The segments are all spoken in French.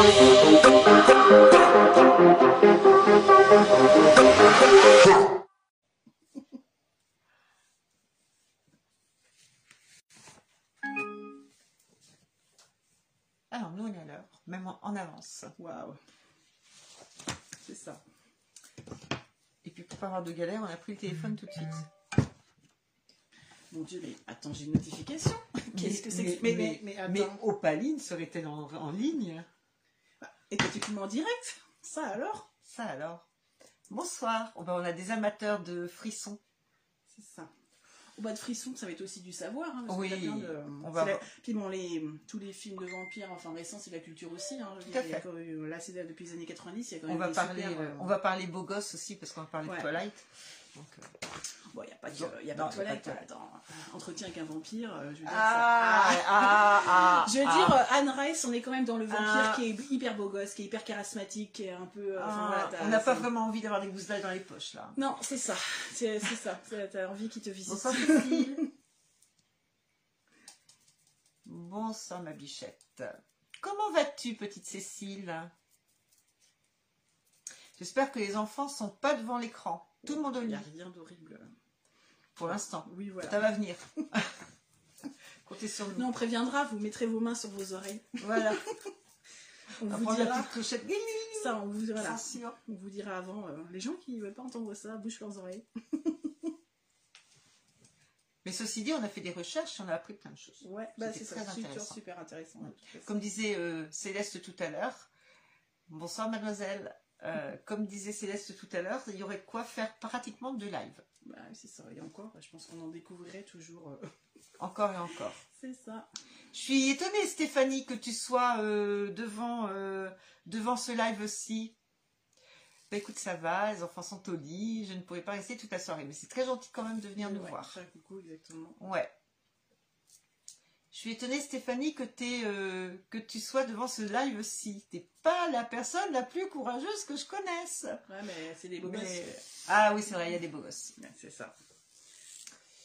Alors, nous, on est à l'heure, même en, en avance. Waouh. C'est ça. Et puis, pour pas avoir de galère, on a pris le téléphone tout de suite. Mon Dieu, mais attends, j'ai une notification. Qu'est-ce que c'est que mais, mais, mais. Opaline serait-elle en, en ligne? Et filmes en direct? Ça alors? Ça alors Bonsoir. Oh, ben, on a des amateurs de frissons. C'est ça. Au bas de frisson, ça va être aussi du savoir. Hein, parce que Oui, plein de- on va la-. Puis bon, les, tous les films de vampires, enfin récents, c'est de la culture aussi. Hein, Tout à fait. même- là, c'est depuis les années 90, il y a quand On va, parler, super, euh, euh, on va parler beau gosse aussi, parce qu'on va parler Ouais. de Twilight. Donc, euh, Bon, il n'y a pas de, y a non, pas de a pas de toilette. Attends, entretien avec un vampire, euh, je veux dire. Ah, ça- ah, ah, Je veux ah. dire, euh, Anne Rice, on est quand même dans le vampire Ah. qui est hyper beau gosse, qui est hyper charismatique, qui est un peu. euh, enfin, Ah, voilà, on n'a pas vraiment envie d'avoir des gousses d'ail dans les poches, là. Non, c'est ça. C'est ça. T'as envie qu'il te visite. Bonsoir, Cécile. Bonsoir, ma bichette. Comment vas-tu, petite Cécile? J'espère que les enfants sont pas devant l'écran. Tout le monde au Il n'y lit, a rien d'horrible. pour l'instant. Oui, voilà. Ça va venir. Comptez sur nous. Nous, on préviendra, vous mettrez vos mains sur vos oreilles. Voilà. On On va vous la dira. petite clochette. Ça, on vous, voilà. On vous dira avant. euh, les gens qui ne veulent pas entendre ça, bouchent leurs oreilles. Mais ceci dit, on a fait des recherches et on a appris plein de choses. Ouais, bah c'est Super, intéressant. super intéressant. ouais. Comme disait euh, Céleste tout à l'heure, bonsoir mademoiselle, Euh, comme disait Céleste tout à l'heure, il y aurait de quoi faire pratiquement deux lives. Bah, c'est ça. Et encore, je pense qu'on en découvrirait toujours. euh, Encore et encore. C'est ça. Je suis étonnée Stéphanie que tu sois euh, devant, devant ce live aussi. Bah écoute, ça va, les enfants sont au lit, je ne pourrais pas rester toute la soirée, mais c'est très gentil quand même de venir nous Ouais, voir. coucou, exactement. Ouais. Je suis étonnée, Stéphanie, que, euh, que tu sois devant ce live aussi. T'es pas la personne la plus courageuse que je connaisse. Ouais, mais c'est des beaux Mais- gosses. Ah oui, c'est vrai, il y a des beaux gosses. Ouais, c'est ça.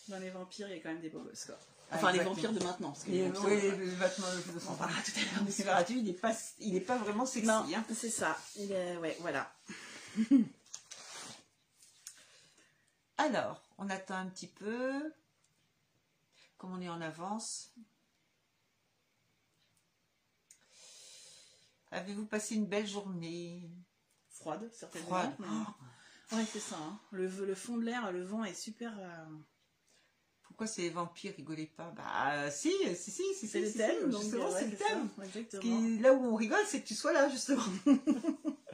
Dans les vampires, il y a quand même des beaux gosses, quoi. Ah, Enfin, les vampires de maintenant. Parce que Et, les vampires oui, de- On en parlera tout à l'heure. le Nosferatu, il n'est pas, il est pas vraiment sexy. Non, hein. c'est ça. Il est... Ouais, voilà. Alors, on attend un petit peu. Comme on est en avance. Avez-vous passé une belle journée? Froide, certainement. Froide. mais- Ouais, c'est ça. hein. Le, le fond de l'air, le vent est super. euh, Pourquoi ces vampires rigolaient pas? Bah si, si, si, si, C'est le si, thème. si, justement, ouais, c'est le ça, thème. Exactement. Qui- là où on rigole, c'est que tu sois là, justement.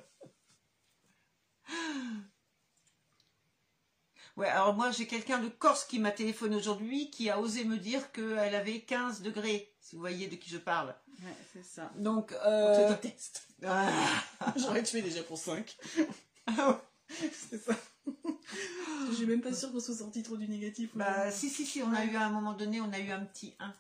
ouais, alors moi, j'ai quelqu'un de Corse qui m'a téléphoné aujourd'hui, qui a osé me dire qu'elle avait 15 degrés, si vous voyez de qui je parle. Ouais, c'est ça. Donc, On euh... te déteste. ah, J'aurais tué déjà pour 5. c'est ça. Je suis même pas sûre qu'on soit sorti trop du négatif. bah, aujourd'hui. si, si, si, on a eu à un moment donné, on a eu un petit 1.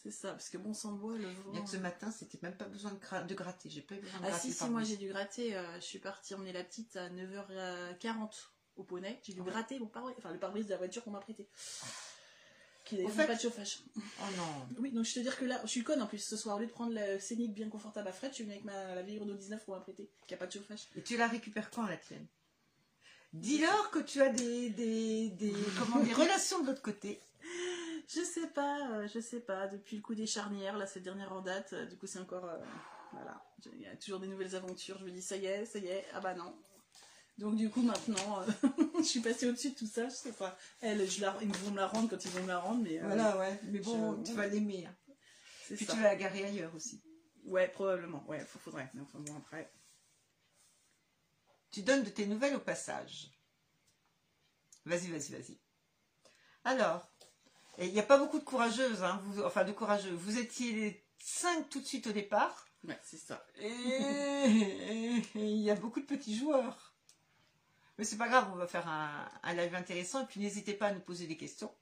C'est ça, parce que bon sang de bois, le vent. Bien que ce matin, c'était même pas besoin de, gra- de gratter. J'ai pas eu besoin de Ah gratter. si, si, par moi j'ai dû gratter. euh, je suis partie emmener la petite à 9h40 au poney. J'ai dû Ouais. gratter mon pare enfin le pare-brise de la voiture qu'on m'a prêté. Qui n'avait fait- pas de chauffage. Oh non. Oui, donc je te dire que là, je suis conne en plus ce soir. Au lieu de prendre le scénic bien confortable à fret, je suis venue avec ma, la vieille Renault 19 qu'on m'a prêté, qui a pas de chauffage. Et tu la récupères quand, la tienne? Dis-leur que tu as des, des, des, comment, des relations de l'autre côté. Je sais pas, euh, je sais pas. Depuis le coup des charnières, là, cette dernière en date, euh, du coup, c'est encore. euh, voilà. Il y a toujours des nouvelles aventures. Je me dis, ça y est, ça y est. Ah bah non. Donc, du coup, maintenant, euh, je suis passée au-dessus de tout ça. Je sais pas. Elle, je la, ils vont me la rendre quand ils vont me la rendre, mais. euh, ouais. Mais bon, je- tu vas l'aimer. hein. Puis ça. tu vas la garer ailleurs aussi. Ouais, probablement. Ouais, faudrait. Mais enfin, bon, après. Tu donnes de tes nouvelles au passage. Vas-y, vas-y, vas-y. Alors, il n'y a pas beaucoup de courageuses, hein, vous, enfin de courageux. Vous étiez les cinq tout de suite au départ. Ouais, c'est ça. Et il y a beaucoup de petits joueurs. Mais c'est pas grave, on va faire un, un live intéressant. Et puis n'hésitez pas à nous poser des questions.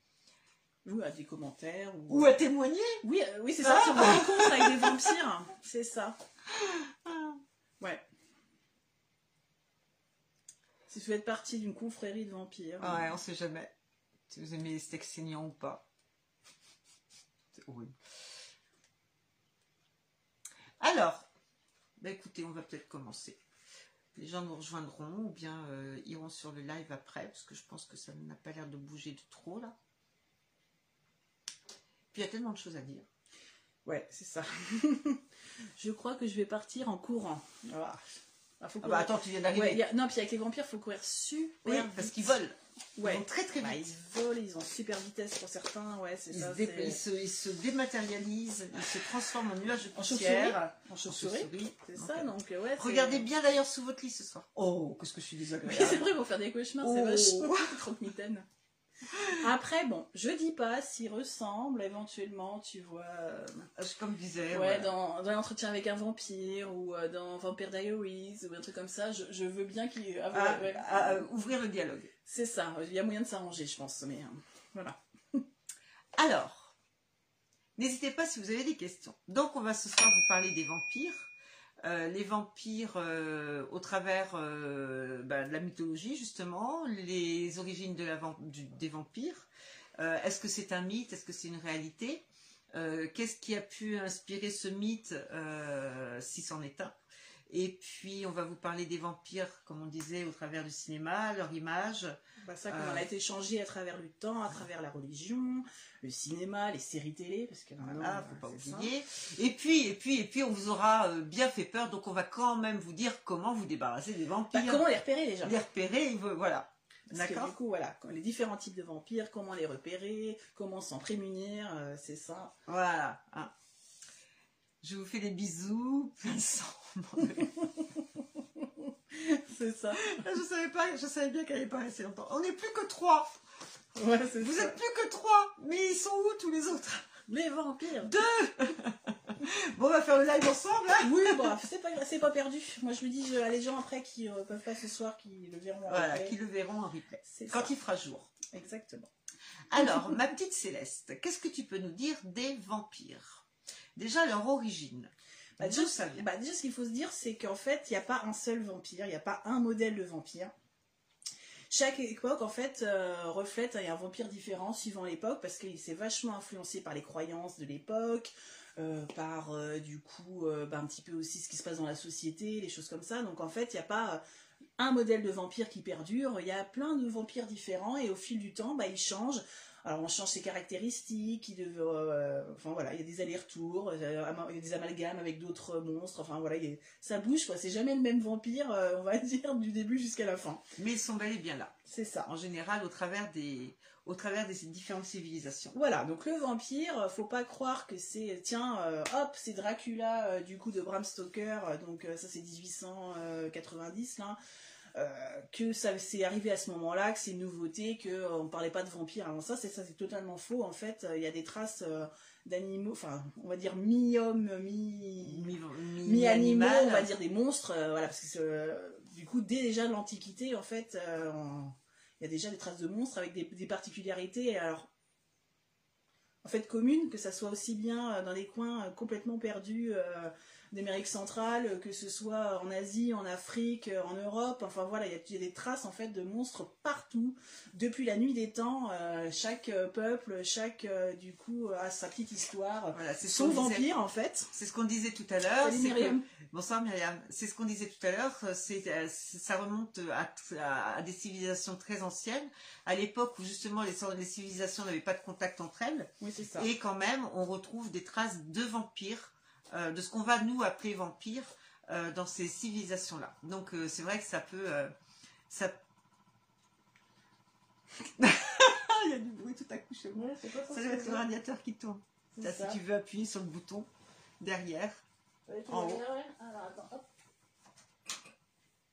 Ou à des commentaires. Ou, Ou à témoigner. Oui, euh, oui c'est ça. Si on rencontre avec des vampires, c'est ça. Ouais. Si vous faites partie d'une confrérie de vampires. Ouais, on sait jamais. Si vous aimez les steaks saignants ou pas. C'est horrible. Alors, Bah écoutez, on va peut-être commencer. Les gens nous rejoindront ou bien euh, iront sur le live après, parce que je pense que ça n'a pas l'air de bouger de trop là. Puis il y a tellement de choses à dire. Ouais, c'est ça. je crois que je vais partir en courant. Ah, faut ah bah attends, tu viens d'arriver. Non, puis avec les vampires, il faut courir super oui, parce qu'ils volent. Ouais. Ils vont très très bah, vite. ils volent, ils ont super vitesse pour certains. Ouais, c'est ils, ça, se ils, se, ils, se dématérialisent, ils se transforment en nuages de poussière. En chauve-souris. C'est ça, donc ouais. Regardez bien d'ailleurs sous votre lit ce soir. Oh, qu'est-ce que je suis désagréable. c'est vrai, vont faire des cauchemars, c'est vachement croque-mitaine. Après, bon, je dis pas s'il ressemble éventuellement, tu vois. Euh, comme je disais. Ouais, dans, dans l'entretien avec un vampire ou euh, dans Vampire Diaries ou un truc comme ça, je, veux bien qu'il. Ah, ah, euh, ouvrir le dialogue. C'est ça, il y a moyen de s'arranger, je pense, mais voilà. Alors, n'hésitez pas si vous avez des questions. Donc, on va ce soir vous parler des vampires. Euh, les vampires euh, au travers euh, bah, de la mythologie justement, les origines des vampires. Est-ce que c'est un mythe? Est-ce que c'est une réalité? Qu'est-ce qui a pu inspirer ce mythe si c'en est un? Et puis, on va vous parler des vampires, comme on disait, au travers du cinéma, leur image. Bah ça, comment elle a été changée à travers le temps, à travers la religion, le cinéma, les séries télé, parce que voilà, faut pas oublier. Et puis, et puis, et puis, on vous aura euh, bien fait peur, donc on va quand même vous dire comment vous débarrasser des vampires. Bah, comment les repérer déjà Les repérer, voilà. D'accord. Du coup, voilà, les différents types de vampires, comment les repérer, comment s'en prémunir, euh, c'est ça. Voilà. Hein. Je vous fais des bisous, plein sang. c'est ça. Je savais pas, je savais bien qu'elle allait pas rester longtemps. On n'est plus que trois. Ouais, Vous êtes plus que trois, mais ils sont où tous les autres? Les vampires. Deux. bon, on va faire le live ensemble. Hein oui, bon, c'est pas, c'est pas perdu. Moi, je me dis, je, les gens après qui euh, peuvent pas ce soir, qui le verront en voilà, qui le verront en replay. Quand il fera jour. Exactement. Alors, ma petite Céleste, qu'est-ce que tu peux nous dire des vampires? Déjà, leur origine. Bah, déjà, bah, déjà, ce qu'il faut se dire, c'est qu'en fait, il n'y a pas un seul vampire, il n'y a pas un modèle de vampire. Chaque époque, en fait, euh, reflète un vampire différent suivant l'époque, parce qu'il s'est vachement influencé par les croyances de l'époque, euh, par euh, du coup bah, un petit peu aussi ce qui se passe dans la société, les choses comme ça. Donc en fait, il n'y a pas un modèle de vampire qui perdure, il y a plein de vampires différents et au fil du temps, bah, ils changent. Alors on change ses caractéristiques, il euh, enfin voilà, il y a des allers-retours, il y a des amalgames avec d'autres monstres, enfin voilà, ça bouge quoi, c'est jamais le même vampire, euh, on va dire, du début jusqu'à la fin. Mais ils sont bel et bien là. C'est ça. En général, au travers des, au travers des différentes civilisations. Voilà, donc le vampire, faut pas croire que c'est, tiens, euh, hop, c'est Dracula du coup de Bram Stoker, donc ça c'est 1890 là. Euh, que ça c'est arrivé à ce moment-là, que c'est une nouveauté, qu'on euh, ne parlait pas de vampires avant ça, c'est ça, c'est totalement faux. En fait, euh, il y a des traces d'animaux, enfin, on va dire mi-homme, mi-animaux, on va dire des monstres, voilà, parce que du coup, dès déjà l'Antiquité, en fait, il y a déjà des traces de monstres avec des, des particularités. Alors, en fait communes, que ça soit aussi bien dans des coins complètement perdus d'Amérique centrale, que ce soit en Asie, en Afrique, en Europe. Enfin voilà, il y, a des traces en fait de monstres partout. Depuis la nuit des temps, euh, chaque euh, peuple, chaque euh, du coup a sa petite histoire. Voilà, c'est son vampire en fait. C'est ce qu'on disait tout à l'heure. Myriam. Bonsoir Myriam. C'est ce qu'on disait tout à l'heure. C'est ça remonte à, des civilisations très anciennes, à l'époque où justement les, les civilisations n'avaient pas de contact entre elles. Oui, c'est ça. Et quand même, on retrouve des traces de vampires euh, de ce qu'on va nous appeler vampire euh, dans ces civilisations-là. Donc euh, c'est vrai que ça peut... ça... Il y a du bruit tout à coup chez moi. ça doit être le radiateur qui tourne. si tu veux appuyer sur le bouton derrière. en haut. Alors, attends, hop.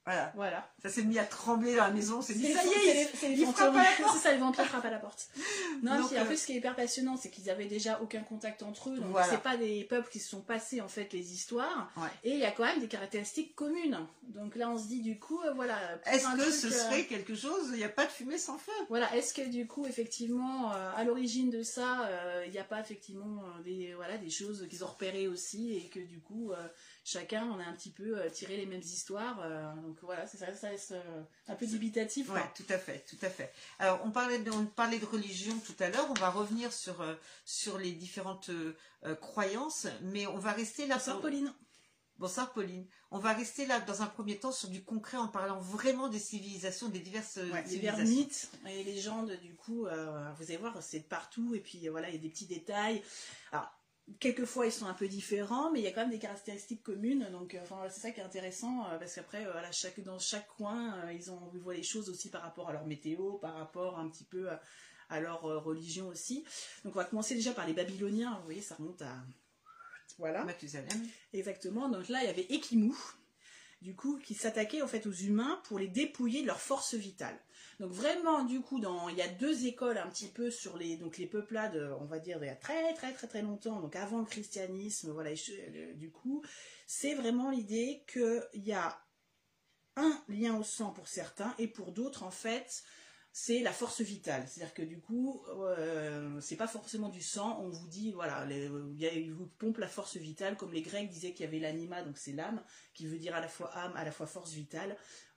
Voilà. Voilà. Ça s'est mis à trembler dans la maison. C'est dit, ça y est, c'est les, C'est ça, les vampires frappent à la porte. Non, en euh, plus, ce qui est hyper passionnant, c'est qu'ils avaient déjà aucun contact entre eux. Donc, c'est pas des peuples qui se sont passés, en fait, les histoires. Et il y a quand même des caractéristiques communes. Donc là, on se dit, du coup, euh, voilà. Est-ce que ce serait euh, quelque chose, il n'y a pas de fumée sans feu? Voilà. Est-ce que, du coup, effectivement, à l'origine de ça, il n'y a pas, effectivement, des, voilà, des choses qu'ils ont repérées aussi et que, du coup, chacun on a un petit peu euh, tiré les mêmes histoires. Euh, donc voilà, ça, ça reste euh, un peu dubitatif. Oui, tout à fait, tout à fait. Alors on parlait de, on parlait de religion tout à l'heure, on va revenir sur, sur les différentes croyances, mais on va rester là. Sœur Pauline. Bonsoir Pauline. On va rester là dans un premier temps sur du concret en parlant vraiment des civilisations, des diverses Ouais, civilisations. mythes et légendes, du coup, euh, vous allez voir, c'est partout. Et puis voilà, il y a des petits détails. Alors, quelquefois, ils sont un peu différents, mais il y a quand même des caractéristiques communes. Donc, euh, enfin, c'est ça qui est intéressant, euh, parce qu'après, euh, voilà, chaque, dans chaque coin, ils, ont, ils voient les choses aussi par rapport à leur météo, par rapport un petit peu à, à leur religion aussi. Donc, on va commencer déjà par les Babyloniens. Vous voyez, ça remonte à. Voilà. Mathusalem. Exactement. Donc là, il y avait Ekimu, du coup, qui s'attaquait en fait aux humains pour les dépouiller de leur force vitale. Donc vraiment, du coup, il y a deux écoles un petit peu sur les, donc les peuplades, on va dire, il y a très très très très longtemps, donc avant le christianisme, voilà, euh, du coup, c'est vraiment l'idée qu'il y a un lien au sang pour certains, et pour d'autres, en fait, c'est la force vitale. C'est-à-dire que du coup, euh, c'est pas forcément du sang. On vous dit, voilà, il vous pompe la force vitale, comme les Grecs disaient qu'il y avait l'anima, donc c'est l'âme, qui veut dire à la fois âme, à la fois force vitale.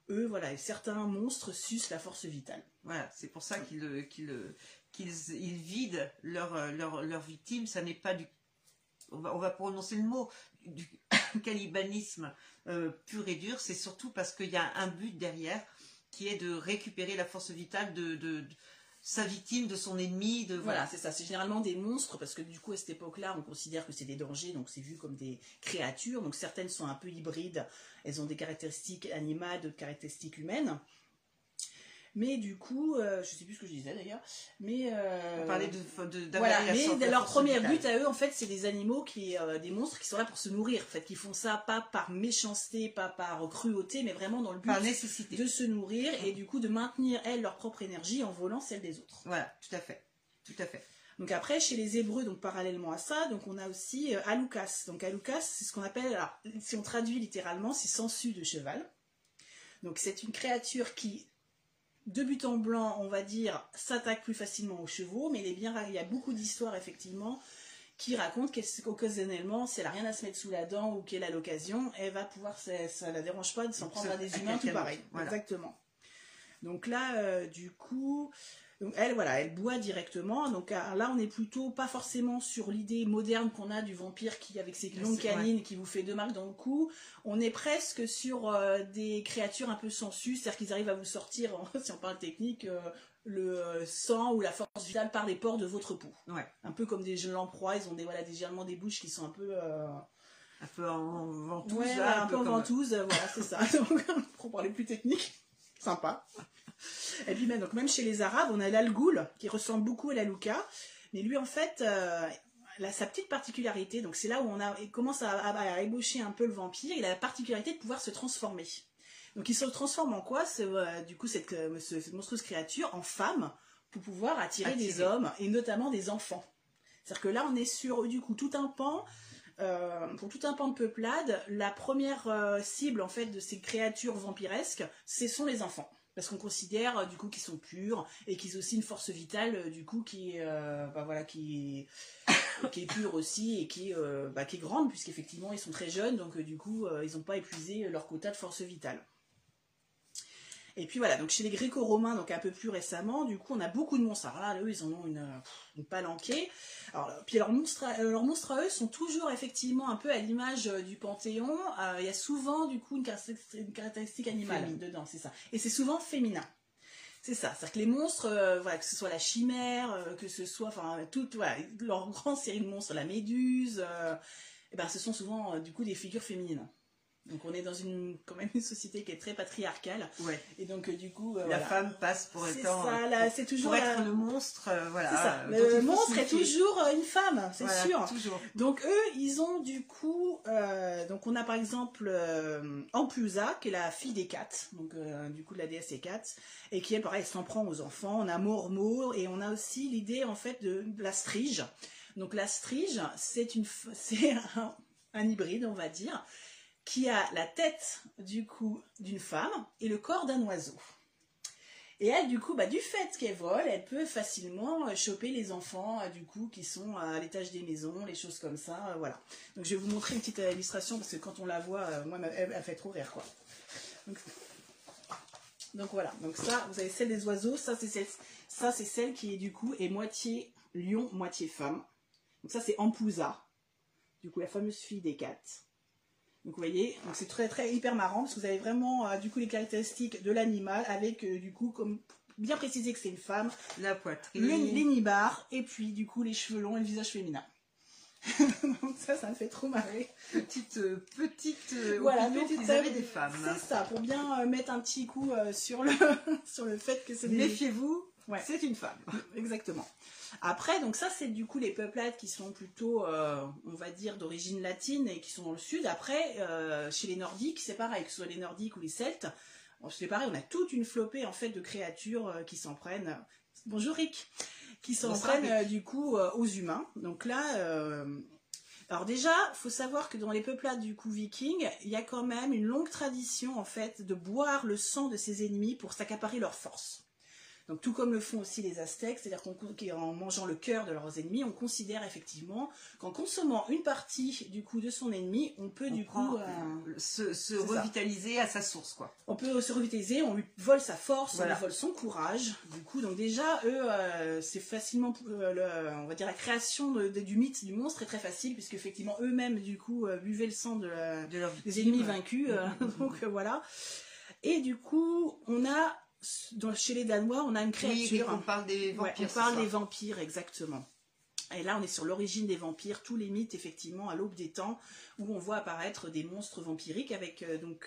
Voilà, certains monstres sucent la force vitale. Voilà, c'est pour ça qu'ils euh, euh, vident leur, euh, leur, leur victime. Ça n'est pas du. On va, on va prononcer le mot du cannibalisme euh, pur et dur. C'est surtout parce qu'il y a un but derrière qui est de récupérer la force vitale de sa victime, de son ennemi. De, Voilà, c'est ça. C'est généralement des monstres parce que du coup, à cette époque-là, on considère que c'est des dangers, donc c'est vu comme des créatures. Donc certaines sont un peu hybrides, elles ont des caractéristiques animales, d'autres caractéristiques humaines. Mais du coup, euh, je sais plus ce que je disais d'ailleurs, mais euh, On parlait de, de, voilà, mais leur premier but à eux, en fait, c'est des animaux qui, euh, des monstres qui sont là pour se nourrir, en fait, qui font ça pas par méchanceté, pas par cruauté, mais vraiment dans le but Par nécessité. de se nourrir et du coup de maintenir elles leur propre énergie en volant celle des autres. Voilà, tout à fait. Tout à fait. Donc après, chez les Hébreux, donc parallèlement à ça, donc on a aussi euh, Alukas. Donc Alukas, c'est ce qu'on appelle, alors, si on traduit littéralement, c'est sensu de cheval. Donc c'est une créature qui, de but en blanc, on va dire, s'attaque plus facilement aux chevaux, mais il est bien. Il y a beaucoup d'histoires effectivement qui racontent qu'occasionnellement, si elle a rien à se mettre sous la dent ou qu'elle a l'occasion, elle va pouvoir, ça, ça la dérange pas de s'en prendre à des humains tout pareil. voilà. Exactement. Donc là, euh, du coup, donc elle, voilà, elle boit directement. Donc ah, là, on est plutôt pas forcément sur l'idée moderne qu'on a du vampire qui, avec ses longues c'est- canines, qui vous fait deux marques dans le cou. On est presque sur euh, des créatures un peu sensues, c'est-à-dire qu'ils arrivent à vous sortir, si on parle technique, euh, le euh, sang ou la force vitale par les pores de votre peau. Ouais. Un peu comme des lamproies, ils ont des, voilà, des, des bouches qui sont un peu... euh, Un peu en ventouse. Ouais, là, un peu en ventouse, voilà, c'est ça. Donc, pour parler plus technique, sympa. Et puis même, donc, même chez les Arabes, on a l'Algoul, qui ressemble beaucoup à la Louka, mais lui, en fait, euh, il a sa petite particularité, donc c'est là où on a, il commence à, à- à ébaucher un peu le vampire, il a la particularité de pouvoir se transformer. Donc il se transforme en quoi, ce, euh, du coup, cette, euh, ce- cette monstrueuse créature, en femme, pour pouvoir attirer, des hommes, et notamment des enfants. C'est-à-dire que là, on est sur, du coup, tout un pan, euh, pour tout un pan de peuplade, la première euh, cible en fait de ces créatures vampiresques, ce sont les enfants. Parce qu'on considère euh, du coup qu'ils sont purs et qu'ils ont aussi une force vitale euh, du coup qui, euh, bah, voilà, qui, est- qui est pure aussi et qui, est, bah, qui est grande puisqu'effectivement ils sont très jeunes donc du coup ils n'ont pas épuisé leur quota de force vitale. Et puis voilà, donc chez les gréco-romains, donc un peu plus récemment, du coup, on a beaucoup de monstres. Alors là, eux, ils en ont une, euh, une palanquée. Alors, puis leurs monstres, à- euh, leurs monstres à eux sont toujours effectivement un peu à l'image euh, du Panthéon. Euh, Il y a souvent, du coup, une caractéristique, une caractéristique animale dedans, c'est ça. Et c'est souvent féminin. C'est ça, c'est-à-dire que les monstres, euh, voilà, que ce soit la chimère, euh, que ce soit, enfin, toute, voilà, leur grande série de monstres, la méduse, euh, eh ben, ce sont souvent, euh, du coup, des figures féminines. Donc on est dans une, quand même une société qui est très patriarcale. Ouais. Et donc, euh, du coup, euh, La voilà. femme passe pour étant. ça, là, pour- toujours pour la- être le monstre, euh, voilà. Ça. Le monstre est toujours une femme, c'est Voilà, sûr. Toujours. Donc eux, ils ont du coup, euh, donc on a par exemple Ampusa, qui est la fille des quatre, donc du coup de la déesse des quatre, et qui elle pareil, elle s'en prend aux enfants. On a Mormo et on a aussi l'idée en fait de la strige. Donc la strige, c'est une, c'est un, un hybride, on va dire, qui a la tête du coup d'une femme et le corps d'un oiseau. Et elle, du coup, bah, du fait qu'elle vole, elle peut facilement euh, choper les enfants, euh, du coup, qui sont à l'étage des maisons, les choses comme ça, euh, voilà. Donc, je vais vous montrer une petite illustration, parce que quand on la voit, moi, elle, fait trop rire, quoi. Donc, voilà. Donc ça, vous avez celle des oiseaux, ça, c'est celle, celle qui, est, du coup, est moitié lion, moitié femme. Donc ça, c'est Ampusa, du coup, la fameuse fille des quatre. Donc vous voyez, donc c'est très très hyper marrant parce que vous avez vraiment euh, du coup les caractéristiques de l'animal avec euh, du coup comme bien précisé que c'est une femme, La poitrine. le, les nibards et puis du coup les cheveux longs et le visage féminin. donc ça, ça me fait trop marrer. petite euh, petite euh, Voilà, petite avaient des femmes. C'est ça, pour bien euh, mettre un petit coup sur le sur le fait que c'est des Méfiez-vous, Ouais. c'est une femme. Exactement. Après, donc ça, c'est du coup les peuplades qui sont plutôt, euh, on va dire, d'origine latine et qui sont dans le sud. Après, euh, chez les Nordiques, c'est pareil, que ce soit les Nordiques ou les Celtes, c'est pareil, on a toute une flopée en fait de créatures euh, qui s'en prennent. Bonjour Rick, qui s'en prennent du coup aux humains. Donc là. alors déjà, faut savoir que dans les peuplades du coup vikings, il y a quand même une longue tradition en fait de boire le sang de ses ennemis pour s'accaparer leur force. Donc tout comme le font aussi les Aztèques, c'est-à-dire qu'en mangeant le cœur de leurs ennemis, on considère effectivement qu'en consommant une partie du coup de son ennemi, on peut On du coup, euh, euh, se, se c'est ça. revitaliser à sa source, quoi. on peut se revitaliser, on lui vole sa force, Voilà. on lui vole son courage. Du coup, donc déjà, eux, euh, c'est facilement, euh, le- on va dire la création de- de- du mythe du monstre est très facile puisque effectivement eux-mêmes du coup buvaient le sang de la- De leur des ennemis vaincus. donc voilà. Et du coup, on a dans- chez les Danois, on a une Oui, créature. on parle des Ouais, vampires. on parle des vampires, exactement. Et là, on est sur l'origine des vampires, tous les mythes, effectivement, à l'aube des temps, où on voit apparaître des monstres vampiriques avec euh, donc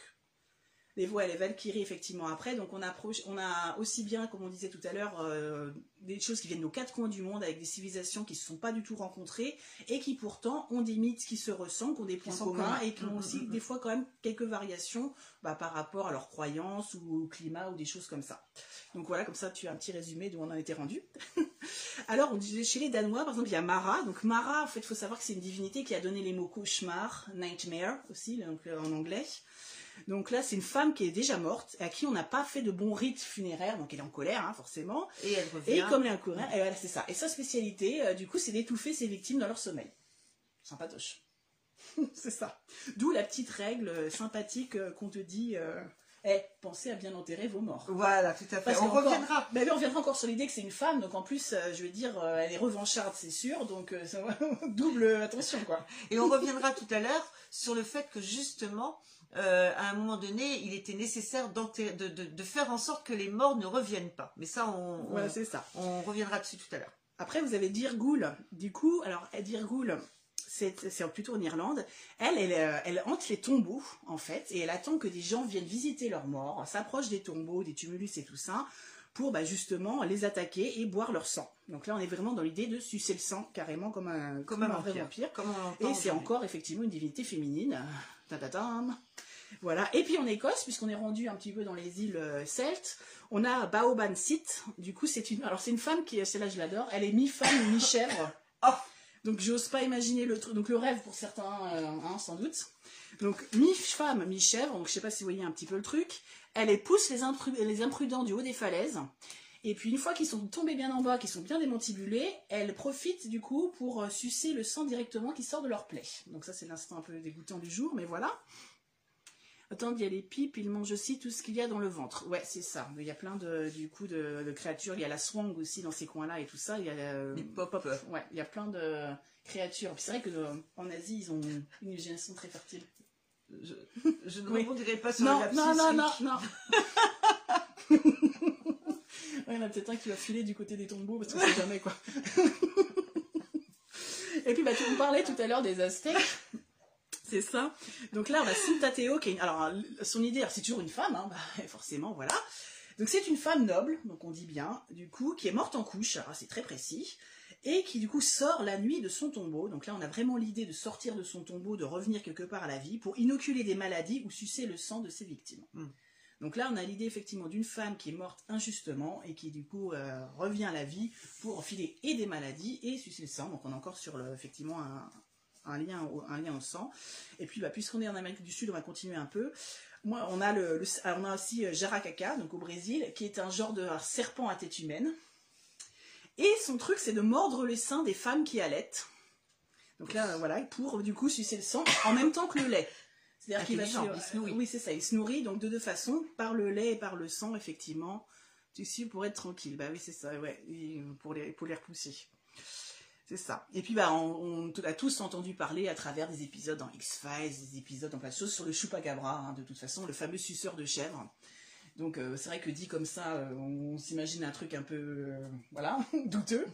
les voix les Valkyries, effectivement, après. Donc, on, approche, on a aussi bien, comme on disait tout à l'heure, euh, des choses qui viennent aux quatre coins du monde, avec des civilisations qui ne se sont pas du tout rencontrées, et qui pourtant ont des mythes qui se ressemblent, qui ont des points communs, et qui ont Mm, aussi, mm, mm. des fois, quand même, quelques variations bah, par rapport à leurs croyances ou au climat ou des choses comme ça. Donc voilà, comme ça tu as un petit résumé d'où on en était rendu. Alors, on disait chez les Danois, par exemple, il y a Mara. Donc Mara, en fait, il faut savoir que c'est une divinité qui a donné les mots cauchemar, nightmare aussi, donc, euh, en anglais. Donc là, c'est une femme qui est déjà morte, à qui on n'a pas fait de bons rites funéraires, donc elle est en colère, hein, forcément. Et elle revient. Et comme elle est en colère, c'est ça. Et sa spécialité, euh, du coup, c'est d'étouffer ses victimes dans leur sommeil. Sympatoche. c'est ça. D'où la petite règle euh, sympathique euh, qu'on te dit, euh, Eh, pensez à bien enterrer vos morts. Voilà, tout à fait. Parce on reviendra. Bah on reviendra encore sur l'idée que c'est une femme, donc en plus, euh, je veux dire, euh, elle est revancharde, c'est sûr, donc euh, double attention, quoi. Et on reviendra tout à l'heure sur le fait que justement, euh, à un moment donné, il était nécessaire de, de- de faire en sorte que les morts ne reviennent pas. Mais ça, on, on- Voilà, c'est ça. on reviendra dessus tout à l'heure. Après, vous avez Dirgoul. Du coup, alors, Dirgoul, c'est c'est plutôt en Irlande. Elle, elle, euh, elle hante les tombeaux, en fait, et elle attend que des gens viennent visiter leurs morts, s'approchent des tombeaux, des tumulus et tout ça, pour bah, justement les attaquer et boire leur sang. Donc là, on est vraiment dans l'idée de sucer le sang, carrément comme un, Comme un vrai vampire. Comme Et c'est encore effectivement une divinité féminine. Voilà. Et puis en Écosse, puisqu'on est rendu un petit peu dans les îles euh, celtes, on a Baoban Sit. Du coup, c'est une, alors c'est une femme qui, celle-là je l'adore, elle est mi-femme, mi-chèvre. Oh Donc j'ose pas imaginer le truc, donc le rêve pour certains, euh, hein, sans doute. Donc mi-femme, mi-chèvre, donc je sais pas si vous voyez un petit peu le truc. Elle les, impru- les imprudents du haut des falaises. Et puis une fois qu'ils sont tombés bien en bas, qu'ils sont bien démantibulés, elle profite du coup pour euh, sucer le sang directement qui sort de leur plaie. Donc ça c'est l'instant un peu dégoûtant du jour, mais voilà. Attends, il y a les pipes, ils mangent aussi tout ce qu'il y a dans le ventre. Ouais, c'est ça. Il y a plein de, du coup de, de créatures. Il y a la swang aussi dans ces coins-là et tout ça. Il y a euh, Les pop pop- Ouais, il y a plein de créatures. C'est vrai que euh, en Asie, ils ont une imagination très fertile. Je, je ne Oui. rebondirai pas sur Non, lapsus. non, non, non, non. Il y en a peut-être un qui va filer du côté des tombeaux parce qu'on sait jamais quoi. Et puis bah, tu me parlais tout à l'heure des Aztèques. C'est ça. Donc là, on a Sintateo qui est une- Alors, son idée, c'est toujours une femme, hein, bah, forcément, voilà. Donc c'est une femme noble, donc on dit bien, du coup, qui est morte en couche, c'est très précis, et qui du coup sort la nuit de son tombeau. Donc là, on a vraiment l'idée de sortir de son tombeau, de revenir quelque part à la vie, pour inoculer des maladies ou sucer le sang de ses victimes. Mm. Donc là, on a l'idée effectivement d'une femme qui est morte injustement et qui du coup euh, revient à la vie pour enfiler et des maladies et sucer le sang. Donc on est encore sur effectivement un, lien, au, sang. Et puis bah, puisqu'on est en Amérique du Sud, on va continuer un peu. Moi, on a, alors, on a aussi euh, Jaracaca, donc au Brésil, qui est un genre de serpent à tête humaine. Et son truc, c'est de mordre les seins des femmes qui allaitent. Donc là, euh, voilà, pour du coup sucer le sang en même temps que le lait. C'est-à-dire qu'il va se-. Oui, c'est ça, il se nourrit donc de deux façons, par le lait et par le sang, effectivement. Tu sais, pour être tranquille. Bah oui, c'est ça, ouais, et pour les, pour les repousser. C'est ça. Et puis, bah, on, on a tous entendu parler à travers des épisodes dans X-Files, des épisodes en plein de choses sur le chupacabra, hein, de toute façon, le fameux suceur de chèvre. Donc, euh, c'est vrai que dit comme ça, euh, on s'imagine un truc un peu, euh, voilà, douteux.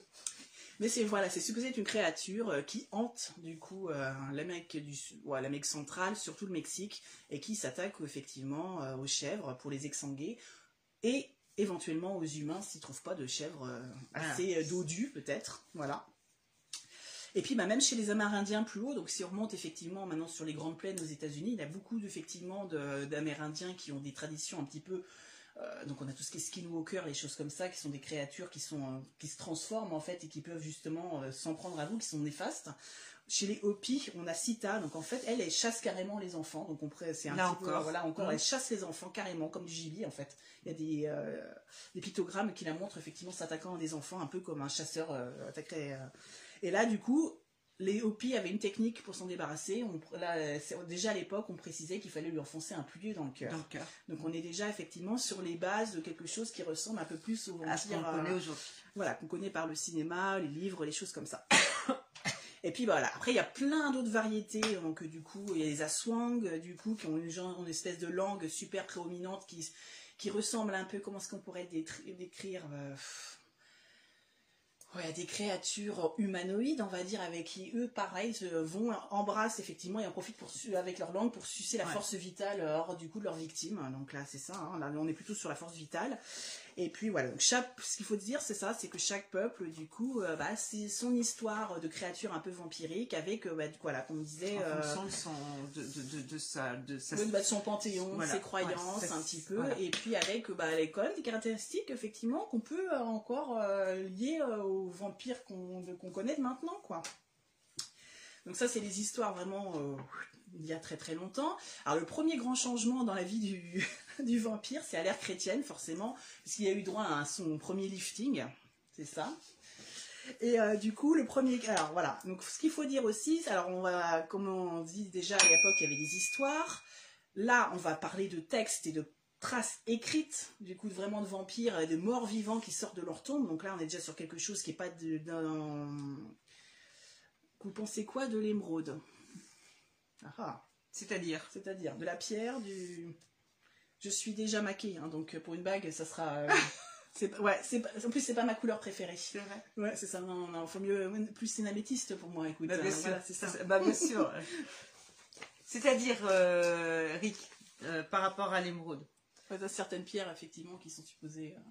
Mais c'est voilà, c'est supposé être une créature euh, qui hante du coup euh, l'Amérique du ouais, l'Amérique centrale, surtout le Mexique, et qui s'attaque effectivement euh, aux chèvres pour les exsanguer et éventuellement aux humains s'ils trouvent pas de chèvres Ah. assez dodues peut-être, voilà. Et puis bah, même chez les Amérindiens plus haut, donc si on remonte effectivement maintenant sur les grandes plaines aux États-Unis, il y a beaucoup effectivement d'Amérindiens qui ont des traditions un petit peu euh, donc on a tout ce qui est skinwalker, les choses comme ça, qui sont des créatures qui sont euh, qui se transforment en fait et qui peuvent justement euh, s'en prendre à vous, qui sont néfastes. Chez les Hopis, on a Sita, donc en fait elle, elle chasse carrément les enfants, donc on c'est un Là petit peu, encore. voilà encore, Mhm. elle chasse les enfants carrément comme du gibier en fait. Il y a des, euh, des pictogrammes qui la montrent effectivement s'attaquant à des enfants un peu comme un chasseur attaquerait. Et là du coup, les Hopis avaient une technique pour s'en débarrasser. On, là, déjà à l'époque, on précisait qu'il fallait lui enfoncer un pluieux dans le cœur. Donc on est déjà effectivement sur les bases de quelque chose qui ressemble un peu plus au À ce qu'on vampire, connaît euh, aujourd'hui. voilà, qu'on connaît par le cinéma, les livres, les choses comme ça. Et puis voilà, après il y a plein d'autres variétés, donc du coup il y a les aswang, euh, du coup qui ont une, genre- une espèce de langue super prédominante qui, qui ressemble un peu, comment est-ce qu'on pourrait décrire euh, Ouais, des créatures humanoïdes, on va dire, avec qui eux, pareil, se vont, embrassent effectivement et en profitent pour, avec leur langue pour sucer la Ouais. force vitale euh, hors du coup de leur victime. Donc là, c'est ça, hein, là, on est plutôt sur la force vitale. Et puis voilà, donc chaque, ce qu'il faut dire, c'est ça, c'est que chaque peuple, du coup, euh, bah, c'est son histoire de créature un peu vampirique avec, euh, bah, du coup, voilà, comme on disait, En euh, fonction de son, de, de, de, de sa, de sa, de, bah, de son panthéon, Voilà. ses croyances Ouais, un petit peu, voilà. et puis avec bah, les, quand même des caractéristiques effectivement qu'on peut euh, encore lier aux vampires qu'on qu'on connaît de maintenant, quoi. Donc ça, c'est les histoires vraiment euh, il y a très très longtemps. Alors le premier grand changement dans la vie du, du vampire, c'est à l'ère chrétienne, forcément, parce qu'il a eu droit à son premier lifting, c'est ça. Et euh, du coup, le premier. Alors voilà. Donc ce qu'il faut dire aussi, alors on va, comme on dit déjà à l'époque, il y avait des histoires. Là, on va parler de textes et de traces écrites, du coup vraiment de vampires et de morts vivants qui sortent de leur tombe. Donc là, on est déjà sur quelque chose qui n'est pas de- d'un. Vous pensez quoi de l'émeraude? Ah ah. c'est-à-dire, C'est-à-dire de la pierre, du. Je suis déjà maquée, hein, donc pour une bague, ça sera. euh, c'est pas- ouais, c'est pas- en plus, c'est pas ma couleur préférée. c'est vrai. Ouais, c'est ça. Non, non, faut mieux. Plus c'est une améthyste pour moi, écoute. Bah, bien hein, sûr, voilà, c'est ça. Bah, bien sûr. C'est-à-dire, euh, Rick, euh, par rapport à l'émeraude. Ouais, certaines pierres, effectivement, qui sont supposées. euh,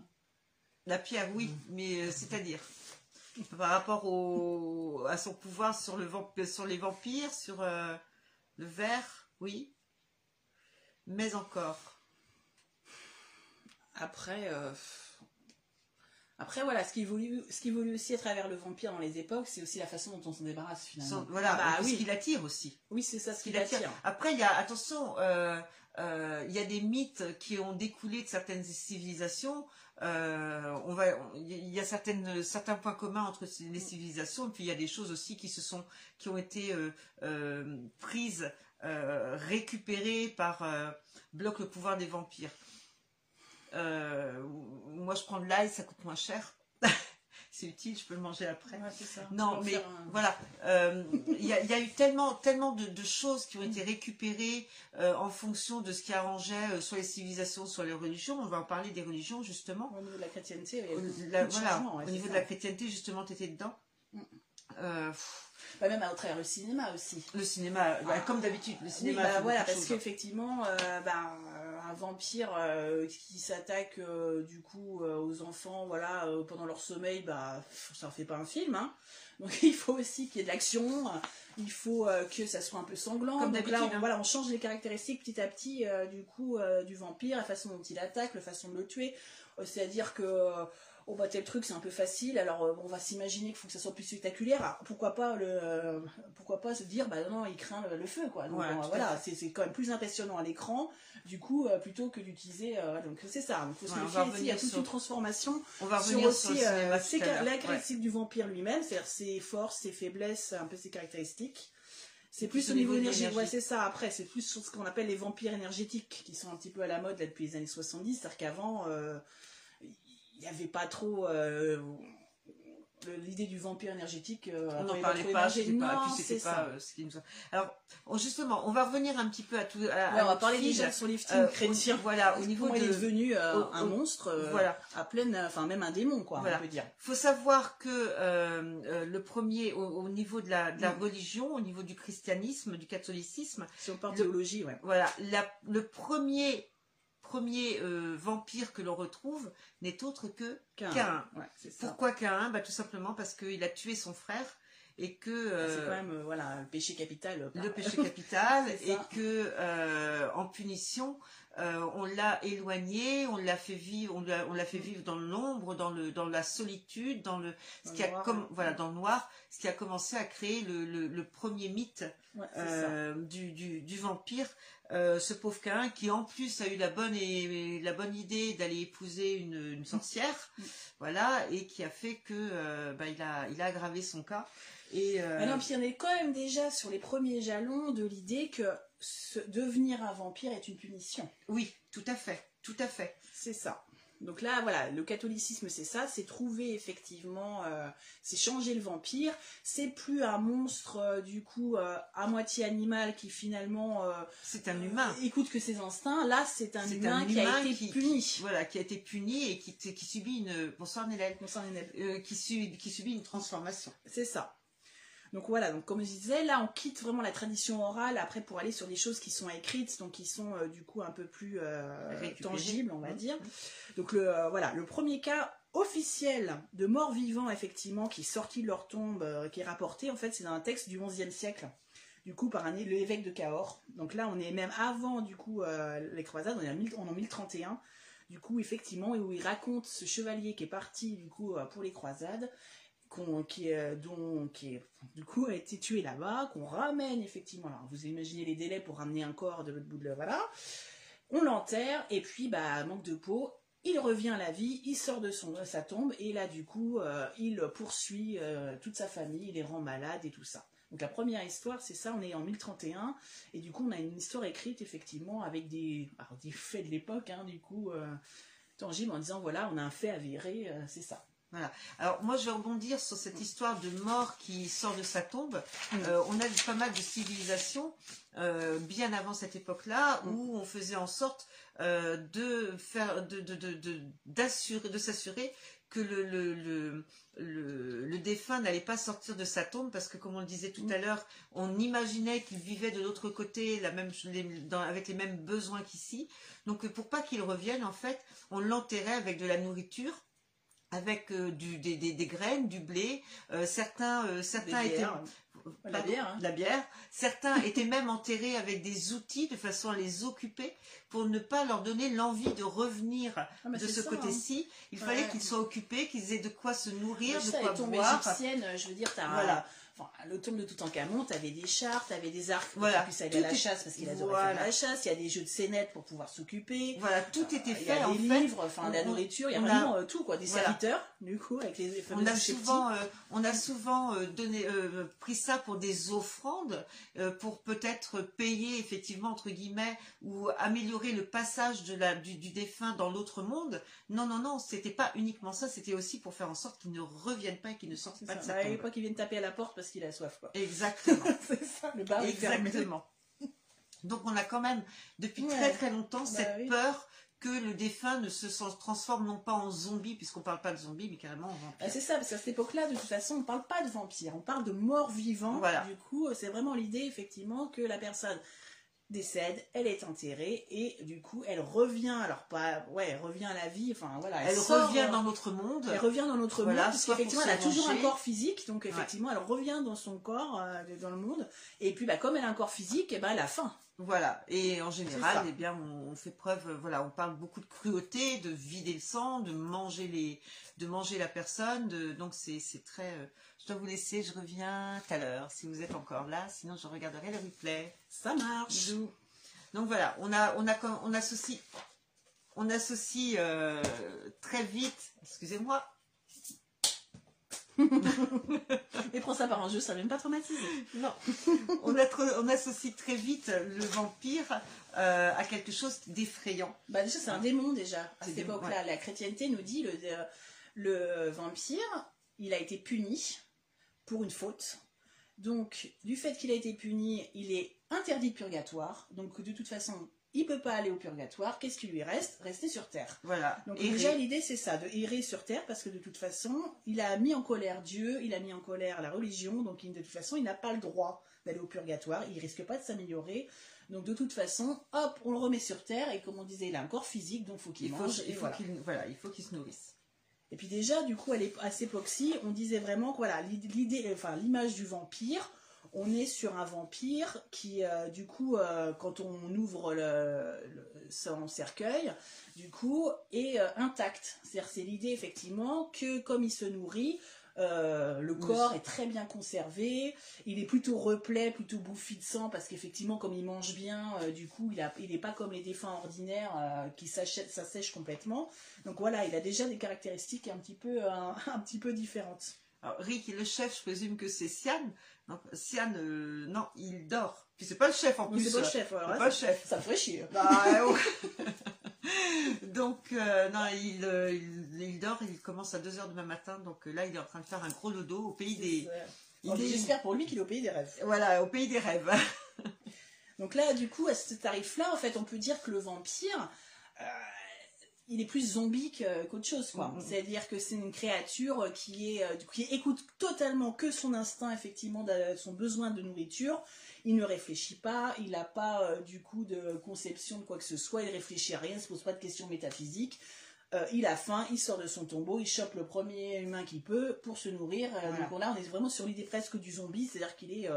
La pierre, oui, mais euh, c'est-à-dire par rapport au, à son pouvoir sur, le vamp- sur les vampires, sur euh, le verre, oui, mais encore. Après, euh, après voilà, ce qui évolue, ce qui évolue aussi à travers le vampire dans les époques, c'est aussi la façon dont on s'en débarrasse finalement. Voilà, bah ce qui l'attire aussi. oui, c'est ça ce qui qui l'attire. Après, il y a, attention, euh, euh, il y a des mythes qui ont découlé de certaines civilisations. Euh, on va, on- il y a certaines, certains points communs entre les civilisations, et puis il y a des choses aussi qui se sont, qui ont été prises, récupérées par euh, bloc le pouvoir des vampires. Euh, moi, je prends de l'ail, ça coûte moins cher. C'est utile, je peux le manger après. Ouais, c'est ça. Non, mais un- voilà, euh, il y, a- il y a eu tellement, tellement de, de choses qui ont été récupérées euh, en fonction de ce qui arrangeait euh, soit les civilisations, soit les religions. On va en parler des religions justement. Au niveau de la chrétienté, il y a la- voilà, au niveau de la justement, tu étais dedans. Mm. Euh, Bah, même à travers le cinéma aussi. le cinéma, bah, comme d'habitude, le Oui, cinéma. bah voilà, parce choses. qu'effectivement, euh, bah, un vampire euh, qui s'attaque euh, du coup euh, aux enfants, voilà, pendant leur sommeil, bah, ça ne fait pas un film. hein. Donc il faut aussi qu'il y ait de l'action, il faut que ça soit un peu sanglant. Comme Donc là, on, hein. voilà, on change les caractéristiques petit à petit du coup du vampire, la façon dont il attaque, la façon de le tuer. C'est-à-dire que oh bah tel truc c'est un peu facile, alors euh, on va s'imaginer qu'il faut que ça soit plus spectaculaire. Alors, pourquoi pas le, euh, pourquoi pas se dire bah non il craint le, le feu quoi. Donc Ouais, euh, voilà, c'est quand même plus impressionnant à l'écran. Du coup, euh, plutôt que d'utiliser, donc c'est ça. Il faut se Ouais, on méfier va ici. Il y a revenir toute sur- une transformation On va sur aussi sur la Ouais. caractéristique du vampire lui-même, c'est-à-dire ses forces, ses faiblesses, un peu ses caractéristiques. C'est plus au niveau énergie. Ouais, c'est ça. Après, c'est plus sur ce qu'on appelle les vampires énergétiques, qui sont un petit peu à la mode là, depuis les années 70. C'est-à-dire qu'avant, euh, il n'y avait pas trop. euh, l'idée du vampire énergétique. euh, On n'en parlait pas, c'était pas, puis pas euh, ce qui nous. a- Alors, justement, on va revenir un petit peu à tout. À, Ouais, à on va parler déjà de son lifting Euh, chrétien. voilà, au niveau Comment il de- est devenu un monstre voilà. à pleine, enfin même un démon quoi, Voilà. on peut dire. faut savoir que le premier, au, au niveau de la, de la Mm. religion, au niveau du christianisme, du catholicisme, Si on parle Le- théologie, ouais. voilà, la- le premier premier euh, vampire que l'on retrouve n'est autre que Cain. Ouais. Pourquoi Cain bah, Tout simplement parce qu'il a tué son frère et que C'est euh, quand même euh, voilà le péché capital. le péché capital et que euh, en punition euh, on l'a éloigné, on l'a fait vivre, on l'a, fait vivre dans l'ombre, dans le dans la solitude, dans le ce Dans qui le a noir, comme ouais. voilà dans le noir, ce qui a commencé à créer le, le, le premier mythe Ouais, c'est ça. du, du, du vampire. Euh, ce pauvre Cain qui en plus a eu la bonne et la bonne idée d'aller épouser une, une sorcière, Mm. voilà, et qui a fait que euh, bah, il a il a aggravé son cas. Et euh, non, puis on est quand même déjà sur les premiers jalons de l'idée que se- devenir un vampire est une punition. oui, tout à fait, tout à fait. C'est ça. Donc là, voilà, le catholicisme, c'est ça, c'est trouver effectivement, euh, c'est changer le vampire. C'est plus un monstre, euh, du coup, euh, à moitié animal qui finalement C'est un humain. écoute que ses instincts. Là, c'est un humain un qui a été qui- puni. Voilà, qui a été puni et qui, qui subit une bonsoir Nélène, Bon, ça en est- qui, su- qui subit une transformation. C'est ça. Donc voilà, donc comme je disais, là on quitte vraiment la tradition orale après pour aller sur des choses qui sont écrites, donc qui sont euh, du coup un peu plus euh, tangibles, on va dire. Donc le euh, voilà, le premier cas officiel de mort vivant effectivement qui est sorti de leur tombe, qui est rapporté en fait, c'est dans un texte du XIe siècle. Du coup, par un l'évêque de Cahors. Donc là, on est même avant, du coup, les croisades, on est en, 1000 on est en 1031. Du coup, effectivement, où il raconte ce chevalier qui est parti, du coup, pour les croisades, qui, dont, qui du coup, a été tué là-bas, qu'on ramène, effectivement. Alors, vous imaginez les délais pour ramener un corps de l'autre bout de la... Voilà. On l'enterre, et puis, bah, manque de peau, il revient à la vie, il sort de son, sa tombe, et là, du coup, euh, il poursuit euh, toute sa famille, il les rend malades et tout ça. Donc la première histoire, c'est ça, on est en 1031, et du coup, on a une histoire écrite, effectivement, avec des, des faits de l'époque, hein, du coup, euh, tangibles, en disant, voilà, on a un fait avéré, euh, c'est ça. Alors moi je vais rebondir sur cette histoire de mort qui sort de sa tombe. Mm. Euh, on a pas mal de civilisations euh, bien avant cette époque-là Mm. où on faisait en sorte euh, de faire, de de de de- d'assurer, de s'assurer que le le, le le, le défunt n'allait pas sortir de sa tombe parce que comme on le disait tout Mm. à l'heure, on imaginait qu'il vivait de l'autre côté la même, les- dans- avec les mêmes besoins qu'ici. Donc pour pas qu'il revienne en fait, on l'enterrait avec de la nourriture avec euh, du, des, des- des graines, du blé. Euh, certains euh, certains Des étaient. La bière, hein. la bière. Certains étaient même enterrés avec des outils de façon à les occuper pour ne pas leur donner l'envie de revenir Ah, de ce côté-ci. Il Ouais. fallait qu'ils soient occupés, qu'ils aient de quoi se nourrir, de quoi boire. je veux dire, t'as Voilà. Enfin, le tombe de Toutankhamon, t'avais des chars, t'avais des arcs pour Voilà. qu'il puisse aller à la est- chasse parce qu'il adorait Voilà. faire la chasse. Il y a des jeux de scénettes pour pouvoir s'occuper. Voilà, tout était Il y fait a des fait. livres, enfin, la nourriture, il y a vraiment euh, tout, quoi. Des Voilà. serviteurs, du coup, avec les fameux On a souvent, euh, on a souvent euh, donné, euh, pris ça pour des offrandes, pour peut-être payer effectivement entre guillemets ou améliorer le passage de la, du, du défunt dans l'autre monde. Non, non, non, c'était pas uniquement ça, c'était aussi pour faire en sorte qu'il ne revienne pas et qu'il ne sorte C'est pas ça. de sa Bah, tombe. pas qu'ils viennent taper à la porte parce qu'il a soif, quoi. Exactement. c'est ça, le bar. Exactement. Donc on a quand même depuis Ouais. très très longtemps Bah cette oui. peur que le défunt ne se transforme non pas en zombie, puisqu'on parle pas de zombie, mais carrément en vampire. Ah, c'est ça, parce qu'à cette époque-là, de toute façon, on ne parle pas de vampire, on parle de mort vivant. Voilà. Du coup, c'est vraiment l'idée, effectivement, que la personne décède, elle est enterrée, et du coup, elle revient, alors pas, ouais, elle revient à la vie, enfin voilà. Elle sort, revient euh, dans notre monde. Elle revient dans notre Voilà, monde, parce qu'effectivement, elle a toujours un corps physique, donc effectivement, elle revient dans son corps, euh, dans le monde, et puis, bah, comme elle a un corps physique, et ben, elle a faim. Voilà, et en général, eh bien, on, on fait preuve, euh, voilà, on parle beaucoup de cruauté, de vider le sang, de manger les, de manger la personne, de, donc c'est, c'est très. Je dois vous laisser, je reviens tout à l'heure si vous êtes encore là, sinon je regarderai le replay. Ça marche. Bisous. Donc voilà, on a, on a, on associe, on associe euh, très vite, excusez-moi, Et prends ça par un jeu, ça va même pas traumatiser. non, on, a trop- on associe très vite le vampire euh, à quelque chose d'effrayant. Bah déjà c'est un démon déjà. À cette époque-là, la chrétienté nous dit le, euh, le vampire il a été puni pour une faute. Donc, du fait qu'il a été puni, il est interdit de purgatoire. Donc, de toute façon, il peut pas aller au purgatoire. Qu'est-ce qui lui reste? Rester sur Terre. Voilà. Donc Errer. déjà l'idée c'est ça, de errer sur terre parce que de toute façon il a mis en colère Dieu, il a mis en colère la religion, donc de toute façon il n'a pas le droit d'aller au purgatoire, il risque pas de s'améliorer. Donc de toute façon, hop, on le remet sur terre et comme on disait, il a un corps physique, donc faut qu'il faut, mange. et il faut voilà. qu'il voilà, il faut qu'il se nourrisse. Et puis déjà, du coup, à, cette époque-ci, on disait vraiment que voilà, l'id- l'idée, enfin l'image du vampire, on est sur un vampire qui, euh, du coup, euh, quand on ouvre son cercueil, du coup, est euh, intact. C'est-à-dire, c'est l'idée effectivement que comme il se nourrit, euh, le Oui. corps est très bien conservé, il est plutôt replet, plutôt bouffi de sang, parce qu'effectivement, comme il mange bien, euh, du coup, il n'est il pas comme les défunts ordinaires euh, qui s'assèchent complètement. Donc voilà, il a déjà des caractéristiques un petit peu, euh, un petit peu différentes. Alors, Rick, le chef, je présume que c'est Sian. Sian, euh, non, il dort. Puis c'est pas le chef en plus. c'est pas le chef, alors là, pas le chef. ça me ferait chier. Bah, ouais. donc, euh, non, il, euh, il, il dort, il commence à 2h demain matin. Donc euh, là, il est en train de faire un gros lodo au pays des. Est- J'espère pour lui qu'il est au pays des rêves. Voilà, au pays des rêves. Donc là, du coup, à ce tarif-là, en fait, on peut dire que le vampire, euh, il est plus zombie qu'autre chose, quoi. Mhm. C'est-à-dire que c'est une créature qui est, qui écoute totalement que son instinct, effectivement, son besoin de nourriture. Il ne réfléchit pas, il n'a pas, euh, du coup, de conception de quoi que ce soit, il réfléchit à rien, il se pose pas de questions métaphysiques. Euh, il a faim, il sort de son tombeau, il chope le premier humain qu'il peut pour se nourrir. Euh, Voilà. Donc là, on est vraiment sur l'idée presque du zombie, c'est-à-dire qu'il est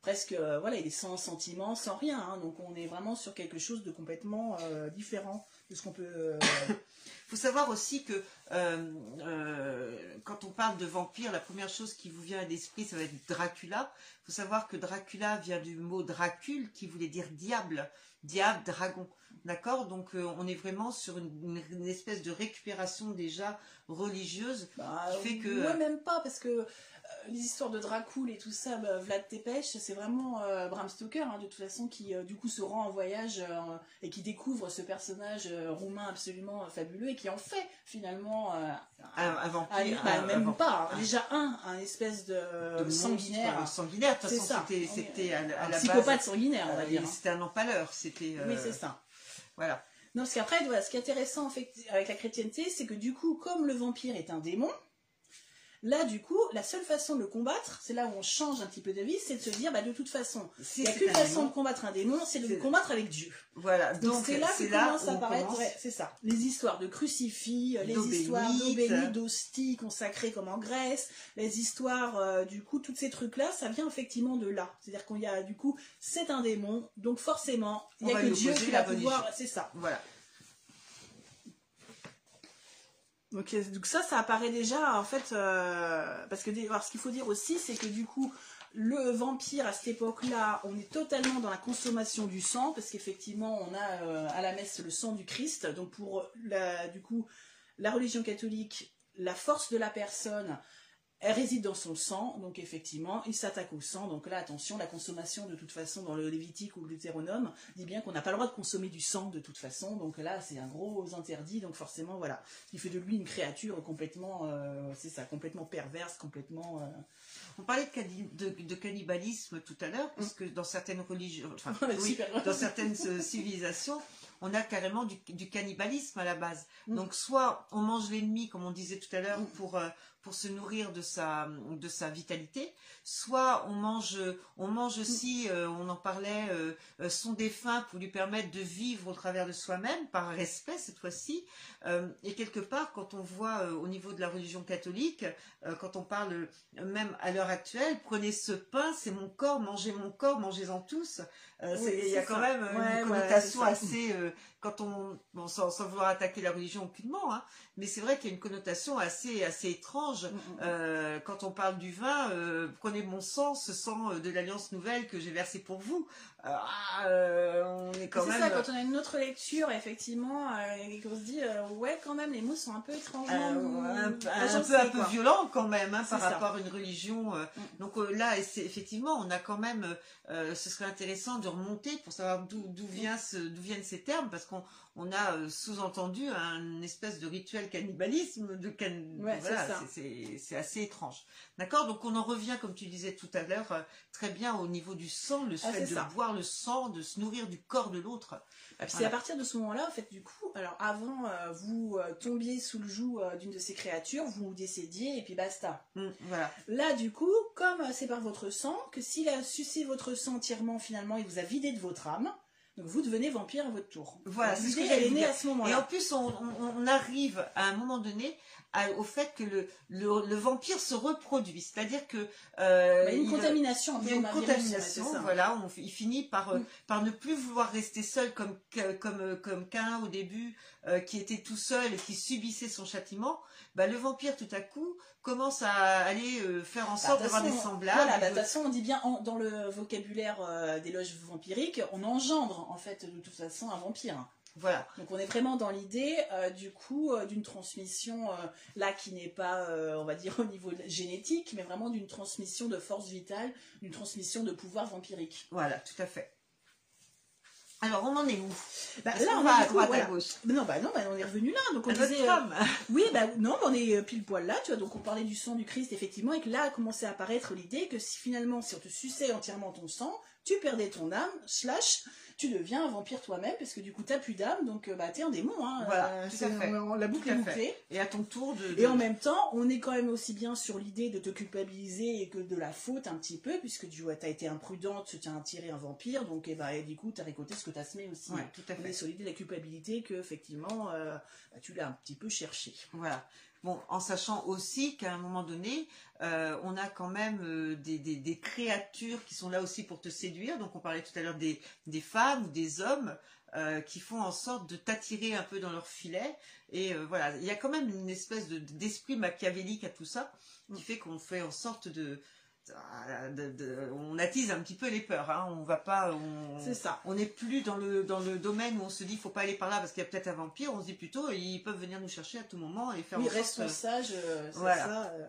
presque, voilà, il est sans sentiment, sans rien. hein. donc on est vraiment sur quelque chose de complètement différent de ce qu'on peut. Il faut savoir aussi que euh, euh, quand on parle de vampire, la première chose qui vous vient à l'esprit, ça va être Dracula. Il faut savoir que Dracula vient du mot Dracule, qui voulait dire diable, diable, dragon. D'accord? Donc euh, on est vraiment sur une, espèce de récupération déjà religieuse. bah, Qui fait que- ouais, même pas parce que les histoires de Dracul et tout ça, bah, Vlad Tepes, c'est vraiment euh, Bram Stoker, hein, de toute façon, qui euh, du coup se rend en voyage euh, et qui découvre ce personnage euh, roumain absolument euh, fabuleux et qui en fait finalement euh, Un, un vampire. Ah, bah, un- un même pas. hein. Déjà un, un espèce de, de monstre, sanguinaire. euh, sanguinaire. De toute façon, c'était, à, la- à un la psychopathe base. sanguinaire, on va euh, dire. C'était un empaleur. C'était. euh, Oui, c'est ça. Voilà. Non, parce qu'après, voilà, ce qui est intéressant en fait, avec la chrétienté, c'est que du coup, comme le vampire est un démon, là, du coup, la seule façon de le combattre, c'est là où on change un petit peu de vie, c'est de se dire, bah, de toute façon, Si il n'y a qu'une façon de combattre un démon, c'est de le combattre avec Dieu. Voilà. Donc c'est là que commence à apparaître, ouais, c'est ça. Les histoires de crucifix, euh, les histoires bénite, d'hosties consacrées comme en Grèce, les histoires, euh, du coup, tous ces trucs-là, ça vient effectivement de là. C'est-à-dire qu'il y a, du coup, c'est un démon, donc forcément, il n'y a que Dieu qui va pouvoir, c'est ça. Voilà. Donc, ça, ça apparaît déjà, en fait, euh, parce que, ce qu'il faut dire aussi, c'est que du coup, le vampire, à cette époque-là, on est totalement dans la consommation du sang, parce qu'effectivement, on a euh, à la messe le sang du Christ. Donc, pour, la, du coup, la religion catholique, la force de la personne, elle réside dans son sang, donc effectivement, il s'attaque au sang. Donc là, attention, la consommation, de toute façon, dans le Lévitique ou le Deutéronome, dit bien qu'on n'a pas le droit de consommer du sang de toute façon. Donc là, c'est un gros interdit. Donc forcément, voilà, qui fait de lui une créature complètement, euh, c'est ça, complètement perverse, complètement. euh, On parlait de, cani- de- de cannibalisme tout à l'heure, parce que dans certaines religions, enfin, oui, dans certaines euh, civilisations, on a carrément du, du cannibalisme à la base. Mm. Donc soit on mange l'ennemi, comme on disait tout à l'heure, Mm. pour pour se nourrir de sa de sa vitalité, soit on mange on mange aussi, euh, on en parlait, euh, euh, son défunt pour lui permettre de vivre au travers de soi-même par respect cette fois-ci. Euh, et quelque part, quand on voit au niveau de la religion catholique, quand on parle même à l'heure actuelle, prenez ce pain, c'est mon corps, mangez mon corps, mangez-en tous. Oui, il y a quand même Ouais, une connotation assez, quand on, bon, sans, sans vouloir attaquer la religion aucunement, hein, mais c'est vrai qu'il y a une connotation assez, assez étrange. Mm, mm. Euh, quand on parle du vin, euh, prenez mon sang, ce sang euh, de l'alliance nouvelle que j'ai versé pour vous. Ah, euh, on est quand C'est même. ça, quand on a une autre lecture, effectivement, euh, et qu'on se dit, euh, ouais, quand même, les mots sont un peu étrangement. Euh, un, peu- un peu un peu quoi. violent quand même hein, par C'est ça. rapport à une religion. Mm. donc là c'est- effectivement on a quand même ce serait intéressant de remonter pour savoir d'où d'où vient ce- d'où viennent ces termes parce qu'on on a sous-entendu un espèce de rituel cannibalisme de can... Ouais, voilà c'est c'est- c'est c'est assez étrange d'accord? Donc on en revient comme tu disais tout à l'heure très bien au niveau du sang le Ah, fait c'est de ça. boire le sang de se nourrir du corps de l'autre C'est à partir de ce moment-là, en fait, du coup, alors avant, euh, vous euh, tombiez sous le joug euh, d'une de ces créatures, vous décédiez, et puis basta. Mm, voilà Là, du coup, comme c'est par votre sang, que s'il a sucé votre sang entièrement, finalement, il vous a vidé de votre âme, donc vous devenez vampire à votre tour. Voilà, c'est ce que j'allais dire. à ce Et en moment-là. plus, on, on- on arrive à un moment donné à- au fait que le, le, le vampire se reproduit. C'est-à-dire que... euh, Bah, Il y a une il- contamination. il y a une virus, contamination, voilà, on, il finit par, euh, Mm. par ne plus vouloir rester seul comme, comme, euh, comme Cain au début, euh, qui était tout seul et qui subissait son châtiment. Bah, le vampire, tout à coup, commence à aller euh, faire en Bah, sorte de toute d'avoir des semblables. Voilà, bah, de de- toute façon, on dit bien en- dans le vocabulaire des loges vampiriques, on engendre en fait de toute façon un vampire. Voilà. Donc on est vraiment dans l'idée euh, du coup euh, d'une transmission euh, là qui n'est pas, on va dire au niveau génétique, mais vraiment d'une transmission de force vitale, d'une transmission de pouvoir vampirique. Voilà, tout à fait. Alors, on en est où? Bah, là, on va à droite, voilà. à gauche? Mais Non, bah non, bah, on est revenu là. Donc on notre disait, euh, oui, bah non, bah, on est pile poil là, tu vois. Donc on parlait du sang du Christ effectivement, et que là a commencé à apparaître l'idée que si finalement, si on te suçait entièrement ton sang, tu perdais ton âme, slash, tu deviens un vampire toi-même, parce que du coup t'as plus d'âme, donc euh, bah t'es un démon. Hein, Voilà, tout c'est- à fait. on- on- la boucle Tout à est bouclée. Et à ton tour de... Et en même temps, on est quand même aussi bien sur l'idée de te culpabiliser et que de la faute un petit peu, puisque tu as été imprudente, tu as attiré un vampire, donc et bah, et du coup, tu as récolté ce que tu as semé aussi. Ouais, tout à On fait. est sur l'idée de la culpabilité que, effectivement, euh, bah, tu l'as un petit peu cherché. Voilà. Bon, en sachant aussi qu'à un moment donné, euh, on a quand même euh, des, créatures qui sont là aussi pour te séduire. Donc, on parlait tout à l'heure des, femmes ou des hommes euh, qui font en sorte de t'attirer un peu dans leur filet. Et voilà, il y a quand même une espèce de- d'esprit machiavélique à tout ça qui fait qu'on fait en sorte de, de- de- on attise un petit peu les peurs. Hein. On va pas, on, C'est ça. on n'est plus dans le, dans le domaine où on se dit faut pas aller par là parce qu'il y a peut-être un vampire. On se dit plutôt ils peuvent venir nous chercher à tout moment et faire Oui, restons sages, euh, Voilà. ça. euh,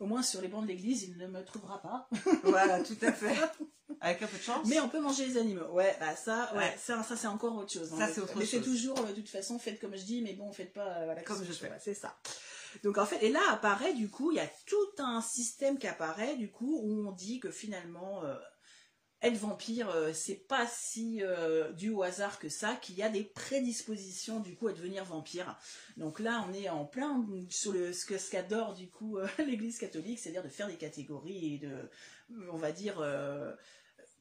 au moins, sur les bancs de l'église, il ne me trouvera pas. Voilà, tout à fait. Avec un peu de chance. Mais on peut manger les animaux. Ouais, bah ça, ouais, Ouais. ça, ça c'est encore autre chose. hein. Ça, c'est autre mais c'est chose. toujours, euh, de toute façon, faites comme je dis, mais bon, faites pas euh, voilà, Comme je que fais. C'est ça. Donc en fait, et là apparaît du coup, il y a tout un système qui apparaît du coup où on dit que finalement euh, être vampire, euh, c'est pas si euh, dû au hasard que ça, qu'il y a des prédispositions du coup à devenir vampire. Donc là, on est en plein sur ce que ce qu'adore du coup l'Église catholique, c'est-à-dire de faire des catégories et de, on va dire.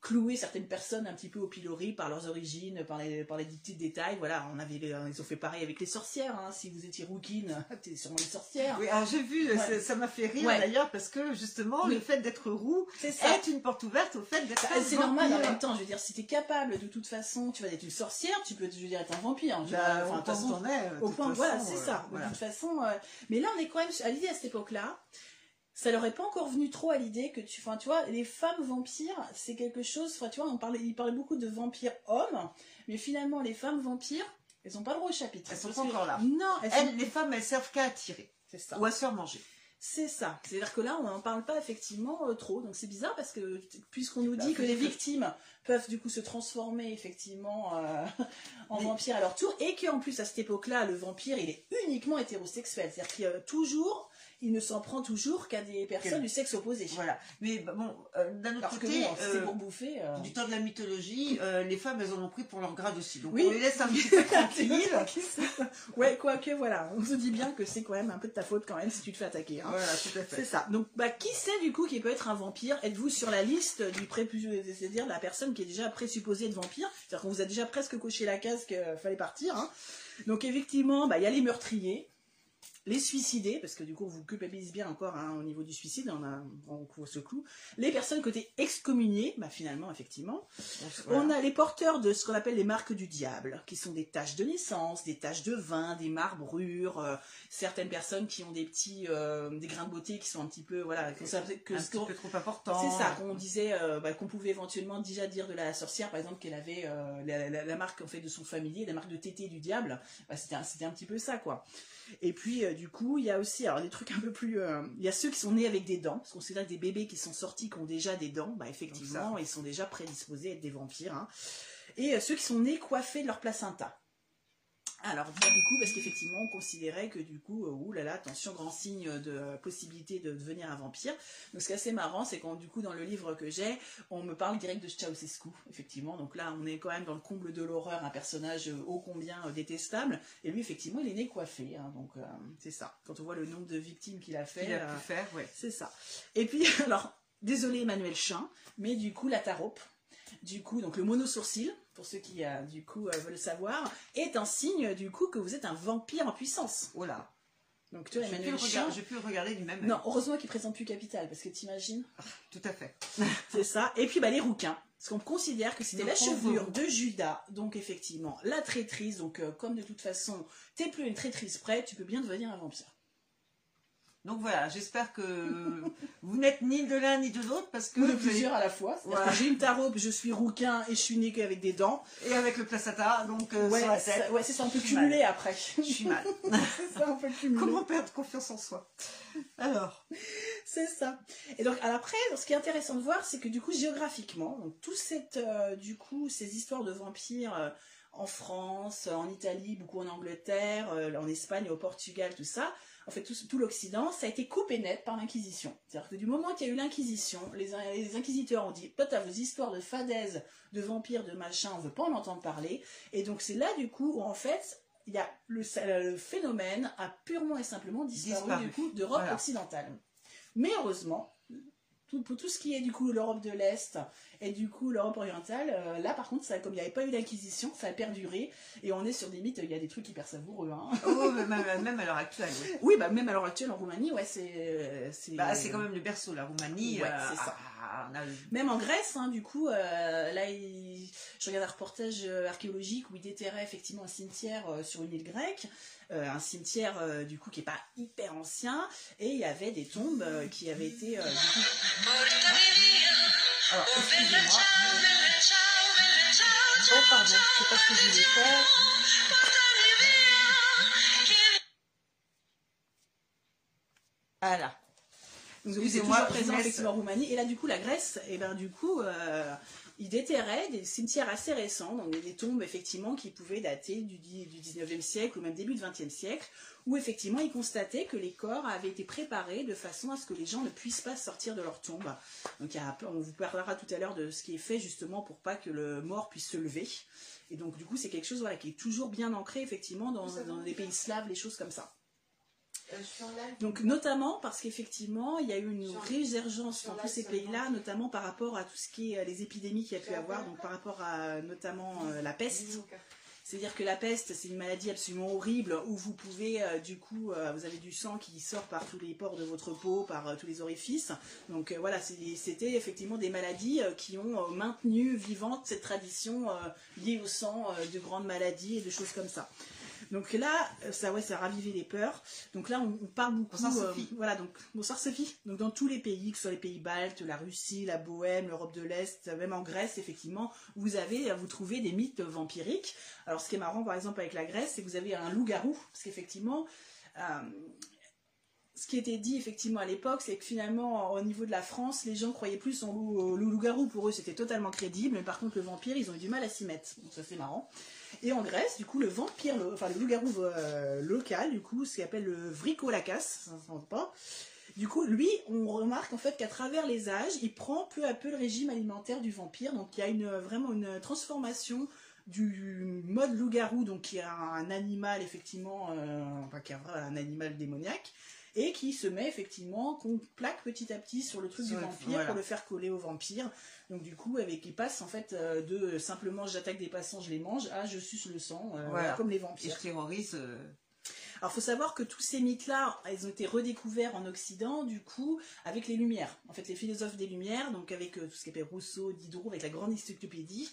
Clouer certaines personnes un petit peu au pilori par leurs origines, par les, par les petits détails. Voilà, on avait, ils ont fait pareil avec les sorcières. hein. Si vous étiez rouquine, t'es sûrement une sorcière. Oui, alors j'ai vu, Ouais. ça- m'a fait rire Ouais. d'ailleurs parce que justement Oui. le fait d'être roux est une porte ouverte au fait d'être Bah, c'est normal en même temps, je veux dire, si t'es capable de toute façon, tu vas être une sorcière, tu peux je veux dire, être un vampire. Bah, dire, enfin, au point façon, au point, façon, voilà, c'est euh, ça. voilà. De toute façon, euh, mais là, on est quand même à l'idée à cette époque-là. Ça leur est pas encore venu trop à l'idée que tu, enfin, tu vois, les femmes vampires, c'est quelque chose. Enfin, tu vois, on parlait, ils parlaient beaucoup de vampires hommes, mais finalement, les femmes vampires, elles ont pas le droit au chapitre. Elles sont pas encore là. Non, elles sont- Elles, les femmes, elles servent qu'à attirer C'est ça. ou à se faire manger. C'est ça. C'est-à-dire que là, on n'en parle pas effectivement euh, trop. Donc c'est bizarre parce que puisqu'on nous dit que les victimes peuvent du coup se transformer effectivement euh, en Oui. vampires à leur tour et qu'en plus à cette époque-là, le vampire, il est uniquement hétérosexuel. C'est-à-dire qu'il y a toujours, il ne s'en prend toujours qu'à des personnes du sexe opposé. Voilà. Mais bah, bon, euh, d'un autre côté, bon, c'est euh, pour bouffer. euh, du temps de la mythologie, euh, les femmes, elles en ont pris pour leur grade aussi. Donc Oui. on les laisse un petit peu tranquilles. ouais, quoique voilà, on se dit bien que c'est quand même un peu de ta faute quand même si tu te fais attaquer. hein. voilà, tout à C'est fait. ça. Donc, bah, qui sait du coup qui peut être un vampire? Êtes-vous sur la liste du prépu- c'est-à-dire la personne qui est déjà présupposée être vampire? C'est-à-dire qu'on vous a déjà presque coché la case qu'il fallait partir. hein. Donc, effectivement, bah, il y a les meurtriers. Les suicidés, parce que du coup on vous culpabilise bien encore hein, au niveau du suicide, on, a, on couvre ce clou, les personnes côté excommuniées, bah finalement effectivement, on a les porteurs de ce qu'on appelle les marques du diable, qui sont des taches de naissance, des taches de vin, des marbrures, euh, certaines personnes qui ont des petits, euh, des grains de beauté qui sont un petit peu, voilà, que, un petit peu trop important. C'est ça, qu'on disait, euh, bah, qu'on pouvait éventuellement déjà dire de la sorcière, par exemple, qu'elle avait la, marque en fait de son familier, la marque de tété du diable, bah, c'était un, un petit peu ça quoi. Et puis, euh, du coup, il y a aussi alors, des trucs un peu plus... Euh, il y a ceux qui sont nés avec des dents, parce qu'on sait là des bébés qui sont sortis, qui ont déjà des dents, bah, effectivement, ils sont déjà prédisposés à être des vampires. Hein. Et euh, ceux qui sont nés coiffés de leur placenta. Alors, du coup, parce qu'effectivement, on considérait que du coup, euh, là là, attention, grand signe de possibilité de devenir un vampire. Donc, ce qui est assez marrant, c'est quand du coup, dans le livre que j'ai, on me parle direct de Ceausescu, effectivement. Donc là, on est quand même dans le comble de l'horreur, un personnage euh, ô combien euh, détestable. Et lui, effectivement, il est né coiffé. Hein. donc, c'est ça. Quand on voit le nombre de victimes qu'il a fait. Il a pu faire, ouais. C'est ça. Et puis, alors, désolé Emmanuel Chin, mais du coup, la tarope, du coup, donc le mono-sourcil, pour ceux qui, euh, du coup, euh, veulent savoir, est un signe, du coup, que vous êtes un vampire en puissance. Voilà. Donc, tu vois, Emmanuel Chien... Je peux le regarder du même Non, heureusement qu'il présente plus Capital, parce que t'imagines ah, Tout à fait. c'est ça. Et puis, bah, les rouquins. Parce qu'on considère que c'était la chevelure de Judas, donc effectivement, la traîtrise. Donc, euh, comme de toute façon, t'es plus une traîtrise près, tu peux bien devenir un vampire. Donc voilà, j'espère que vous n'êtes ni de l'un ni de l'autre parce que. Ou plusieurs à la fois. J'ai une tarobe, je suis rouquin et je suis né avec des dents. Et avec le placenta, donc euh, ouais, sur la tête. ouais, c'est ça, on peut cumuler après. Je suis mal. c'est ça, on peut cumuler. Comment perdre confiance en soi? Alors. C'est ça. Et donc après, ce qui est intéressant de voir, c'est que du coup, géographiquement, donc tout cette, euh, du coup, ces histoires de vampires. Euh, en France, en Italie, beaucoup en Angleterre, en Espagne, au Portugal, tout ça, en fait tout, l'Occident, ça a été coupé net par l'Inquisition. C'est-à-dire que du moment qu'il y a eu l'Inquisition, les, inquisiteurs ont dit, toi t'as vos histoires de fadaises, de vampires, de machin, on veut pas en entendre parler. Et donc c'est là du coup où en fait, il y a le, phénomène a purement et simplement disparu, du coup d'Europe occidentale. Mais heureusement, pour tout ce qui est du coup l'Europe de l'Est et du coup l'Europe orientale, euh, là par contre, ça, comme il n'y avait pas eu d'inquisition, ça a perduré et on est sur des mythes, il y a des trucs hyper savoureux. Hein. Oh, même, à l'heure actuelle. Oui, bah, même à l'heure actuelle en Roumanie, ouais, c'est. Bah, c'est quand même le berceau, la Roumanie. Ouais, euh, c'est ça. Ah, même en Grèce, hein, du coup, euh, là, je regarde un reportage archéologique où il déterrait effectivement un cimetière sur une île grecque. Euh, un cimetière euh, du coup qui est pas hyper ancien et il y avait des tombes euh, qui avaient été du coup... Alors excusez-moi. Oh pardon, je sais pas ce que je voulais faire. Voilà. Excusez-moi, présent effectivement en Roumanie. Et là, du coup, la Grèce, et eh ben du coup, il déterrait des cimetières assez récents, donc des tombes effectivement qui pouvaient dater du, du 19e siècle ou même début du 20e siècle, où effectivement il constatait que les corps avaient été préparés de façon à ce que les gens ne puissent pas sortir de leur tombe. Donc on vous parlera tout à l'heure de ce qui est fait justement pour pas que le mort puisse se lever. Et donc du coup c'est quelque chose voilà, qui est toujours bien ancré effectivement dans, dans les pays slaves, les choses comme ça. Euh, Donc notamment parce qu'effectivement, il y a eu une résurgence dans tous ces pays-là, notamment par rapport à tout ce qui est euh, les épidémies qu'il y a pu avoir, donc par rapport à notamment euh, la peste. C'est-à-dire que la peste, c'est une maladie absolument horrible où vous pouvez, du coup, vous avez du sang qui sort par tous les pores de votre peau, par tous les orifices. Donc voilà, c'était effectivement des maladies qui ont maintenu vivante cette tradition liée au sang de grandes maladies et de choses comme ça. Donc là, euh, ça, ouais, ça a ravivé les peurs. Donc là, on, parle beaucoup. Bonsoir euh, voilà, donc bonsoir Sophie. Donc dans tous les pays, que ce soit les pays baltes, la Russie, la Bohème, l'Europe de l'Est, même en Grèce, effectivement, vous avez, vous trouvez des mythes vampiriques. Alors ce qui est marrant, par exemple, avec la Grèce, c'est que vous avez un loup-garou, parce qu'effectivement. Euh, ce qui était dit effectivement à l'époque, c'est que finalement, au niveau de la France, les gens croyaient plus en loup-garou. Pour eux, c'était totalement crédible. Mais par contre, le vampire, ils ont eu du mal à s'y mettre. Donc ça, c'est marrant. Et en Grèce, du coup, le vampire, enfin le loup-garou euh, local, du coup, ce qu'on appelle le vricolacas, ça ne pas. Du coup, lui, on remarque en fait qu'à travers les âges, il prend peu à peu le régime alimentaire du vampire. Donc il y a une, vraiment une transformation du mode loup-garou, donc qui est un animal effectivement, euh, enfin qui est un animal démoniaque, et qui se met effectivement, qu'on plaque petit à petit sur le truc du vampire pour le faire coller au vampire. Donc du coup, avec il passe en fait euh, de simplement j'attaque des passants, je les mange, à je suce le sang, euh, comme les vampires. Et je terrorise. Euh, Alors, faut savoir que tous ces mythes-là, ils ont été redécouverts en Occident, du coup, avec les Lumières. En fait, les philosophes des Lumières, donc avec euh, tout ce qu'appelle Rousseau, Diderot, avec la grande encyclopédie.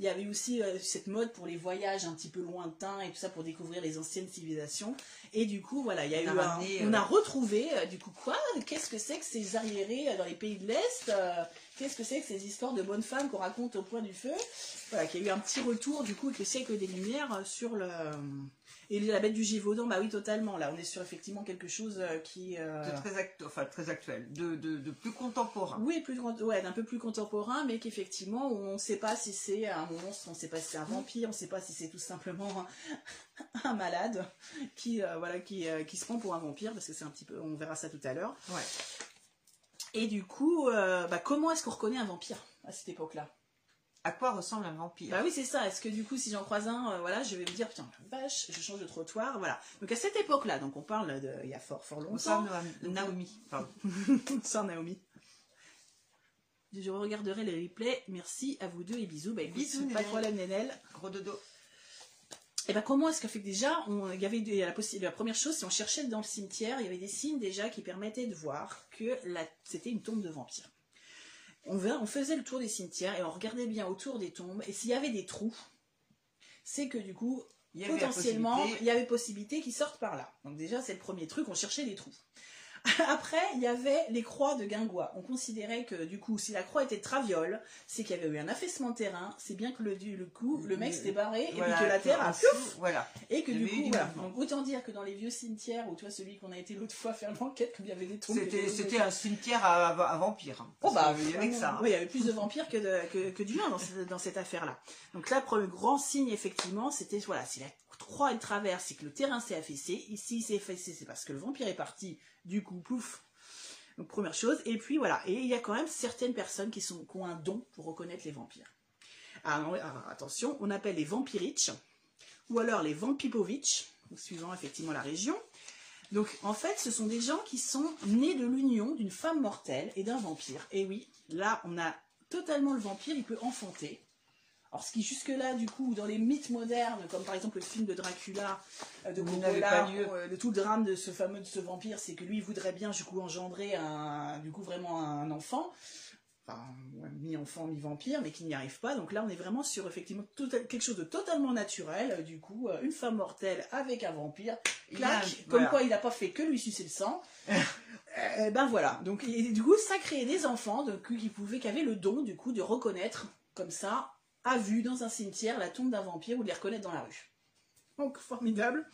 Il y avait aussi euh, cette mode pour les voyages un petit peu lointains et tout ça pour découvrir les anciennes civilisations. Et du coup, voilà, il y a On eu a un- ramené, on euh, a retrouvé, euh, du coup, quoi? Qu'est-ce que c'est que ces arriérés euh, dans les pays de l'Est euh, Qu'est-ce que c'est que ces histoires de bonnes femmes qu'on raconte au point du feu? Voilà, qu'il y a eu un petit retour, du coup, avec le siècle des Lumières euh, sur le... Et la bête du Gévaudan, bah oui, totalement. Là, on est sur effectivement quelque chose euh, qui... euh, De très, actu- enfin, très actuel, de, de, de plus contemporain. oui, plus ouais, d'un peu plus contemporain, mais qu'effectivement, on ne sait pas si c'est un monstre, on ne sait pas si c'est un vampire, on ne sait pas si c'est tout simplement un, malade qui, euh, voilà, qui, euh, qui se prend pour un vampire, parce que c'est un petit peu, on verra ça tout à l'heure. Ouais. Et du coup, bah, comment est-ce qu'on reconnaît un vampire à cette époque-là? À quoi ressemble un vampire Bah oui, c'est ça. Est-ce que du coup, si j'en croise un, euh, voilà, je vais me dire, putain, la vache, je change de trottoir, voilà. Donc à cette époque-là, donc on parle de, il y a fort, fort longtemps. Noam- Naomi. Pardon. Sans Naomi. Je regarderai les replays. Merci à vous deux et bisous. Bah, Bisous, pas de problème, Nénel. Gros dodo. Et ben comment est-ce que fait que déjà, on, il y avait la, la première chose, si on cherchait dans le cimetière, il y avait des signes déjà qui permettaient de voir que c'était une tombe de vampire. On, faisait le tour des cimetières et on regardait bien autour des tombes. Et s'il y avait des trous, c'est que du coup, Il potentiellement, il y avait possibilité qu'ils sortent par là. Donc déjà, c'est le premier truc, on cherchait des trous. Après, il y avait les croix de Guingois. On considérait que du coup, si la croix était traviole, c'est qu'il y avait eu un affaissement de terrain, c'est bien que le, le coup, le mec s'était barré, et puis que la terre a dessous, Voilà. et que Il du coup, voilà. Donc, autant dire que dans les vieux cimetières, ou toi, celui qu'on a été l'autre fois faire l'enquête, qu'il y avait des tombes. C'était un cimetière à, à vampires. hein. Oh bah, qu'il y avait ça. hein. oui, il y avait plus de vampires que, de- que, que d'humains dans, ce- dans cette affaire-là. Donc là, premier grand signe, effectivement, c'était, voilà, si la croix elle traverse, c'est que le terrain s'est affaissé. Ici, il s'est affaissé, c'est parce que le vampire est parti. Du coup, pouf. Donc première chose. Et puis voilà. Et il y a quand même certaines personnes qui, sont, qui ont un don pour reconnaître les vampires. Alors, alors, attention, on appelle les vampiriches, ou alors les vampipovitch, suivant effectivement la région. Donc en fait, ce sont des gens qui sont nés de l'union d'une femme mortelle et d'un vampire. Et oui, là, on a totalement le vampire, il peut enfanter. Alors ce qui jusque-là, du coup, dans les mythes modernes, comme par exemple le film de Dracula euh, de Coppola, euh, le tout le drame de ce fameux de ce vampire, c'est que lui il voudrait bien du coup engendrer un, du coup vraiment un enfant, enfin mi-enfant mi-vampire, mais qui n'y arrive pas. Donc là, on est vraiment sur effectivement tout- quelque chose de totalement naturel. euh, Du coup, euh, une femme mortelle avec un vampire, clac, comme voilà. quoi il n'a pas fait que lui sucer le sang. Ben voilà. Donc et du coup, ça créait des enfants donc, qui pouvaient, qui avaient le don du coup de reconnaître comme ça à vue dans un cimetière la tombe d'un vampire ou de les reconnaître dans la rue. Donc formidable.